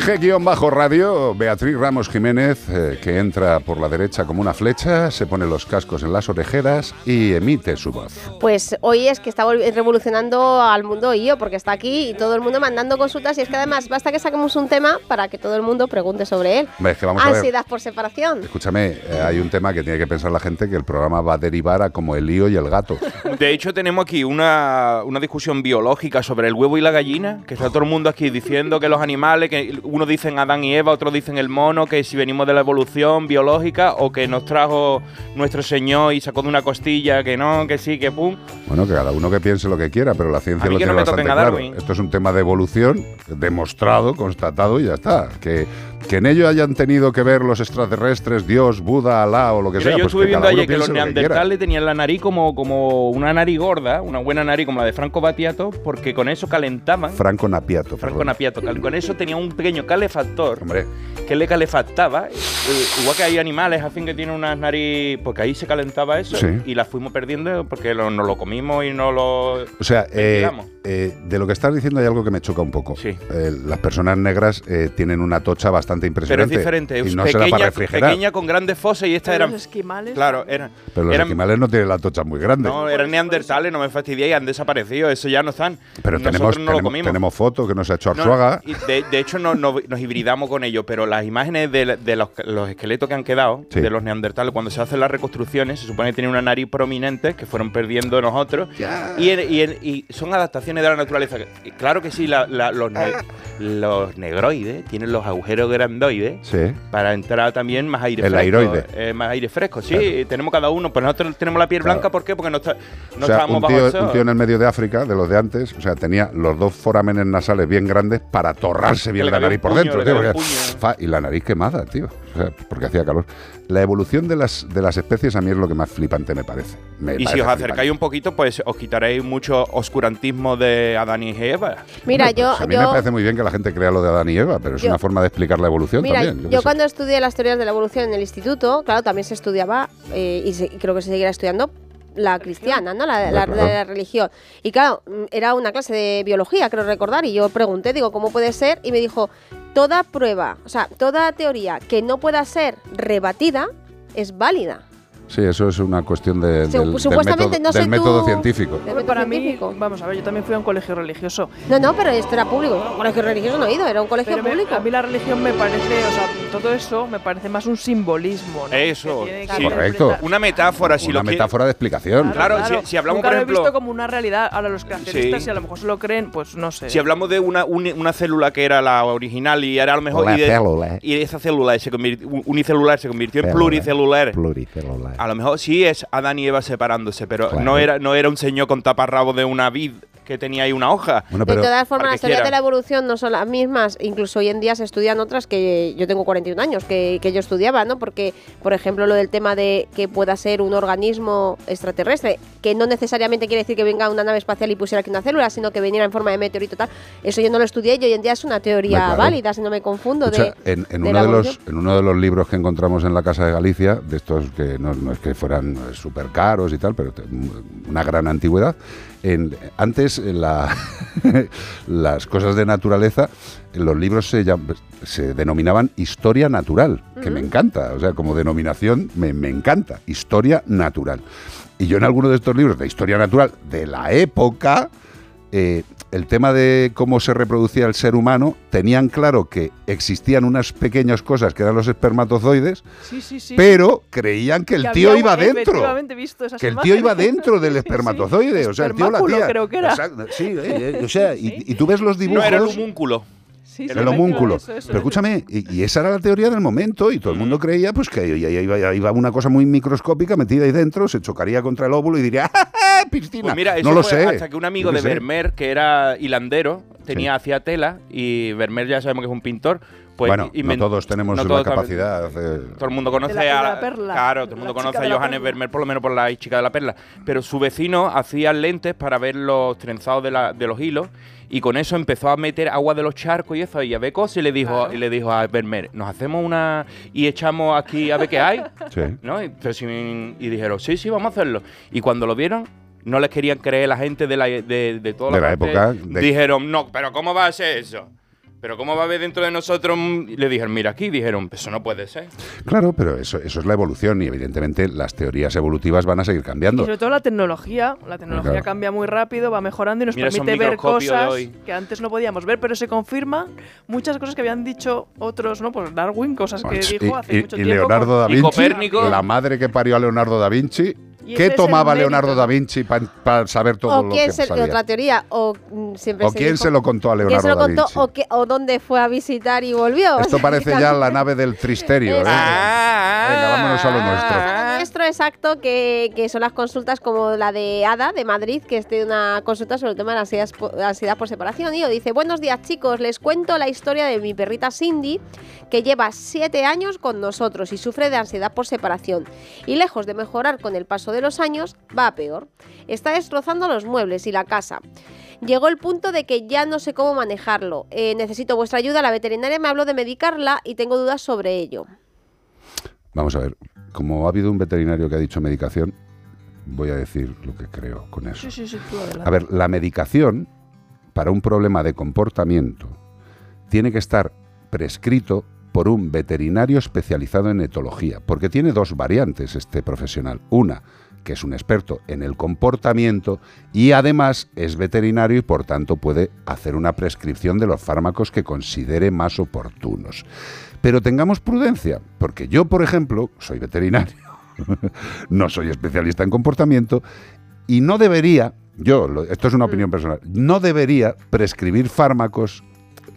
CPG-radio, Beatriz Ramos Jiménez, eh, que entra por la derecha como una flecha, se pone los cascos en las orejeras y emite su voz. Pues hoy es que está revolucionando al mundo IO, porque está aquí y todo el mundo mandando consultas. Y es que además basta que saquemos un tema para que todo el mundo pregunte sobre él. Hombre, es que vamos a ver. Ansiedad por separación. Escúchame, eh, hay un tema que tiene que pensar la gente que el programa va a derivar a como el lío y el gato. De hecho, tenemos aquí una, una discusión biológica sobre el huevo y la gallina, que está todo el mundo aquí diciendo que los animales, que unos dicen Adán y Eva, otros dicen el mono, que si venimos de la evolución biológica o que nos trajo nuestro Señor y sacó de una costilla, que no, que sí, que pum. Bueno, que cada uno que piense lo que quiera, pero la ciencia lo que tiene no bastante claro. Esto es un tema de evolución demostrado, constatado y ya está. Que, que en ello hayan tenido que ver los extraterrestres, Dios, Buda, Alá o lo que Mira, sea. yo pues estuve que viendo ayer que los lo neandertales tenían la nariz como, como una nariz gorda, una buena nariz como la de Franco Battiato, porque con eso calentaban. Franco Napiato. Franco perdón. Napiato, con eso tenía un pequeño calefactor Hombre, que le calefactaba. eh, igual que hay animales, hacen que tienen unas nariz, porque ahí se calentaba eso Sí. y las fuimos perdiendo porque lo- nos lo comimos y no lo. o sea, eh, eh, de lo que estás diciendo hay algo que me choca un poco. Sí. Eh, las personas negras eh, tienen una tocha bastante Pero impresionante. es diferente, Y es no se da para pequeña, refrigerar. pequeña con grandes fosas y estas Pero eran. los esquimales. Claro, eran. Pero los eran- esquimales no tienen la tocha muy grande. No, eran neandertales, no me fastidiéis, han desaparecido, eso ya no están. pero Nosotros tenemos, no lo tenemos, tenemos fotos que nos ha hecho No, Arzuaga. de, de hecho, no, no- nos hibridamos con ellos, pero las imágenes de, de los, los esqueletos que han quedado, Sí. de los neandertales, cuando se hacen las reconstrucciones, se supone que tienen una nariz prominente que fueron perdiendo nosotros. Y, en- y son adaptaciones de la naturaleza. Claro que sí, la- la- los, ne- los negroides tienen los agujeros grandoides Sí. para entrar también más aire El fresco. airoide. eh, más aire fresco, sí. Tenemos cada uno, pues nosotros tenemos la piel Claro. blanca, ¿por qué? Porque no, está- no o sea, estábamos un bajo tío, el sol. un tío en el medio de África, de los de antes, o sea, tenía los dos forámenes nasales bien grandes para torrarse bien la nariz por puño, dentro. tío, porque- fa, y la nariz quemada, tío, o sea, porque hacía calor. La evolución de las, de las especies a mí es lo que más flipante me parece. Me Y si os acercáis flipante. un poquito, pues os quitaréis mucho oscurantismo de Adán y Eva. Mira, Hombre, yo, pues a mí yo- me parece muy bien que la gente crea lo de Adán y Eva, pero es Yo- una forma de explicar la evolución Mira, también. yo, sé. cuando estudié las teorías de la evolución en el instituto, claro, también se estudiaba, eh, y, se- y creo que se seguirá estudiando, la cristiana, ¿no? La, la- Claro. la religión. Y claro, mm, era una clase de biología, creo recordar, y yo pregunté, digo, ¿cómo puede ser? Y me dijo, toda prueba, o sea, toda teoría que no pueda ser rebatida es válida. Sí, eso es una cuestión de- Su- del, del supuestamente, método, no sé del método tú- científico. Del método para mí, científico. vamos a ver, yo también fui a un colegio religioso. No, no, pero esto era público. Un colegio religioso no he ido, era un colegio Pero me- público. a mí la religión me parece, o sea, todo eso me parece más un simbolismo. ¿no? Eso, Que tiene que sí. Correcto. Una metáfora, si una lo metáfora de explicación. Claro, si- si hablamos, Nunca por lo he ejemplo- visto como una realidad. Ahora los creacionistas, Sí. si a lo mejor se lo creen, pues no sé. Si hablamos de una, uni- una célula que era la original y era a lo mejor. La y, de- célula. y esa célula se convirtió, unicelular se convirtió en pluricelular. Pluricelular. A lo mejor sí es Adán y Eva separándose, pero Claro. no, era, no era un señor con taparrabo de una vid que tenía ahí una hoja. Bueno, De todas formas, las teorías de la evolución no son las mismas. Incluso hoy en día se estudian otras que yo tengo 41 años, que, que yo estudiaba, ¿no? Porque, por ejemplo, lo del tema de que pueda ser un organismo extraterrestre, que no necesariamente quiere decir que venga una nave espacial y pusiera aquí una célula, sino que viniera en forma de meteorito tal. Eso yo no lo estudié y hoy en día es una teoría claro. válida, si no me confundo. Escucha, de, en, en de uno de los, evolución. en uno de los libros que encontramos en la Casa de Galicia, de estos que no, no es que fueran súper caros y tal, pero te- una gran antigüedad, en, antes la, las cosas de naturaleza, los libros se, llam- se denominaban historia natural, que me encanta, o sea, como denominación me, me encanta, historia natural. Y yo en alguno de estos libros de historia natural de la época, eh, el tema de cómo se reproducía el ser humano, tenían claro que existían unas pequeñas cosas que eran los espermatozoides, Sí, sí, sí. pero creían que el Que tío iba dentro. visto esas Que el tío iba dentro del Sí, sí. espermatozoide, o sea, el tío la tía. creo que era. Eh, eh, o sea, y, y tú ves los No dibujos. era el homúnculo. Sí, sí, el homúnculo. eso, eso, Pero escúchame, y, y esa era la teoría del momento, y todo el mundo creía pues que iba, iba una cosa muy microscópica metida ahí dentro, se chocaría contra el óvulo y diría, ¡Ja, piscina! Pues mira, eso no lo fue sé. hasta que un amigo de. Vermeer, que era hilandero, tenía hacía tela y Vermeer ya sabemos que es un pintor, Pues bueno, no todos tenemos no la todos tam- capacidad. de- Todo el mundo conoce la- a la perla. Claro, todo el mundo conoce a Johannes. Vermeer, por lo menos por la chica de la perla. Pero su vecino hacía lentes para ver los trenzados de, la- de los hilos. Y con eso empezó a meter agua de los charcos y eso, y a ver cosas, y le dijo, y le dijo a Vermeer, nos hacemos una y echamos aquí a ver qué hay. Sí. ¿no? Y, pero si- y dijeron, sí, sí, vamos a hacerlo. Y cuando lo vieron, no les querían creer la gente de, la, de, de toda De la época, de- Dijeron, no, pero ¿cómo va a ser eso? ¿Pero cómo va a haber dentro de nosotros? un-?" Y le dijeron, mira aquí, dijeron, eso no puede ser. Claro, pero eso, eso es la evolución y evidentemente las teorías evolutivas van a seguir Y cambiando. sobre todo la tecnología, la tecnología Claro. cambia muy rápido, va mejorando y nos Mira permite ver cosas que antes no podíamos ver, pero se confirman muchas cosas que habían dicho otros, ¿no? Pues Darwin, cosas que Pues, dijo y, hace y- mucho y tiempo. Leonardo da Y Vinci, Copérnico. la madre que parió a Leonardo da Vinci. Y ¿Qué tomaba Leonardo da Vinci para saber todo o lo quién que se, sabía? otra teoría, o mm, siempre ¿O se quién dijo- se lo contó a ¿Quién Leonardo se lo da contó Vinci? o, qué- o dónde fue a visitar y volvió? Esto parece ya la nave del tristerio. ¿eh? Venga, vámonos a lo nuestro. Nuestro exacto, que, son las consultas como la de Ada de Madrid, que es de una consulta sobre el tema de la ansiedad por separación. Y dice, buenos días chicos, les cuento la historia de mi perrita Cindy, que lleva siete años con nosotros y sufre de ansiedad por separación. Y lejos de mejorar con el paso de los años, va a peor. Está destrozando los muebles y la casa. Llegó el punto de que ya no sé cómo manejarlo. Eh, necesito vuestra ayuda. La veterinaria me habló de medicarla y tengo dudas sobre ello. Vamos a ver, como ha habido un veterinario que ha dicho medicación, voy a decir lo que creo con eso. Sí, sí, sí, adelante. A ver, la medicación para un problema de comportamiento tiene que estar prescrito por un veterinario especializado en etología, porque tiene dos variantes este profesional. Una, que es un experto en el comportamiento y además es veterinario y por tanto puede hacer una prescripción de los fármacos que considere más oportunos. Pero tengamos prudencia, porque yo, por ejemplo, soy veterinario, no soy especialista en comportamiento y no debería, yo, esto es una opinión personal, no debería prescribir fármacos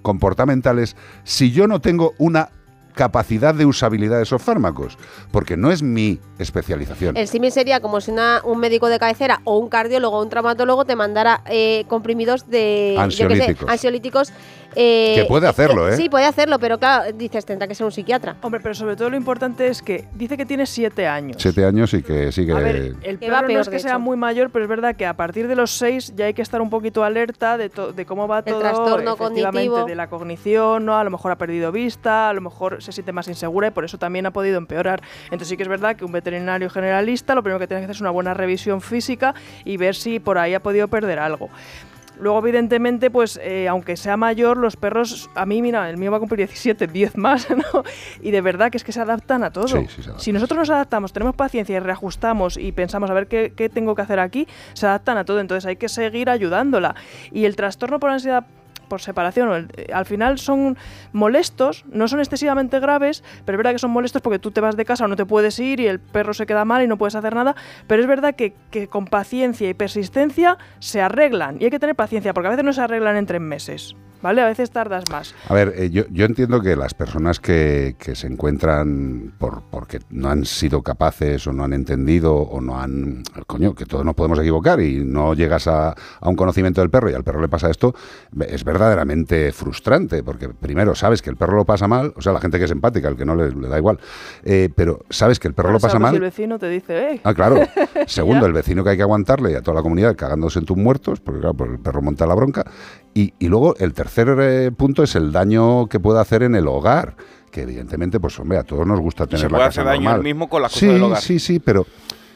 comportamentales si yo no tengo una capacidad de usabilidad de esos fármacos, porque no es mi especialización. El símil sería como si una- un médico de cabecera o un cardiólogo o un traumatólogo te mandara eh, comprimidos de yo qué sé, Ansiolíticos. ansiolíticos. eh, Que puede hacerlo, ¿eh? Sí, puede hacerlo, pero claro, dices, tendrá que ser un psiquiatra. Hombre, pero sobre todo lo importante es que dice que tiene siete años. Siete años y que sigue... A ver, el Que va perro no peor, es que sea hecho. muy mayor, pero es verdad que a partir de los seis ya hay que estar un poquito alerta de, de cómo va El todo, trastorno efectivamente, cognitivo. de la cognición, ¿no? A lo mejor ha perdido vista, a lo mejor se siente más insegura y por eso también ha podido empeorar. Entonces sí que es verdad que un veterinario generalista lo primero que tiene que hacer es una buena revisión física y ver si por ahí ha podido perder algo. Luego, evidentemente, pues eh, aunque sea mayor, los perros, a mí, mira, el mío va a cumplir 17, 10 más, ¿no? Y de verdad que es que se adaptan a todo. Sí, sí. Si nosotros nos adaptamos, tenemos paciencia y reajustamos y pensamos a ver qué, qué tengo que hacer aquí, se adaptan a todo. Entonces hay que seguir ayudándola. Y el trastorno por ansiedad por separación, eh, al final son molestos, no son excesivamente graves, pero es verdad que son molestos porque tú te vas de casa o no te puedes ir y el perro se queda mal y no puedes hacer nada, pero es verdad que, que con paciencia y persistencia se arreglan y hay que tener paciencia porque a veces no se arreglan en tres meses, ¿vale? A veces tardas más. A ver, eh, yo, yo entiendo que las personas que, que se encuentran por, porque no han sido capaces o no han entendido o no han... Coño, que todos nos podemos equivocar y no llegas a, a un conocimiento del perro y al perro le pasa esto, es verdaderamente frustrante porque primero sabes que el perro lo pasa mal, o sea, la gente que es empática, el que no le, le da igual, eh, pero sabes que el perro lo pasa Salvo si mal... el vecino te dice, eh. Ah, claro. Segundo, el vecino que hay que aguantarle y a toda la comunidad cagándose en tus muertos, porque claro, pues el perro monta la bronca. Y, y luego el tercer eh, punto es el daño que puede hacer en el hogar, que evidentemente, pues hombre, a todos nos gusta Y tener se la puede casa hacer daño normal. mismo con las cosas sí, del hogar. Sí, sí, pero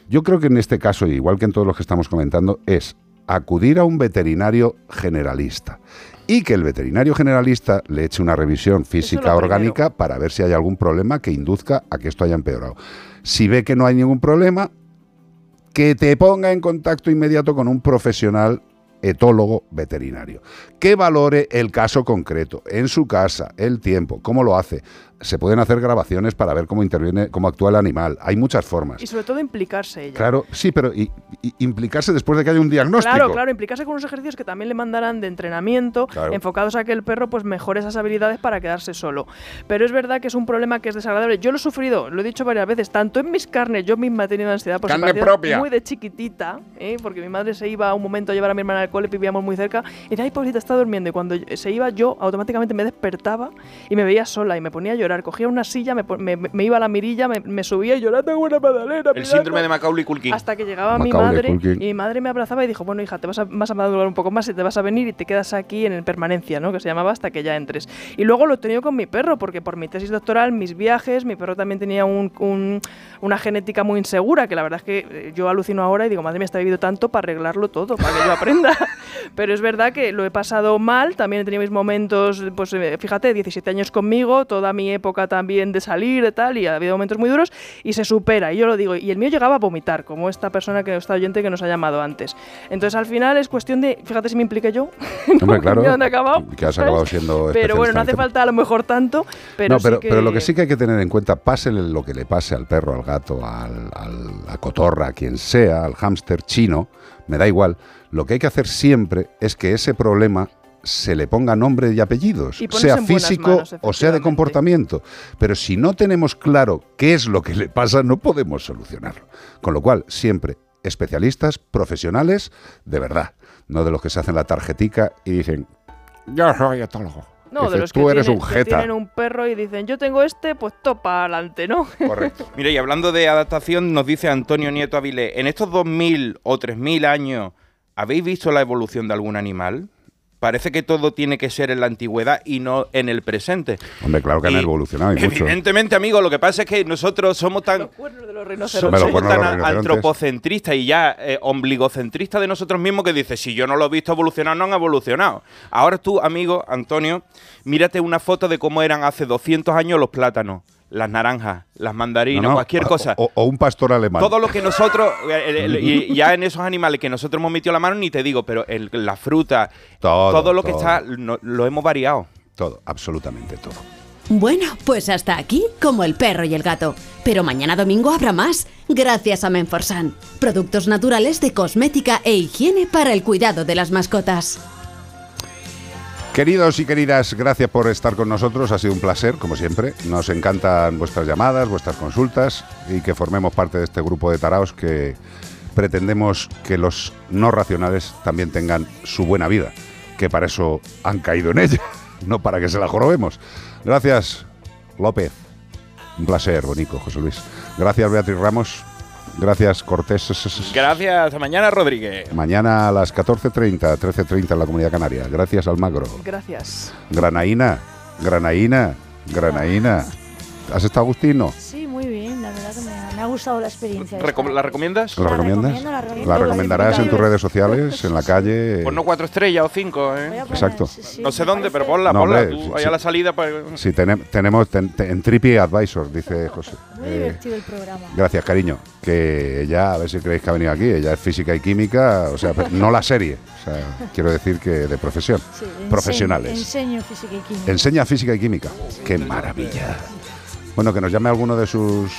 yo creo que en este caso, igual que en todos los que estamos comentando, es acudir a un veterinario generalista. Y que el veterinario generalista le eche una revisión física orgánica para ver si hay algún problema que induzca a que esto haya empeorado. Si ve que no hay ningún problema, que te ponga en contacto inmediato con un profesional etólogo veterinario, que valore el caso concreto, en su casa, el tiempo, cómo lo hace. Se pueden hacer grabaciones para ver cómo interviene, cómo actúa el animal. Hay muchas formas. Y sobre todo implicarse ella. Claro, sí, pero y- y- implicarse después de que haya un diagnóstico. Claro, claro, implicarse con unos ejercicios que también le mandarán de entrenamiento, Claro. enfocados a que el perro pues mejore esas habilidades para quedarse solo. Pero es verdad que es un problema que es desagradable. Yo lo he sufrido, lo he dicho varias veces, tanto en mis carnes, yo misma he tenido ansiedad por Carne propia. muy de chiquitita, ¿eh? porque mi madre se iba a un momento a llevar a mi hermana al cole, vivíamos muy cerca, y decía, ay, pobrecita, está durmiendo. Y cuando se iba yo, automáticamente me despertaba y me veía sola y me ponía a llorar. Cogía una silla, me, me- me iba a la mirilla, me, me subía y lloraba, tengo una magdalena. El síndrome de Macaulay Culkin. Hasta que llegaba mi Macaulay madre Culkin. y mi madre me abrazaba y dijo, bueno, hija, te vas a, vas a madurar un poco más y te vas a venir y te quedas aquí en el permanencia, ¿no? Que se llamaba hasta que ya entres. Y luego lo he tenido con mi perro, porque por mi tesis doctoral, mis viajes, mi perro también tenía un- un- una genética muy insegura, que la verdad es que eh, yo alucino ahora y digo, madre mía, está vivido tanto para arreglarlo todo, para que yo aprenda. Pero es verdad que lo he pasado mal, también he tenido mis momentos, pues eh, fíjate, 17 años conmigo, toda mi época también de salir y tal, y ha habido momentos muy duros, y se supera, y yo lo digo, y el mío llegaba a vomitar, como esta persona que esta oyente que nos ha llamado antes. Entonces al final es cuestión de, fíjate si me impliqué yo, Hombre, claro. Dónde he acabado, Que has acabado siendo Pero bueno, no hace falta a lo mejor tanto, pero no, pero, sí que... pero lo que sí que hay que tener en cuenta, pásele lo que le pase al perro, al gato, al, al- a la cotorra, a quien sea, al hámster chino, me da igual. Lo que hay que hacer siempre es que ese problema se le ponga nombre y apellidos, Y sea físico manos, o sea de comportamiento. Pero si no tenemos claro qué es lo que le pasa, no podemos solucionarlo. Con lo cual, siempre especialistas, profesionales, de verdad, no de los que se hacen la tarjetica y dicen, yo soy etólogo. No, de los tú que, eres tienen, un que tienen un perro y dicen, yo tengo este, pues topa adelante, ¿no? Correcto. Mira, y hablando de adaptación, nos dice Antonio Nieto Avilés, en estos 2000 o 3000 años, ¿habéis visto la evolución de algún animal? Parece que todo tiene que ser en la antigüedad y no en el presente. Hombre, claro que han evolucionado y mucho. Evidentemente, amigo, lo que pasa es que nosotros somos tan, los somos cuernos de tan los antropocentristas y ya eh, ombligocentristas de nosotros mismos que dices, si yo no lo he visto evolucionar, no han evolucionado. Ahora tú, amigo Antonio, mírate una foto de cómo eran hace 200 años los plátanos, las naranjas, las mandarinas, No, no, cualquier o- cosa. O, o un pastor alemán. Todo lo que nosotros, eh, el- el- y ya en esos animales que nosotros hemos metido la mano, ni te digo, pero el- la fruta, Todo, lo que todo. está, no- lo hemos variado. Todo, absolutamente todo. Bueno, pues hasta aquí como el perro y el gato. Pero mañana domingo habrá más, gracias a Menforsan. Productos naturales de cosmética e higiene para el cuidado de las mascotas. Queridos y queridas, gracias por estar con nosotros. Ha sido un placer, como siempre. Nos encantan vuestras llamadas, vuestras consultas y que formemos parte de este grupo de taraos que pretendemos que los no racionales también tengan su buena vida, que para eso han caído en ella, no para que se la jorobemos. Gracias, López. Un placer, Bonico, José Luis. Gracias, Beatriz Ramos. Gracias, Cortés. Gracias, hasta mañana, Rodríguez. Mañana a las 14.30, 13.30 en la Comunidad Canaria. Gracias, Almagro. Gracias. Granaína, Granaína, Granaína. ¿Has estado Agustino? Sí, me ha, gustado la experiencia. Recom- ¿La recomiendas? ¿La recomiendas? la recomiendo, ¿La la recomendarás en tus redes sociales, en la calle? Pues no cuatro estrellas o cinco, ¿eh? Exacto. No sé dónde, pero ponla, No, ponla. hombre, Tú, sí, ahí sí. a la salida, pues... Sí, tenem- tenemos ten- te- en Tripi Advisor, dice José. Muy Eh, divertido el programa. gracias, cariño. Que ella, a ver si creéis que ha venido aquí, ella es física y química, o sea, no la serie. O sea, quiero decir que de profesión. Sí, enseño- Profesionales. Enseño física y química. Enseña física y química. Qué maravilla. Bueno, que nos llame alguno de sus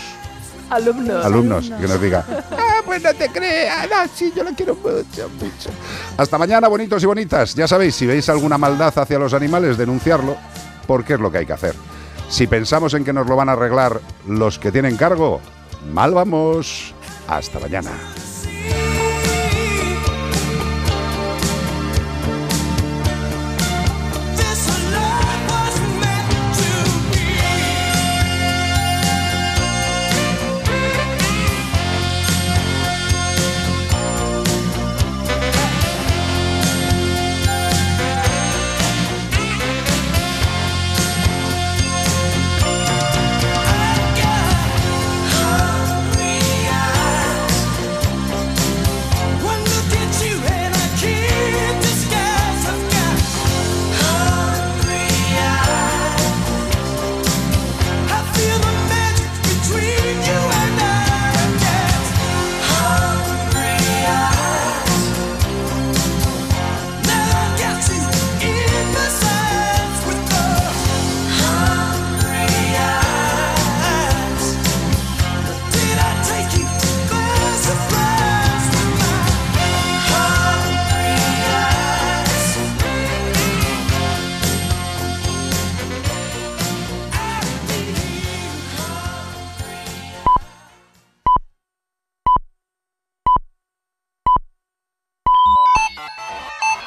Alumnos. alumnos, que nos diga. Ah, pues no te creas, no, sí, yo lo quiero mucho, mucho. Hasta mañana, bonitos y bonitas. Ya sabéis, si veis alguna maldad hacia los animales, denunciarlo, porque es lo que hay que hacer. Si pensamos en que nos lo van a arreglar los que tienen cargo, mal vamos. Hasta mañana.